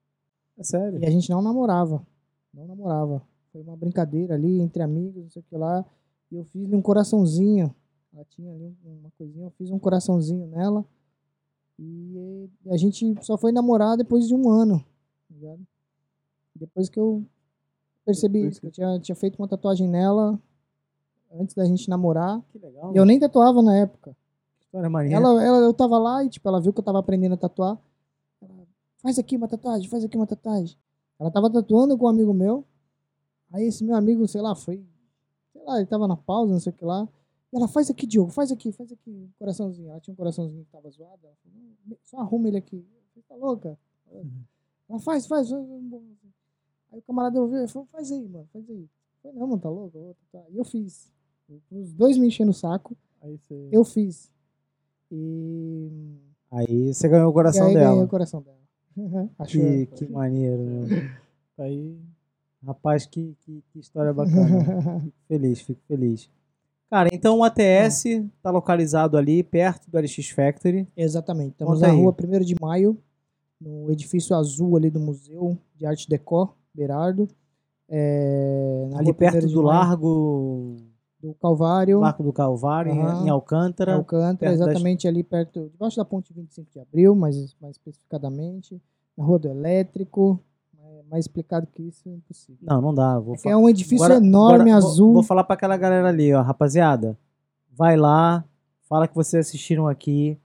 [SPEAKER 3] É sério.
[SPEAKER 4] E a gente não namorava. Não namorava. Foi uma brincadeira ali entre amigos, não sei o que lá. E eu fiz um coraçãozinho. Ela tinha ali uma coisinha, eu fiz um coraçãozinho nela. E a gente só foi namorar depois de um ano. tá ligado? Depois que eu percebi isso, que eu tinha, tinha feito uma tatuagem nela antes da gente namorar.
[SPEAKER 3] Que legal.
[SPEAKER 4] E eu nem tatuava na época. Ela, ela, eu tava lá e, tipo, ela viu que eu tava aprendendo a tatuar. Ela, faz aqui uma tatuagem, faz aqui uma tatuagem. Ela tava tatuando com um amigo meu. Aí esse meu amigo, sei lá, foi. Sei lá, ele tava na pausa, não sei o que lá. Ela, faz aqui, Diogo, faz aqui, faz aqui, um coraçãozinho. Ela tinha um coraçãozinho que tava zoado. Ela falou, "Não, só arruma ele aqui. Eu falei, tá louca? Ela, faz, faz. faz. Aí o camarada ouviu e falou, faz aí, mano, faz aí. Eu falei, não, mano, tá louco? eu vou tatuar." E eu fiz. Os dois me enchendo o saco,
[SPEAKER 2] Aí você...
[SPEAKER 4] eu fiz. E
[SPEAKER 3] Aí você ganhou o coração
[SPEAKER 4] e aí ganhei
[SPEAKER 3] dela.
[SPEAKER 4] o coração dela. Achou?
[SPEAKER 3] Que, que maneiro, meu.
[SPEAKER 2] Aí...
[SPEAKER 3] Rapaz, que, que, que história bacana. fico feliz, fico feliz. Cara, então o ATS tá localizado ali perto do LX Factory.
[SPEAKER 4] Exatamente. Estamos
[SPEAKER 3] Conta
[SPEAKER 4] na
[SPEAKER 3] aí.
[SPEAKER 4] rua 1 de maio, no edifício azul ali do Museu de Arte Decor, Berardo. É,
[SPEAKER 3] ali
[SPEAKER 4] rua 1º
[SPEAKER 3] perto do Largo,
[SPEAKER 4] do Calvário,
[SPEAKER 3] Largo do Calvário, em-
[SPEAKER 4] Aham.
[SPEAKER 3] em Alcântara.
[SPEAKER 4] Alcântara,
[SPEAKER 3] perto das-
[SPEAKER 4] exatamente ali perto, debaixo da ponte 25 de abril, mais, mais especificadamente. Na rua do Elétrico. Mais explicado que isso é impossível.
[SPEAKER 3] Não, não dá. Vou
[SPEAKER 4] É, é um edifício
[SPEAKER 3] Agora-
[SPEAKER 4] enorme,
[SPEAKER 3] agora vou-
[SPEAKER 4] azul.
[SPEAKER 3] Vou, falar pra aquela galera ali, ó, rapaziada. Vai lá, fala que vocês assistiram aqui.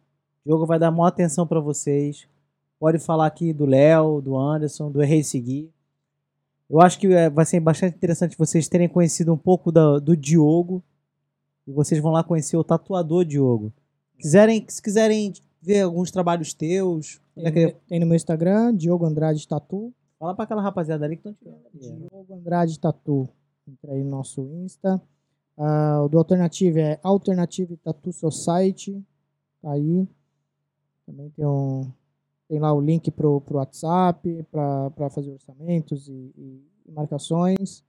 [SPEAKER 3] O jogo vai dar maior atenção pra vocês. Pode falar aqui do Léo, do Anderson, do Errei Seguir. Eu acho que é, vai ser bastante interessante vocês terem conhecido um pouco da- do Diogo. E vocês vão lá conhecer o tatuador Diogo. Quiserem, se quiserem ver alguns trabalhos teus, onde é que-
[SPEAKER 4] Tem no meu Instagram, Diogo Andrade Tatu.
[SPEAKER 3] Fala pra aquela rapaziada ali que estão tirando ali.
[SPEAKER 4] Diogo Andrade Tatu. Entra aí no nosso Insta. Ah, o do Alternative é Alternative Tattoo Society. Tá aí. Também tem, um, tem lá o link pro, pro WhatsApp para fazer orçamentos e, e- e marcações.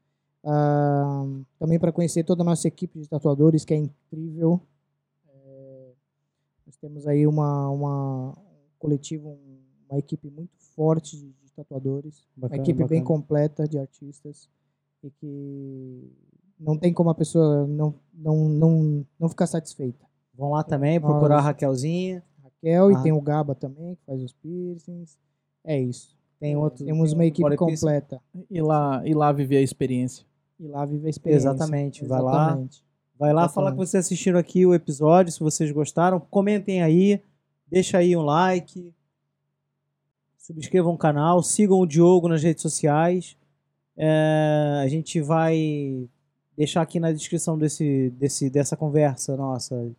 [SPEAKER 4] Ah, também para conhecer toda a nossa equipe de tatuadores, que é incrível. É, nós temos aí uma, uma um coletivo, um- uma equipe muito forte de, tatuadores uma
[SPEAKER 3] Bacana,
[SPEAKER 4] equipe bem
[SPEAKER 3] bacana.
[SPEAKER 4] completa de artistas e que não tem como a pessoa não, não, não, não ficar satisfeita.
[SPEAKER 3] Vão lá também, procurar a
[SPEAKER 4] Nós-
[SPEAKER 3] Raquelzinha.
[SPEAKER 4] Raquel
[SPEAKER 3] Ah.
[SPEAKER 4] e tem o Gaba também, que faz os piercings. É isso.
[SPEAKER 3] Tem outro.
[SPEAKER 4] Temos
[SPEAKER 3] tem
[SPEAKER 4] uma
[SPEAKER 3] um
[SPEAKER 4] equipe completa.
[SPEAKER 2] E lá, e lá viver a experiência.
[SPEAKER 4] E lá vive a experiência.
[SPEAKER 3] Exatamente, vai lá.
[SPEAKER 4] Exatamente.
[SPEAKER 3] Vai lá
[SPEAKER 4] Exatamente.
[SPEAKER 3] falar que vocês assistiram aqui o episódio, se vocês gostaram. Comentem aí, deixa aí um like, subscrevam o canal, sigam o Diogo nas redes sociais. É, a gente vai deixar aqui na descrição desse, desse, dessa conversa nossa,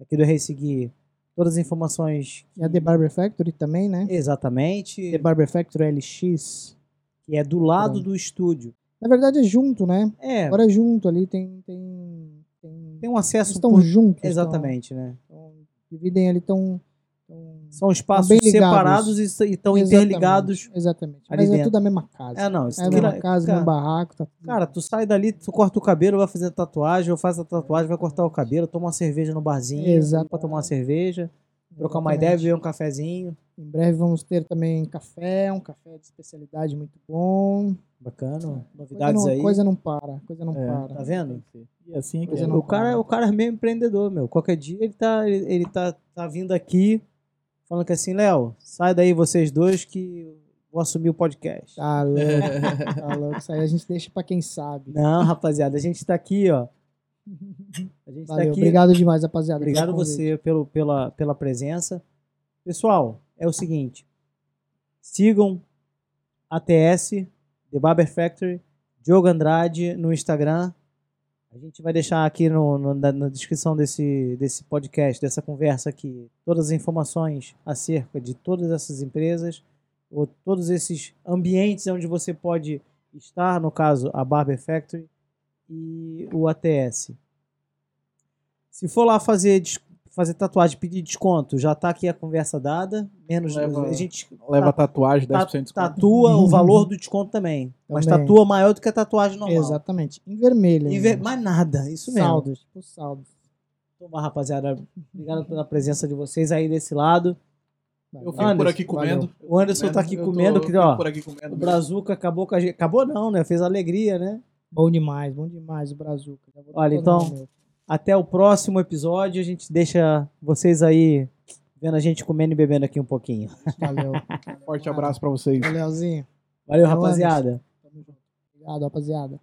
[SPEAKER 3] aqui do Rei Seguir, todas as informações.
[SPEAKER 4] E a The Barber Factory também, né?
[SPEAKER 3] Exatamente.
[SPEAKER 4] The Barber Factory LX.
[SPEAKER 3] Que é do lado
[SPEAKER 4] Pronto.
[SPEAKER 3] do estúdio.
[SPEAKER 4] Na verdade é junto, né?
[SPEAKER 3] É,
[SPEAKER 4] Agora é junto ali, tem... tem, tem...
[SPEAKER 3] tem um acesso.
[SPEAKER 4] estão
[SPEAKER 3] por-
[SPEAKER 4] juntos.
[SPEAKER 3] Exatamente, né?
[SPEAKER 4] Estão, dividem ali, estão...
[SPEAKER 3] São espaços
[SPEAKER 4] ligados.
[SPEAKER 3] separados e estão interligados.
[SPEAKER 4] Exatamente. Mas é
[SPEAKER 3] dentro.
[SPEAKER 4] tudo a mesma casa.
[SPEAKER 3] É, não. Isso
[SPEAKER 4] É a
[SPEAKER 3] aqui
[SPEAKER 4] mesma
[SPEAKER 3] lá-
[SPEAKER 4] casa,
[SPEAKER 3] cara,
[SPEAKER 4] mesmo barraco. Tá tudo-
[SPEAKER 3] Cara, tu sai dali, tu corta o cabelo, vai fazer tatuagem, ou faz a tatuagem, vai cortar o cabelo, toma uma cerveja no barzinho,
[SPEAKER 4] Exato.
[SPEAKER 3] pra tomar uma cerveja, trocar uma ideia, beber um cafezinho.
[SPEAKER 4] Em breve vamos ter também café, um café de especialidade muito bom.
[SPEAKER 3] Bacana,
[SPEAKER 4] Coisa
[SPEAKER 3] novidades
[SPEAKER 4] não,
[SPEAKER 3] aí.
[SPEAKER 4] coisa não para, coisa não
[SPEAKER 2] É,
[SPEAKER 4] para.
[SPEAKER 3] Tá vendo?
[SPEAKER 2] E assim é que
[SPEAKER 4] Coisa
[SPEAKER 2] é.
[SPEAKER 3] O cara, o cara é meio empreendedor, meu. Qualquer dia ele tá, ele, ele tá, tá vindo aqui falando que assim, Léo, sai daí vocês dois que vou assumir o podcast.
[SPEAKER 4] Tá louco, tá louco. Isso aí a gente deixa pra quem sabe.
[SPEAKER 3] Não, rapaziada, a gente tá aqui, ó. A gente tá
[SPEAKER 4] Valeu,
[SPEAKER 3] aqui.
[SPEAKER 4] obrigado demais, rapaziada.
[SPEAKER 3] Obrigado você pelo, pela, pela presença. Pessoal, é o seguinte. Sigam ATS, The Barber Factory, Diogo Andrade no Instagram. A gente vai deixar aqui no, no- na, na descrição desse, desse podcast, dessa conversa aqui, todas as informações acerca de todas essas empresas, ou todos esses ambientes onde você pode estar, no caso, a Barber Factory e o ATS. Se for lá fazer, fazer tatuagem, pedir desconto, já tá aqui a conversa dada. Menos.
[SPEAKER 2] Leva-
[SPEAKER 3] a gente
[SPEAKER 2] Leva tatuagem,
[SPEAKER 3] ta-
[SPEAKER 2] 10% de desconto.
[SPEAKER 3] tatua o valor do desconto também. Mas
[SPEAKER 4] Também.
[SPEAKER 3] tatua maior do que a tatuagem normal.
[SPEAKER 4] Exatamente. Em vermelho.
[SPEAKER 3] Em ver- Mais nada, isso mesmo.
[SPEAKER 4] Saldos, tipo saldos.
[SPEAKER 3] Então, vá, rapaziada. Obrigado pela presença de vocês aí desse lado.
[SPEAKER 2] Eu fico
[SPEAKER 3] Anderson,
[SPEAKER 2] por aqui comendo.
[SPEAKER 3] O Anderson tá aqui
[SPEAKER 2] Eu tô-
[SPEAKER 3] comendo, que, ó,
[SPEAKER 2] por aqui comendo.
[SPEAKER 3] o Brazuca acabou com a gente. Acabou não, né? Fez alegria, né?
[SPEAKER 4] Bom demais, bom demais o Brazuca.
[SPEAKER 3] Olha, então-. Até o próximo episódio. A gente deixa vocês aí vendo a gente comendo e bebendo aqui um pouquinho.
[SPEAKER 4] Valeu.
[SPEAKER 2] Forte abraço pra vocês.
[SPEAKER 4] Valeuzinho.
[SPEAKER 3] Valeu,
[SPEAKER 4] Valeu,
[SPEAKER 3] rapaziada.
[SPEAKER 4] Tamo junto. Obrigado, rapaziada.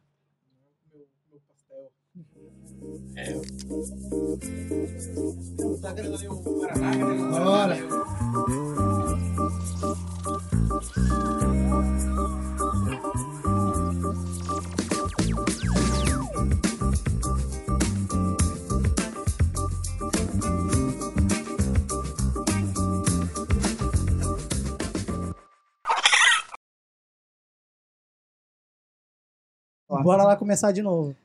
[SPEAKER 4] Bora.
[SPEAKER 3] Bora lá começar de novo.